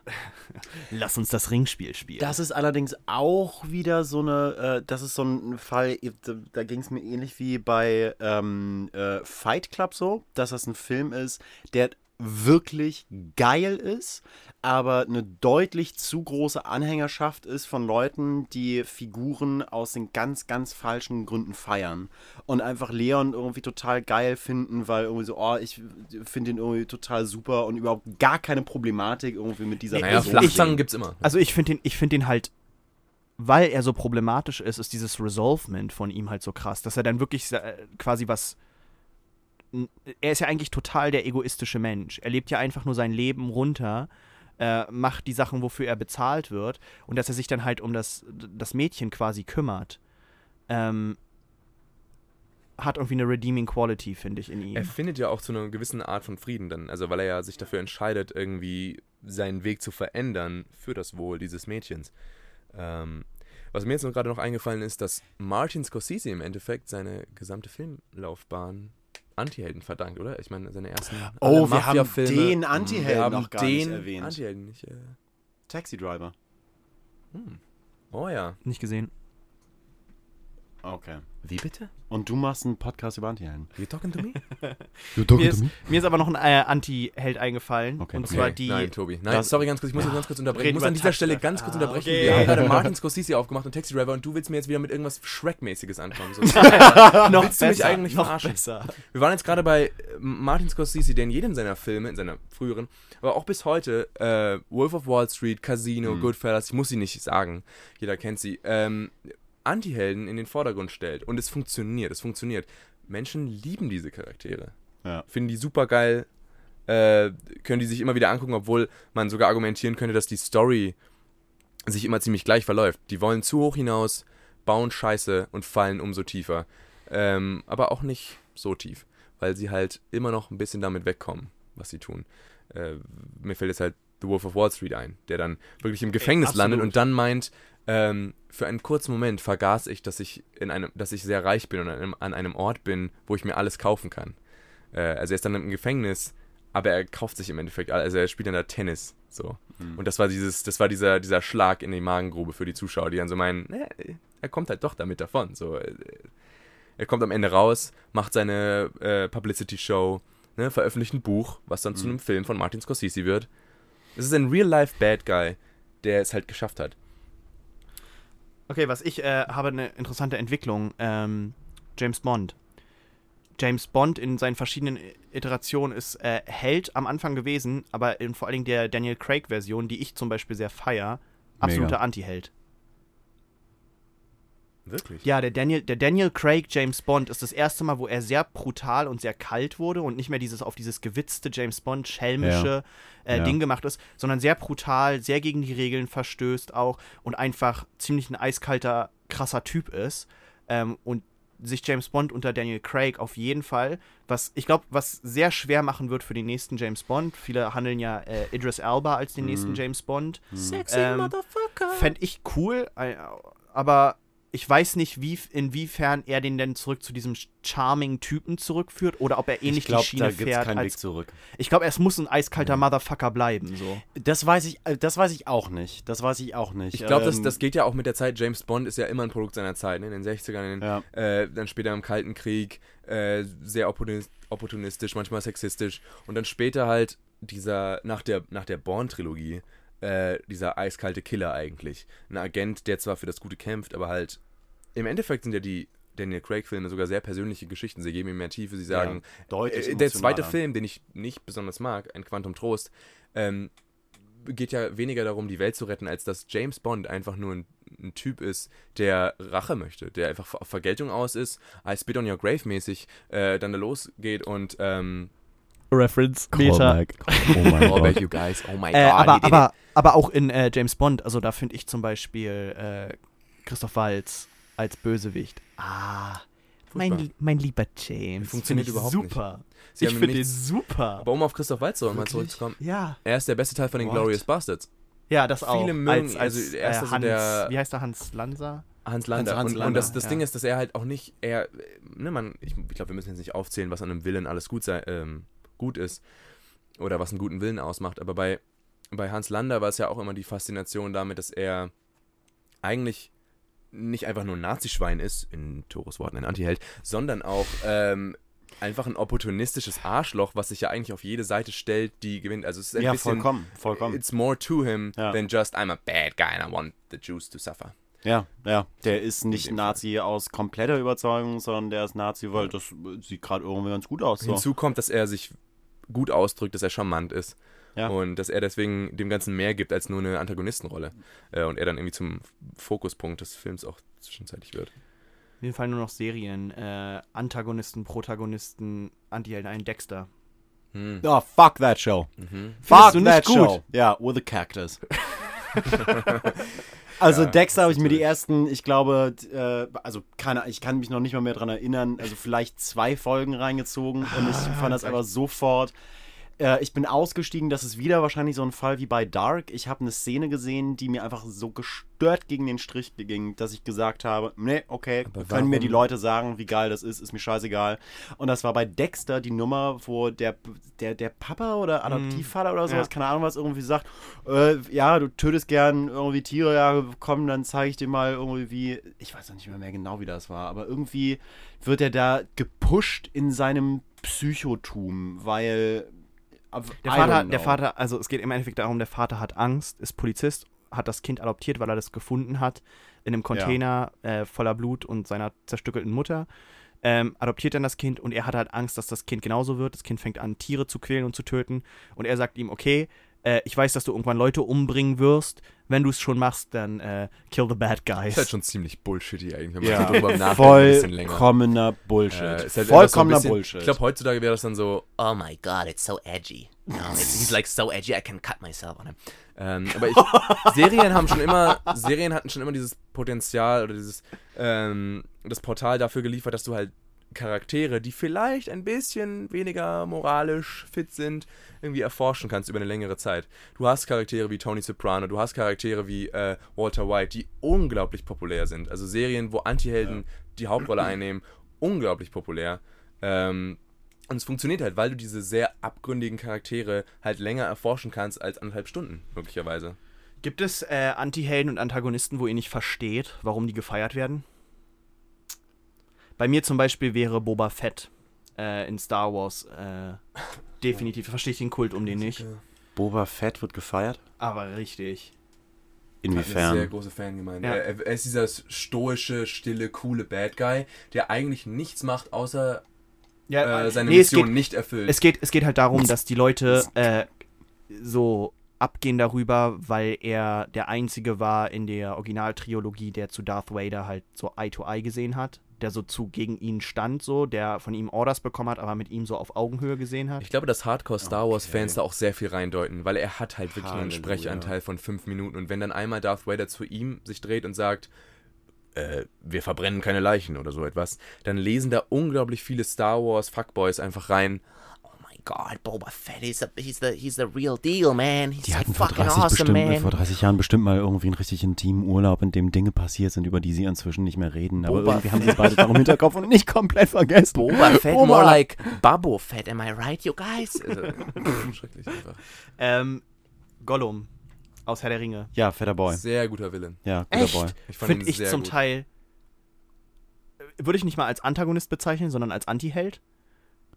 Lass uns das Ringspiel spielen. Das ist allerdings auch wieder so eine, äh, das ist so ein Fall, da, da ging es mir ähnlich wie bei ähm, äh, Fight Club so, dass das ein Film ist, der wirklich geil ist, aber eine deutlich zu große Anhängerschaft ist von Leuten, die Figuren aus den ganz, ganz falschen Gründen feiern und einfach Leon irgendwie total geil finden, weil irgendwie so, oh, ich finde ihn irgendwie total super und überhaupt gar keine Problematik irgendwie mit dieser Nee, Naja, Person Flachzangen gibt's immer. Also ich finde den, ich finde den halt, weil er so problematisch ist, ist dieses Resolvement von ihm halt so krass, dass er dann wirklich äh, quasi was. Er ist ja eigentlich total der egoistische Mensch. Er lebt ja einfach nur sein Leben runter, äh, macht die Sachen, wofür er bezahlt wird und dass er sich dann halt um das, das Mädchen quasi kümmert. Ähm, hat irgendwie eine redeeming quality, finde ich, in ihm. Er findet ja auch zu einer gewissen Art von Frieden dann, also weil er ja sich dafür entscheidet, irgendwie seinen Weg zu verändern für das Wohl dieses Mädchens. Ähm, was mir jetzt gerade noch eingefallen ist, dass Martin Scorsese im Endeffekt seine gesamte Filmlaufbahn Antihelden verdankt, oder? Ich meine, seine ersten Oh, wir haben den Antihelden wir haben noch gar den nicht erwähnt. Antihelden nicht. Äh, Taxi Driver. hm. Oh ja. Nicht gesehen. Okay. Wie bitte? Und du machst einen Podcast über Antihelden. You talking to me? Mir ist, mir ist aber noch ein äh, Anti-Held eingefallen. Okay, und okay. zwar die. Nein, Tobi. Nein, Das- sorry, ganz kurz. Ich muss jetzt ganz kurz unterbrechen. Ich muss an dieser Taxi Stelle ganz kurz Ah, unterbrechen. okay. Wir haben gerade Martin Scorsese aufgemacht und Taxi Driver und du willst mir jetzt wieder mit irgendwas Shrek-mäßiges ankommen. So. noch Willst du mich besser, eigentlich noch verarschen? besser. Wir waren jetzt gerade bei äh, Martin Scorsese, der in jedem seiner Filme, in seiner früheren, aber auch bis heute, äh, Wolf of Wall Street, Casino, Mhm. Goodfellas, ich muss sie nicht sagen, jeder kennt sie, ähm, Antihelden in den Vordergrund stellt. Und es funktioniert, es funktioniert. Menschen lieben diese Charaktere. Ja. Finden die super geil, äh, können die sich immer wieder angucken, obwohl man sogar argumentieren könnte, dass die Story sich immer ziemlich gleich verläuft. Die wollen zu hoch hinaus, bauen Scheiße und fallen umso tiefer. Ähm, aber auch nicht so tief, weil sie halt immer noch ein bisschen damit wegkommen, was sie tun. Äh, mir fällt jetzt halt The Wolf of Wall Street ein, der dann wirklich im Gefängnis landet absolut. und dann meint, ähm, für einen kurzen Moment vergaß ich, dass ich in einem, dass ich sehr reich bin und an einem, an einem Ort bin, wo ich mir alles kaufen kann. Äh, also er ist dann im Gefängnis, aber er kauft sich im Endeffekt, also er spielt dann da Tennis, so. Mhm. Und das war dieses, das war dieser, dieser Schlag in die Magengrube für die Zuschauer, die dann so meinen, ne, er kommt halt doch damit davon, so. äh, Er kommt am Ende raus, macht seine äh, Publicity-Show, ne, veröffentlicht ein Buch, was dann zu Mhm. einem Film von Martin Scorsese wird. Es ist ein Real-Life-Bad Guy, der es halt geschafft hat. Okay, was ich äh, habe eine interessante Entwicklung. Ähm, James Bond. James Bond in seinen verschiedenen Iterationen ist äh, Held am Anfang gewesen, aber in vor allen Dingen der Daniel Craig-Version, die ich zum Beispiel sehr feier, absoluter Anti-Held. Wirklich? Ja, der Daniel, der Daniel Craig James Bond ist das erste Mal, wo er sehr brutal und sehr kalt wurde und nicht mehr dieses auf dieses gewitzte James Bond schelmische äh, Ja. Ding gemacht ist, sondern sehr brutal, sehr gegen die Regeln verstößt auch und einfach ziemlich ein eiskalter, krasser Typ ist. Ähm, und sich James Bond unter Daniel Craig auf jeden Fall, was ich glaube, was sehr schwer machen wird für den nächsten James Bond. Viele handeln ja äh, Idris Elba als den nächsten Mhm. James Bond. Sexy Ähm, motherfucker. Fände ich cool, aber ich weiß nicht, wie, inwiefern er den denn zurück zu diesem charming Typen zurückführt oder ob er ähnlich ich glaube, die Schiene da gibt es fährt. keinen Weg zurück. ich glaube, es muss ein eiskalter Motherfucker bleiben. So. Das weiß ich, äh, das weiß ich auch nicht. Das weiß ich auch nicht. Ich glaube, das, Ähm, das geht ja auch mit der Zeit. James Bond ist ja immer ein Produkt seiner Zeit, ne? in den 60ern, in den, Ja. äh, dann später im Kalten Krieg, äh, sehr opportunis- opportunistisch, manchmal sexistisch. Und dann später halt dieser, nach der, nach der Bourne-Trilogie, äh, dieser eiskalte Killer eigentlich. Ein Agent, der zwar für das Gute kämpft, aber halt, im Endeffekt sind ja die Daniel Craig-Filme sogar sehr persönliche Geschichten. Sie geben ihm mehr Tiefe, sie sagen, deutlich äh, der zweite. Film, den ich nicht besonders mag, ein Quantum Trost, ähm, geht ja weniger darum, die Welt zu retten, als dass James Bond einfach nur ein, ein Typ ist, der Rache möchte, der einfach auf Vergeltung aus ist, I spit on your grave mäßig, äh, dann da losgeht und ähm, Reference, Callback. Oh mein oh, Gott. you guys, oh my Äh, god, aber, he did aber, aber auch in äh, James Bond, also da finde ich zum Beispiel äh, Christoph Waltz als Bösewicht. Ah, mein, mein lieber James. Funktioniert überhaupt nicht. super. Sie ich finde den super. Aber um auf Christoph Waltz mal Wirklich? zurückzukommen, Ja, er ist der beste Teil von den What? Glorious Bastards. ja, das auch. Viele mögen- als, als also er ist äh, also Hans, der- wie heißt er, Hans Lanza? Hans Lander. Hans und, Lander, und das, das ja. Ding ist, dass er halt auch nicht, er, ne, man, ich, ich glaube, wir müssen jetzt nicht aufzählen, was an einem Willen alles gut sei, ähm, gut ist oder was einen guten Willen ausmacht, aber bei, bei Hans Lander war es ja auch immer die Faszination damit, dass er eigentlich nicht einfach nur ein Nazischwein ist, in Toros Worten ein Antiheld, sondern auch ähm, einfach ein opportunistisches Arschloch, was sich ja eigentlich auf jede Seite stellt, die gewinnt. Also es ist ein Ja, bisschen, vollkommen, vollkommen. it's more to him Ja. than just I'm a bad guy and I want the Jews to suffer. Ja, ja. Der ist nicht Nazi aus kompletter Überzeugung, sondern der ist Nazi, weil das sieht gerade irgendwie ganz gut aus. So. Hinzu kommt, dass er sich gut ausdrückt, dass er charmant ist. Ja. Und dass er deswegen dem Ganzen mehr gibt als nur eine Antagonistenrolle. Äh, und er dann irgendwie zum Fokuspunkt des Films auch zwischenzeitlich wird. Auf jeden Fall nur noch Serien. Äh, Antagonisten, Protagonisten, Antihelden, ein Dexter. Hm. Oh, fuck that show. Mhm. Fuck du nicht that gut? show. Ja, with a cactus. also Dexter habe ich mir die ersten, ich glaube, äh, also keine, ich kann mich noch nicht mal mehr dran erinnern, also vielleicht zwei Folgen reingezogen und ich fand das aber sofort. Äh, ich bin ausgestiegen, das ist wieder wahrscheinlich so ein Fall wie bei Dark. Ich habe eine Szene gesehen, die mir einfach so gestört gegen den Strich ging, dass ich gesagt habe, nee, okay, Aber können mir die? Leute sagen, wie geil das ist, ist mir scheißegal. Und das war bei Dexter die Nummer, wo der, der, der Papa oder Adoptivvater oder sowas, Ja. keine Ahnung was, irgendwie sagt, äh, ja, du tötest gern irgendwie Tiere, ja, komm, dann zeige ich dir mal irgendwie, wie, ich weiß noch nicht mehr, mehr genau, wie das war, aber irgendwie wird er da gepusht in seinem Psychotum, weil Der Vater, der. Vater, also es geht im Endeffekt darum, der Vater hat Angst, ist Polizist, hat das Kind adoptiert, weil er das gefunden hat in einem Container äh, voller Blut und seiner zerstückelten Mutter. Ähm, adoptiert dann das Kind und er hat halt Angst, dass das Kind genauso wird. Das Kind fängt an, Tiere zu quälen und zu töten. Und er sagt ihm, okay, äh, ich weiß, dass du irgendwann Leute umbringen wirst. Wenn du es schon machst, dann äh, kill the bad guys. Ist halt schon ziemlich bullshitty eigentlich, wenn man Ja, so drüber nachdenkt, vollkommener Bullshit. Äh, halt so Vollkommener bisschen- Bullshit. Ich glaube, heutzutage wäre das dann so, Oh my god, it's so edgy. No, it's, he's like so edgy, I can cut myself on him. Ähm, aber ich, Serien haben schon immer, Serien hatten schon immer dieses Potenzial oder dieses, ähm, das Portal dafür geliefert, dass du halt Charaktere, die vielleicht ein bisschen weniger moralisch fit sind, irgendwie erforschen kannst über eine längere Zeit. Du hast Charaktere wie Tony Soprano, du hast Charaktere wie äh, Walter White, die unglaublich populär sind. Also Serien, wo Antihelden die Hauptrolle einnehmen, unglaublich populär. Ähm, und es funktioniert halt, weil du diese sehr abgründigen Charaktere halt länger erforschen kannst als anderthalb Stunden, möglicherweise. Gibt es äh, Anti-Helden und Antagonisten, wo ihr nicht versteht, warum die gefeiert werden? Bei mir zum Beispiel wäre Boba Fett äh, in Star Wars äh, definitiv. Verstehe ich den Kult um den nicht. Boba Fett wird gefeiert? Aber richtig. Eine sehr Inwiefern? große Fangemeinde. Ja. Er, er ist dieser stoische, stille, coole Bad Guy, der eigentlich nichts macht, außer Ja, äh, seine nee, es Mission geht, nicht erfüllt. es, geht, es geht halt darum, dass die Leute äh, so abgehen darüber, weil er der Einzige war in der Originaltrilogie, der zu Darth Vader halt so Eye to Eye gesehen hat. Der so zu gegen ihn stand, so, der von ihm Orders bekommen hat, aber mit ihm so auf Augenhöhe gesehen hat. ich glaube, dass Hardcore-Star Wars-Fans Okay. da auch sehr viel reindeuten, weil er hat halt wirklich nur einen Halleluja. Sprechanteil von fünf Minuten. Und wenn dann einmal Darth Vader zu ihm sich dreht und sagt, äh, wir verbrennen keine Leichen oder so etwas, dann lesen da unglaublich viele Star Wars-Fuckboys einfach rein. Oh God, Boba Fett, he's, a, he's, the, he's the real deal, man. He's Die so hatten vor fucking 30, awesome, bestimmt, vor man. 30 Jahren bestimmt mal irgendwie einen richtig intimen Urlaub, in dem Dinge passiert sind, über die sie inzwischen nicht mehr reden. Aber Boba irgendwie haben sie beide darum im Hinterkopf und nicht komplett vergessen. Boba Fett, Boba. more like Babo Fett, am I right, you guys? Also, schrecklich einfach. Ähm, Gollum aus Herr der Ringe. Ja, fetter Boy. Sehr guter Villain. Ja, guter Echt? Boy. Ich Finde ich sehr zum gut. Teil. äh, Würde ich nicht mal als Antagonist bezeichnen, sondern als Anti-Held.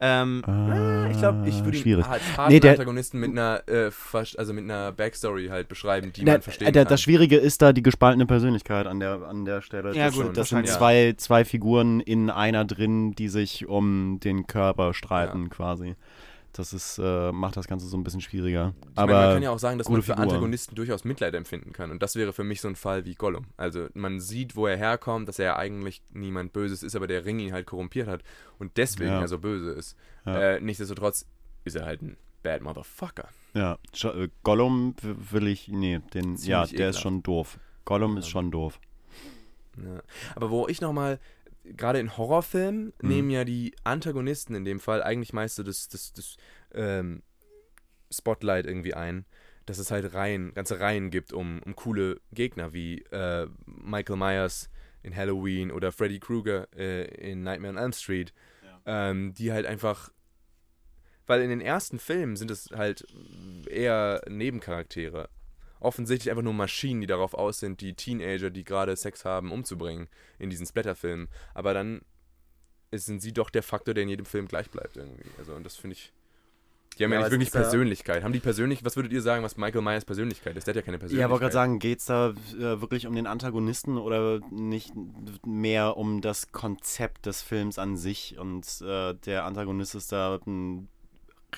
Ähm, Äh, Ich glaube, ich würde ihn schwierig. als harten Nee, der- Antagonisten mit einer, äh, also mit einer Backstory halt beschreiben, die Der, man verstehen der, kann. das Schwierige ist da die gespaltene Persönlichkeit an der, an der Stelle. Ja, das, gut, das sind ja. zwei, zwei Figuren in einer drin, die sich um den Körper streiten, Ja. quasi. Das ist, äh, macht das Ganze so ein bisschen schwieriger. Ich Aber meine, man kann ja auch sagen, dass man für Figur. Antagonisten durchaus Mitleid empfinden kann. Und das wäre für mich so ein Fall wie Gollum. Also man sieht, wo er herkommt, dass er ja eigentlich niemand Böses ist, aber der Ring ihn halt korrumpiert hat und deswegen Ja. er so böse ist. Ja. Äh, nichtsdestotrotz ist er halt ein Bad Motherfucker. ja, äh, Gollum will ich, nee, den, Ziemlich ja, der ist ekelhaft. schon doof. Gollum ist Ja. schon doof. Ja. Aber wo ich nochmal, gerade in Horrorfilmen, Mhm. nehmen ja die Antagonisten in dem Fall eigentlich meist so das, das, das ähm, Spotlight irgendwie ein, dass es halt Reihen, ganze Reihen gibt um, um coole Gegner wie äh, Michael Myers in Halloween oder Freddy Krueger äh, in Nightmare on Elm Street, ähm, die halt einfach, weil in den ersten Filmen sind es halt eher Nebencharaktere. Offensichtlich einfach nur Maschinen, die darauf aus sind, die Teenager, die gerade Sex haben, umzubringen in diesen Splatterfilmen. Aber dann sind sie doch der Faktor, der in jedem Film gleich bleibt irgendwie. Also und das finde ich. Die haben ja, Ja, nicht wirklich ist ja- Persönlichkeit. Haben die persönlich, was würdet ihr sagen, was Michael Myers Persönlichkeit ist? Der hat ja keine Persönlichkeit. Ja, aber gerade sagen, geht es da äh, wirklich um den Antagonisten oder nicht mehr um das Konzept des Films an sich? Und äh, der Antagonist ist da ein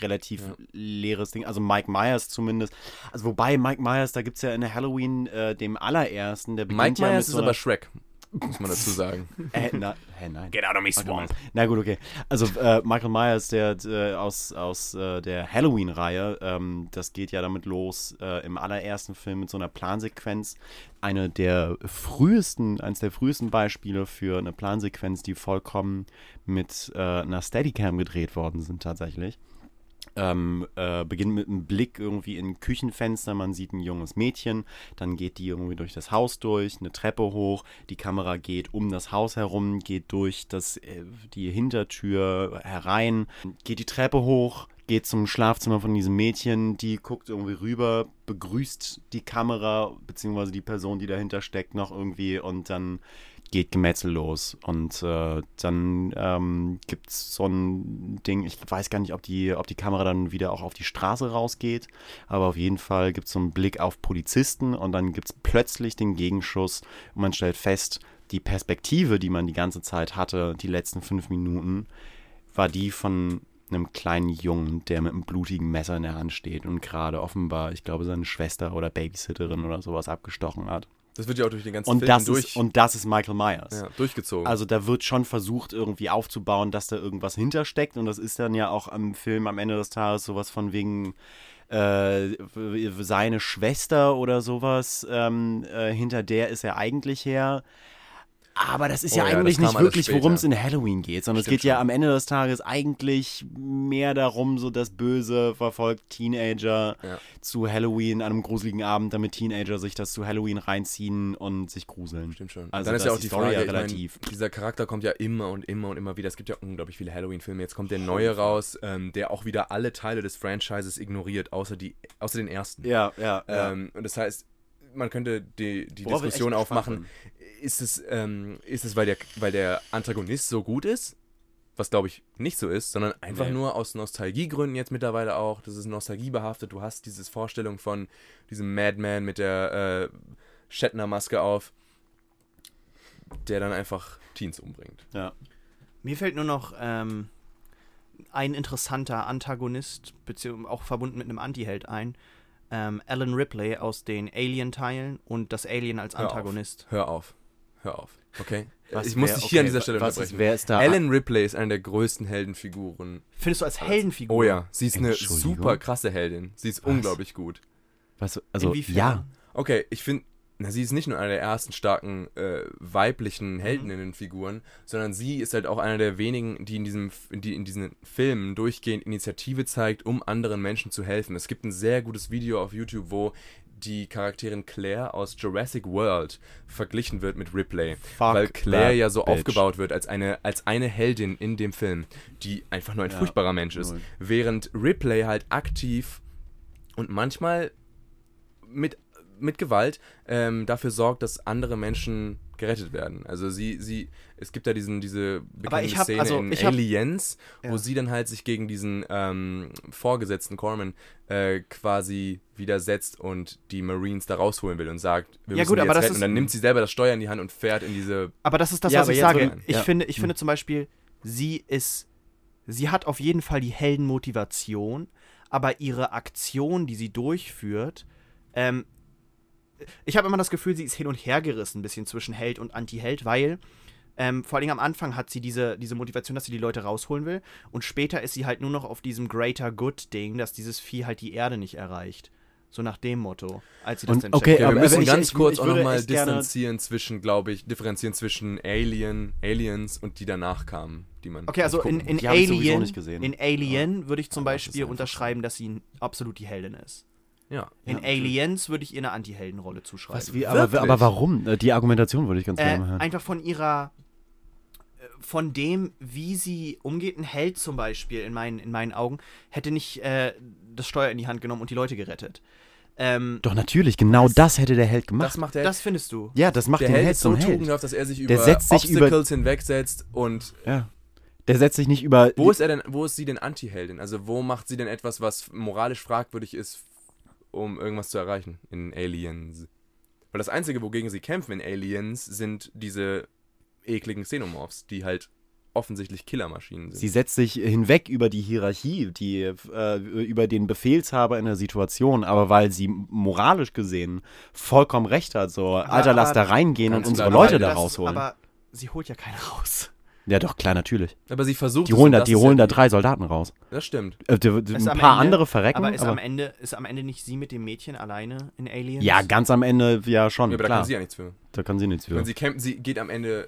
relativ Ja. leeres Ding. Also Mike Myers zumindest. Also wobei Mike Myers, da gibt es ja in der Halloween, äh, dem allerersten, der beginnt Mike ja Myers ist so aber Shrek, muss man dazu sagen. äh, na, hä, nein. Get out of me, swamp. Na gut, okay. Also äh, Michael Myers, der äh, aus, aus äh, der Halloween-Reihe, ähm, das geht ja damit los äh, im allerersten Film mit so einer Plansequenz. Eine der frühesten, eines der frühesten Beispiele für eine Plansequenz, die vollkommen mit äh, einer Steadicam gedreht worden sind tatsächlich. Ähm, äh, beginnt mit einem Blick irgendwie in ein Küchenfenster. Man sieht ein junges Mädchen. Dann geht die irgendwie durch das Haus durch, eine Treppe hoch. Die Kamera geht um das Haus herum, geht durch das, äh, die Hintertür herein, geht die Treppe hoch, geht zum Schlafzimmer von diesem Mädchen. Die guckt irgendwie rüber, begrüßt die Kamera, beziehungsweise die Person, die dahinter steckt, noch irgendwie. Und dann geht Gemetzel los. Und äh, dann ähm, gibt es so ein Ding, ich weiß gar nicht, ob die, ob die Kamera dann wieder auch auf die Straße rausgeht, aber auf jeden Fall gibt es so einen Blick auf Polizisten und dann gibt es plötzlich den Gegenschuss und man stellt fest, die Perspektive, die man die ganze Zeit hatte, die letzten fünf Minuten, war die von einem kleinen Jungen, der mit einem blutigen Messer in der Hand steht und gerade offenbar, ich glaube, seine Schwester oder Babysitterin oder sowas abgestochen hat. Das wird ja auch durch den ganzen Und Film das, durch, ist, und das ist Michael Myers. ja, durchgezogen. Also da wird schon versucht, irgendwie aufzubauen, dass da irgendwas hintersteckt. Und das ist dann ja auch am Film am Ende des Tages sowas von wegen äh, seine Schwester oder sowas. Ähm, äh, hinter der ist er eigentlich her. Aber das ist Oh ja ja, eigentlich nicht wirklich, worum es in Halloween geht, sondern Stimmt es geht ja schon. am Ende des Tages eigentlich mehr darum, so das Böse verfolgt Teenager Ja. zu Halloween an einem gruseligen Abend, damit Teenager sich das zu Halloween reinziehen und sich gruseln. Stimmt schon. Also dann ist ja auch die Story Frage, ja relativ. dieser Charakter kommt ja immer und immer und immer wieder. Es gibt ja unglaublich viele Halloween-Filme. Jetzt kommt der neue raus, ähm, der auch wieder alle Teile des Franchises ignoriert, außer, die, außer den ersten. Ja, ja, Ähm, und das heißt, man könnte die, die Diskussion aufmachen, ist es, ähm, ist es weil, der, weil der Antagonist so gut ist? Was glaube ich nicht so ist, sondern einfach Nee. nur aus Nostalgiegründen jetzt mittlerweile auch. Das ist nostalgiebehaftet. Du hast diese Vorstellung von diesem Madman mit der äh, Shatner-Maske auf, der dann einfach Teens umbringt. ja. Mir fällt nur noch ähm, ein interessanter Antagonist, beziehungsweise auch verbunden mit einem Antiheld ein. Ähm, Alan Ripley aus den Alien-Teilen und das Alien als Hör auf. Antagonist. Hör auf. Hör auf. Okay? Was ich muss dich hier an okay, dieser Stelle was ist, unterbrechen. wer ist da? Alan Ripley ist eine der größten Heldenfiguren. Findest du als Heldenfigur? Oh ja, sie ist eine super krasse Heldin. Sie ist Was? unglaublich gut. Was, also, Inwiefern? ja. Okay, ich finde, na, sie ist nicht nur eine der ersten starken äh, weiblichen Heldinnenfiguren, sondern sie ist halt auch einer der wenigen, die in diesem, die in diesen Filmen durchgehend Initiative zeigt, um anderen Menschen zu helfen. Es gibt ein sehr gutes Video auf YouTube, wo die Charakterin Claire aus Jurassic World verglichen wird mit Ripley, Fuck weil Claire ja so bitch. aufgebaut wird als eine als eine Heldin in dem Film, die einfach nur ein Ja, furchtbarer Mensch ist, null. während Ripley halt aktiv und manchmal mit, mit Gewalt ähm, dafür sorgt, dass andere Menschen gerettet werden. Also sie, sie, es gibt da diesen, diese bekannte hab- Szene also in hab- Aliens, wo Ja. sie dann halt sich gegen diesen ähm, Vorgesetzten Corman äh, quasi widersetzt und die Marines da rausholen will und sagt, wir Ja, müssen gut, jetzt das retten. ist- Und dann nimmt sie selber das Steuer in die Hand und fährt in diese Aber das ist das, Ja, was ich sage. Ich, ja. finde, ich Hm. finde zum Beispiel, sie ist, sie hat auf jeden Fall die Heldenmotivation, aber ihre Aktion, die sie durchführt, ähm, ich habe immer das Gefühl, sie ist hin und her gerissen, ein bisschen zwischen Held und Anti-Held, weil ähm, vor allem am Anfang hat sie diese, diese Motivation, dass sie die Leute rausholen will und später ist sie halt nur noch auf diesem Greater Good-Ding, dass dieses Vieh halt die Erde nicht erreicht. So nach dem Motto, als sie das Und- dann okay. Ja, aber- wir müssen ich- ganz ich- kurz ich auch nochmal distanzieren zwischen, glaube ich, differenzieren zwischen Alien, Aliens und die danach kamen, die man. Okay, also in, in Alien, nicht gesehen. in Alien würde ich zum ist Beispiel unterschreiben, dass sie absolut die Heldin ist. Ja. In Ja. Aliens würde ich ihr eine Anti-Heldenrolle zuschreiben. Was, wie, aber, aber warum? Die Argumentation würde ich ganz äh, gerne hören. einfach von ihrer, äh, von dem, wie sie umgeht. Ein Held zum Beispiel, in meinen, in meinen Augen, hätte nicht äh, das Steuer in die Hand genommen und die Leute gerettet. Ähm, Doch, natürlich, genau das hätte der Held gemacht. Das macht der. das findest du. ja, das macht der den Held Held ist so zum Held. tugendhaft, dass er sich Der über setzt sich über- Obstacles hinwegsetzt und Ja. Der setzt sich nicht über. Wo ist er denn, wo ist sie denn Anti-Heldin? Also wo macht sie denn etwas, was moralisch fragwürdig ist, um irgendwas zu erreichen in Aliens? Weil das Einzige, wogegen sie kämpfen in Aliens, sind diese ekligen Xenomorphs, die halt offensichtlich Killermaschinen sind. Sie setzt sich hinweg über die Hierarchie, die, äh, über den Befehlshaber in der Situation, aber weil sie moralisch gesehen vollkommen recht hat, so, Alter, lass da reingehen und unsere Leute da rausholen. Aber sie holt ja keine raus. Ja, doch, klar, natürlich. aber sie versucht Die es holen da, die holen ja da drei Soldaten raus. Das stimmt. Äh, die, die, ein paar Ende- andere verrecken, Aber ist aber, am Ende ist am Ende nicht sie mit dem Mädchen alleine in Aliens? ja, ganz am Ende, ja schon, Ja, aber da klar. kann sie ja nichts für. da kann sie nichts für. Und sie kämpft, sie geht am Ende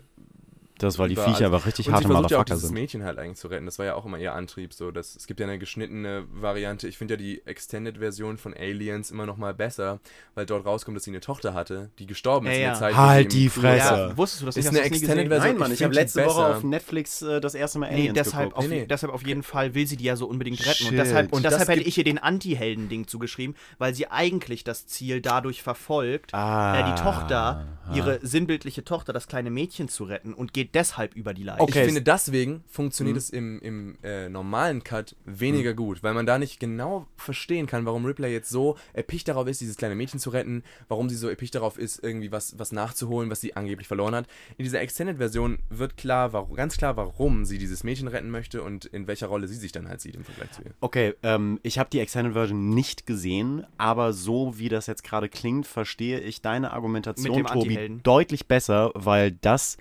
Das, weil die Viecher einfach richtig Und harte versucht ja auch Motherfucker dieses sind. Mädchen halt eigentlich zu retten. Das war ja auch immer ihr Antrieb. So, dass, es gibt ja eine geschnittene Variante. Ich finde ja die Extended-Version von Aliens immer noch mal besser, weil dort rauskommt, dass sie eine Tochter hatte, die gestorben ist Ja, in der ja. Zeit. wo Halt die Fresse. Ja, wusstest du das Ist eine Hast du das nie Extended gesehen? Version. Nein, Mann, ich find habe letzte Woche auf Netflix äh, das erste Mal Nee, Aliens deshalb geguckt. auf, Nee, nee. deshalb auf jeden Fall will sie die ja so unbedingt retten. Und Shit. deshalb, Und deshalb hätte ich ihr den Anti-Helden-Ding zugeschrieben, weil sie eigentlich das Ziel dadurch verfolgt, Ah. äh, die Tochter, ihre sinnbildliche Tochter, das kleine Mädchen zu retten und geht deshalb über die Leiche. Okay. Ich finde, deswegen funktioniert Mhm. es im, im äh, normalen Cut weniger gut, weil man da nicht genau verstehen kann, warum Ripley jetzt so erpicht darauf ist, dieses kleine Mädchen zu retten, warum sie so erpicht darauf ist, irgendwie was, was nachzuholen, was sie angeblich verloren hat. In dieser Extended-Version wird klar, warum, ganz klar, warum sie dieses Mädchen retten möchte und in welcher Rolle sie sich dann halt sieht im Vergleich zu ihr. Okay, ähm, ich habe die Extended Version nicht gesehen, aber so wie das jetzt gerade klingt, verstehe ich deine Argumentation, Tobi, deutlich besser, weil das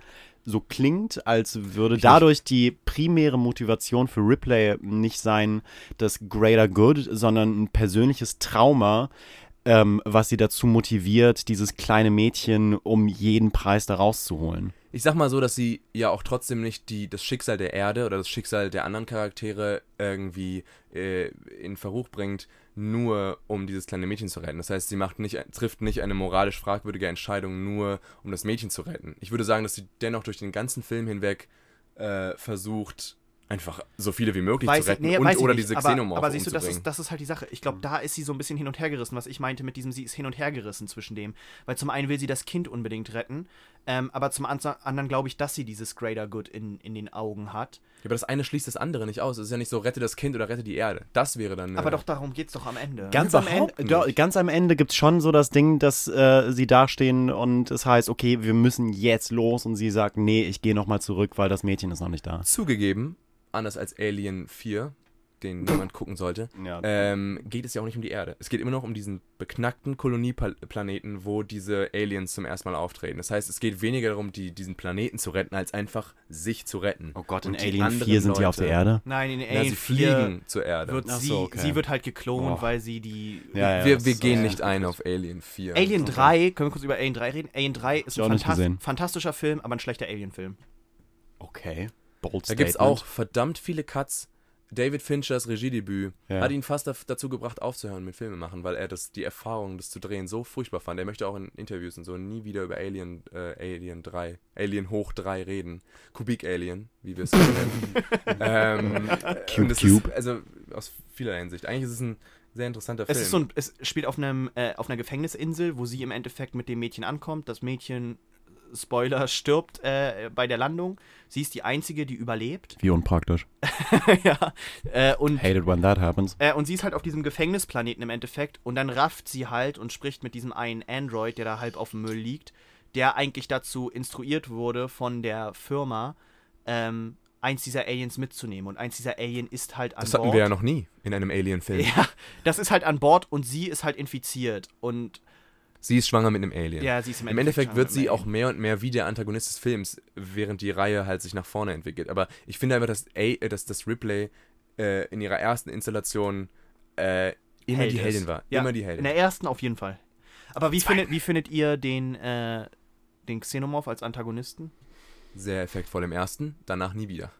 so klingt, als würde dadurch die primäre Motivation für Ripley nicht sein, das Greater Good, sondern ein persönliches Trauma, ähm, was sie dazu motiviert, dieses kleine Mädchen um jeden Preis da rauszuholen. Ich sag mal so, dass sie ja auch trotzdem nicht die, das Schicksal der Erde oder das Schicksal der anderen Charaktere irgendwie äh, in Verruch bringt, nur um dieses kleine Mädchen zu retten. Das heißt, sie macht nicht, trifft nicht eine moralisch fragwürdige Entscheidung, nur um das Mädchen zu retten. Ich würde sagen, dass sie dennoch durch den ganzen Film hinweg äh, versucht, einfach so viele wie möglich Weiß zu ich- retten nee, und weiß ich oder nicht, diese aber, Xenomorphe aber siehst du, das ist, das ist halt die Sache. Ich glaube, da ist sie so ein bisschen hin und her gerissen, was ich meinte mit diesem, sie ist hin und her gerissen zwischen dem. Weil zum einen will sie das Kind unbedingt retten, ähm, aber zum an- anderen glaube ich, dass sie dieses Greater Good in, in den Augen hat. ja, aber das eine schließt das andere nicht aus. Es ist ja nicht so, rette das Kind oder rette die Erde. Das wäre dann. Aber äh, doch darum geht es doch am Ende. Ganz am, Ende, Überhaupt do, nicht. ganz am Ende gibt es schon so das Ding, dass äh, sie dastehen und es heißt, okay, wir müssen jetzt los und sie sagt, nee, ich gehe nochmal zurück, weil das Mädchen ist noch nicht da. Zugegeben, anders als Alien 4, den niemand gucken sollte, Ja. ähm, geht es ja auch nicht um die Erde. Es geht immer noch um diesen beknackten Kolonieplaneten, wo diese Aliens zum ersten Mal auftreten. Das heißt, es geht weniger darum, die, diesen Planeten zu retten, als einfach sich zu retten. oh Gott, in Alien anderen 4 sind die auf der Leute- Erde. Nein, in Ja, Alien sie 4 fliegen zur Erde. wird sie, so, okay. sie wird halt geklont, Oh. weil sie die Ja, ja, wir wir gehen auch nicht ein auf Alien 4. Alien Okay. 3, können wir kurz über Alien 3 reden? Alien 3 ist ein nicht fantas gesehen. fantastischer Film, aber ein schlechter Alien-Film. Okay. Bold Da gibt es auch verdammt viele Cuts. David Finchers Regiedebüt Ja. hat ihn fast dazu gebracht, aufzuhören mit Filme machen, weil er das, die Erfahrung, das zu drehen, so furchtbar fand. Er möchte auch in Interviews und so nie wieder über Alien, äh, Alien 3, Alien hoch 3 reden. Kubik Alien, wie wir es so nennen. ähm, Cube, Cube. Ist, also aus vieler Hinsicht. Eigentlich ist es ein sehr interessanter Es Film. ist so ein, es spielt auf einem äh, auf einer Gefängnisinsel, wo sie im Endeffekt mit dem Mädchen ankommt. Das Mädchen, Spoiler, stirbt äh, bei der Landung. Sie ist die einzige, die überlebt. Wie unpraktisch. ja. Äh, und Hate it when that happens. Äh, und sie ist halt auf diesem Gefängnisplaneten im Endeffekt und dann rafft sie halt und spricht mit diesem einen Android, der da halb auf dem Müll liegt, der eigentlich dazu instruiert wurde von der Firma, ähm, eins dieser Aliens mitzunehmen. Und eins dieser Alien ist halt an das Bord. hatten wir ja noch nie in einem Alien-Film. Ja, das ist halt an Bord und sie ist halt infiziert. Und Sie ist schwanger mit einem Alien. ja, sie ist im, Im Endeffekt wird sie auch mehr und mehr wie der Antagonist des Films, während die Reihe halt sich nach vorne entwickelt. Aber ich finde einfach, dass, A äh, dass das Ripley äh, in ihrer ersten Installation äh, immer Held die ist. Heldin war. Ja, immer die In Heldin. der ersten auf jeden Fall. Aber wie findet, wie findet ihr den, äh, den Xenomorph als Antagonisten? Sehr effektvoll im ersten, danach nie wieder.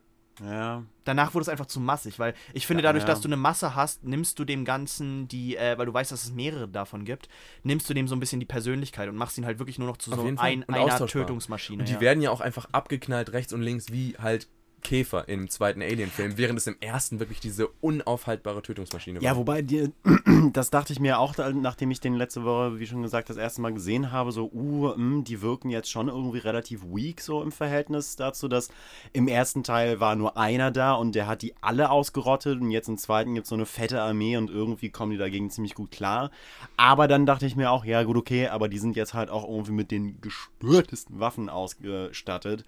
Ja. danach wurde es einfach zu massig, weil ich finde, Ja, dadurch, ja. dass du eine Masse hast, nimmst du dem Ganzen die, äh, weil du weißt, dass es mehrere davon gibt, nimmst du dem so ein bisschen die Persönlichkeit und machst ihn halt wirklich nur noch zu Auf so ein, einer. Tötungsmaschine. Und die ja. werden ja auch einfach abgeknallt rechts und links wie halt Käfer im zweiten Alien-Film, während es im ersten wirklich diese unaufhaltbare Tötungsmaschine war. Ja, wobei dir, das dachte ich mir auch, nachdem ich den letzte Woche, wie schon gesagt, das erste Mal gesehen habe, so, uh, mh, die wirken jetzt schon irgendwie relativ weak so im Verhältnis dazu, dass im ersten Teil war nur einer da und der hat die alle ausgerottet und jetzt im zweiten gibt es so eine fette Armee und irgendwie kommen die dagegen ziemlich gut klar. Aber dann dachte ich mir auch, ja gut, okay, aber die sind jetzt halt auch irgendwie mit den gestörtesten Waffen ausgestattet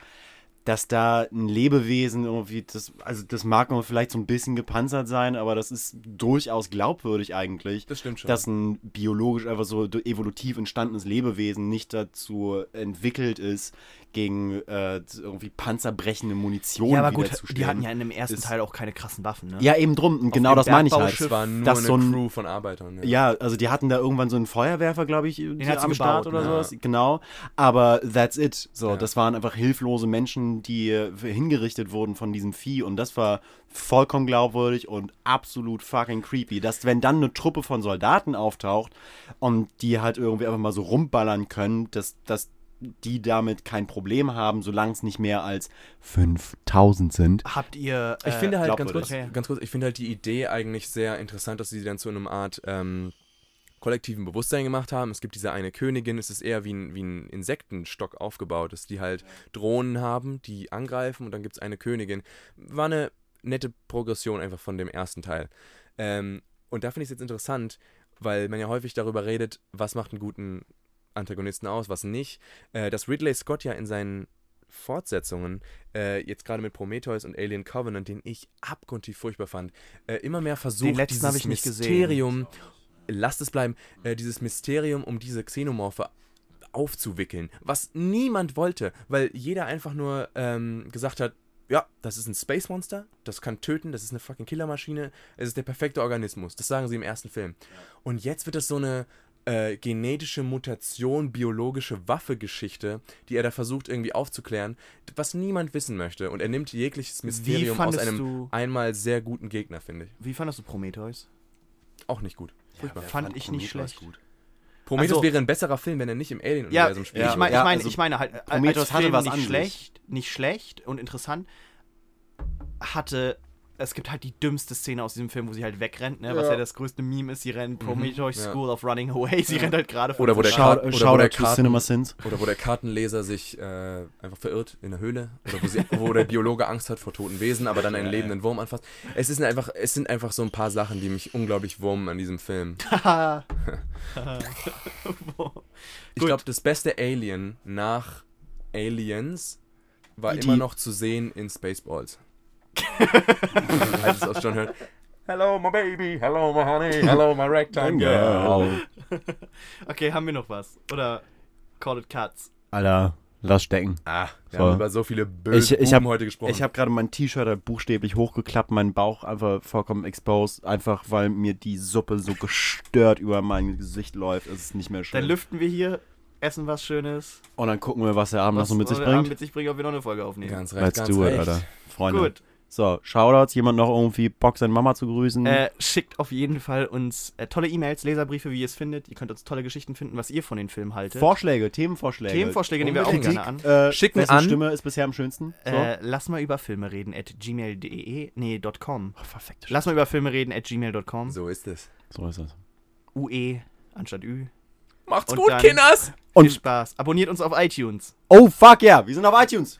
dass da ein Lebewesen irgendwie, das, also das mag noch vielleicht so ein bisschen gepanzert sein, aber das ist durchaus glaubwürdig eigentlich, das stimmt schon. dass ein biologisch einfach so evolutiv entstandenes Lebewesen nicht dazu entwickelt ist, gegen äh, irgendwie panzerbrechende Munition ja, aber gut, die hatten ja in dem ersten Ist- Teil auch keine krassen Waffen, ne? Ja, eben drum, und genau das meine ich halt. Es war nur dass eine so ein- Crew von Arbeitern. Ja, also die hatten da irgendwann so einen Feuerwerfer, glaube ich, die hat sie am Start oder ne? sowas. Genau. Aber that's it. So, Ja. das waren einfach hilflose Menschen, die äh, hingerichtet wurden von diesem Vieh. Und das war vollkommen glaubwürdig und absolut fucking creepy. Dass, wenn dann eine Truppe von Soldaten auftaucht und die halt irgendwie einfach mal so rumballern können, dass, dass die damit kein Problem haben, solange es nicht mehr als 5000 sind. Habt ihr. Ich äh, finde halt ganz kurz, Okay. ganz kurz, ich finde halt die Idee eigentlich sehr interessant, dass sie dann zu einer Art ähm, kollektiven Bewusstsein gemacht haben. Es gibt diese eine Königin, es ist eher wie ein, wie ein Insektenstock aufgebaut, dass die halt Drohnen haben, die angreifen und dann gibt es eine Königin. War eine nette Progression einfach von dem ersten Teil. Ähm, und da finde ich es jetzt interessant, weil man ja häufig darüber redet, was macht einen guten Antagonisten aus, was nicht. Äh, dass Ridley Scott ja in seinen Fortsetzungen, äh, jetzt gerade mit Prometheus und Alien Covenant, den ich abgrundtief furchtbar fand, äh, immer mehr versucht, letzten dieses ich nicht gesehen. Mysterium, lasst es bleiben, äh, dieses Mysterium um diese Xenomorphe aufzuwickeln, was niemand wollte, weil jeder einfach nur ähm, gesagt hat, ja, das ist ein Space Monster, das kann töten, das ist eine fucking Killermaschine, es ist der perfekte Organismus. Das sagen sie im ersten Film. Und jetzt wird es so eine äh, genetische Mutation, biologische Waffe-Geschichte, die er da versucht irgendwie aufzuklären, was niemand wissen möchte. Und er nimmt jegliches Mysterium aus fandest einem du- einmal sehr guten Gegner, finde ich. Wie fandest du Prometheus? Auch nicht gut. Furchtbar. Fand ich nicht schlecht. gut. Prometheus Also- wäre ein besserer Film, wenn er nicht im Ja, Alien-Universum spielt. ich, mein, Ja, ich, meine, also ich meine halt, äh, Prometheus hatte Film was nicht schlecht, nicht schlecht und interessant, hatte, es gibt halt die dümmste Szene aus diesem Film, wo sie halt wegrennt, ne, was Ja. ja das größte Meme ist, sie rennt Prometheus ja. School of Running Away, sie rennt halt gerade von Oder wo der. Kart- oder wo der Karten- Cinema Sins. Oder wo der Kartenleser sich äh, einfach verirrt in der Höhle. Oder wo, sie, wo der Biologe Angst hat vor toten Wesen, aber dann einen lebenden Wurm anfasst. Es, ist einfach, es sind einfach so ein paar Sachen, die mich unglaublich wurmen an diesem Film. Ich glaube, das beste Alien nach Aliens war E.T. immer noch zu sehen in Spaceballs. Als es aus John hört. Hello, my baby. Hello, my honey. Hello, my rectangle. Okay, haben wir noch was? Oder call it cuts. Alter, lass stecken. Ah, wir So. haben über so viele böse Ich- ich hab- heute gesprochen. Ich habe gerade mein T-Shirt halt buchstäblich hochgeklappt, meinen Bauch einfach vollkommen exposed, einfach weil mir die Suppe so gestört über mein Gesicht läuft. Es ist nicht mehr schön. Dann lüften wir hier, essen was Schönes. Und dann gucken wir, was der Abend noch Was so mit sich der Abend bringt. mit sich bringen, ob wir noch eine Folge aufnehmen. ganz recht, Let's ganz do it, recht. Alter. Freunde. Gut. So, Shoutouts, jemand noch irgendwie Bock, seine Mama zu grüßen? Äh, schickt auf jeden Fall uns äh, tolle E-Mails, Leserbriefe, wie ihr es findet. Ihr könnt uns tolle Geschichten finden, was ihr von den Filmen haltet. Vorschläge, Themenvorschläge. Themenvorschläge nehmen wir auch Unbedingt. gerne an. Äh, Schicken an- Stimme ist bisher am schönsten? So? Äh, lass mal über Filme reden at gmail.de, nee, .com. oh, perfekt. Lass mal über Filme reden at gmail.com. So ist es. So ist es. UE anstatt Ü. Macht's Und gut, dann- Kinders. Viel Und, Spaß. Abonniert uns auf iTunes. oh fuck yeah, wir sind auf iTunes.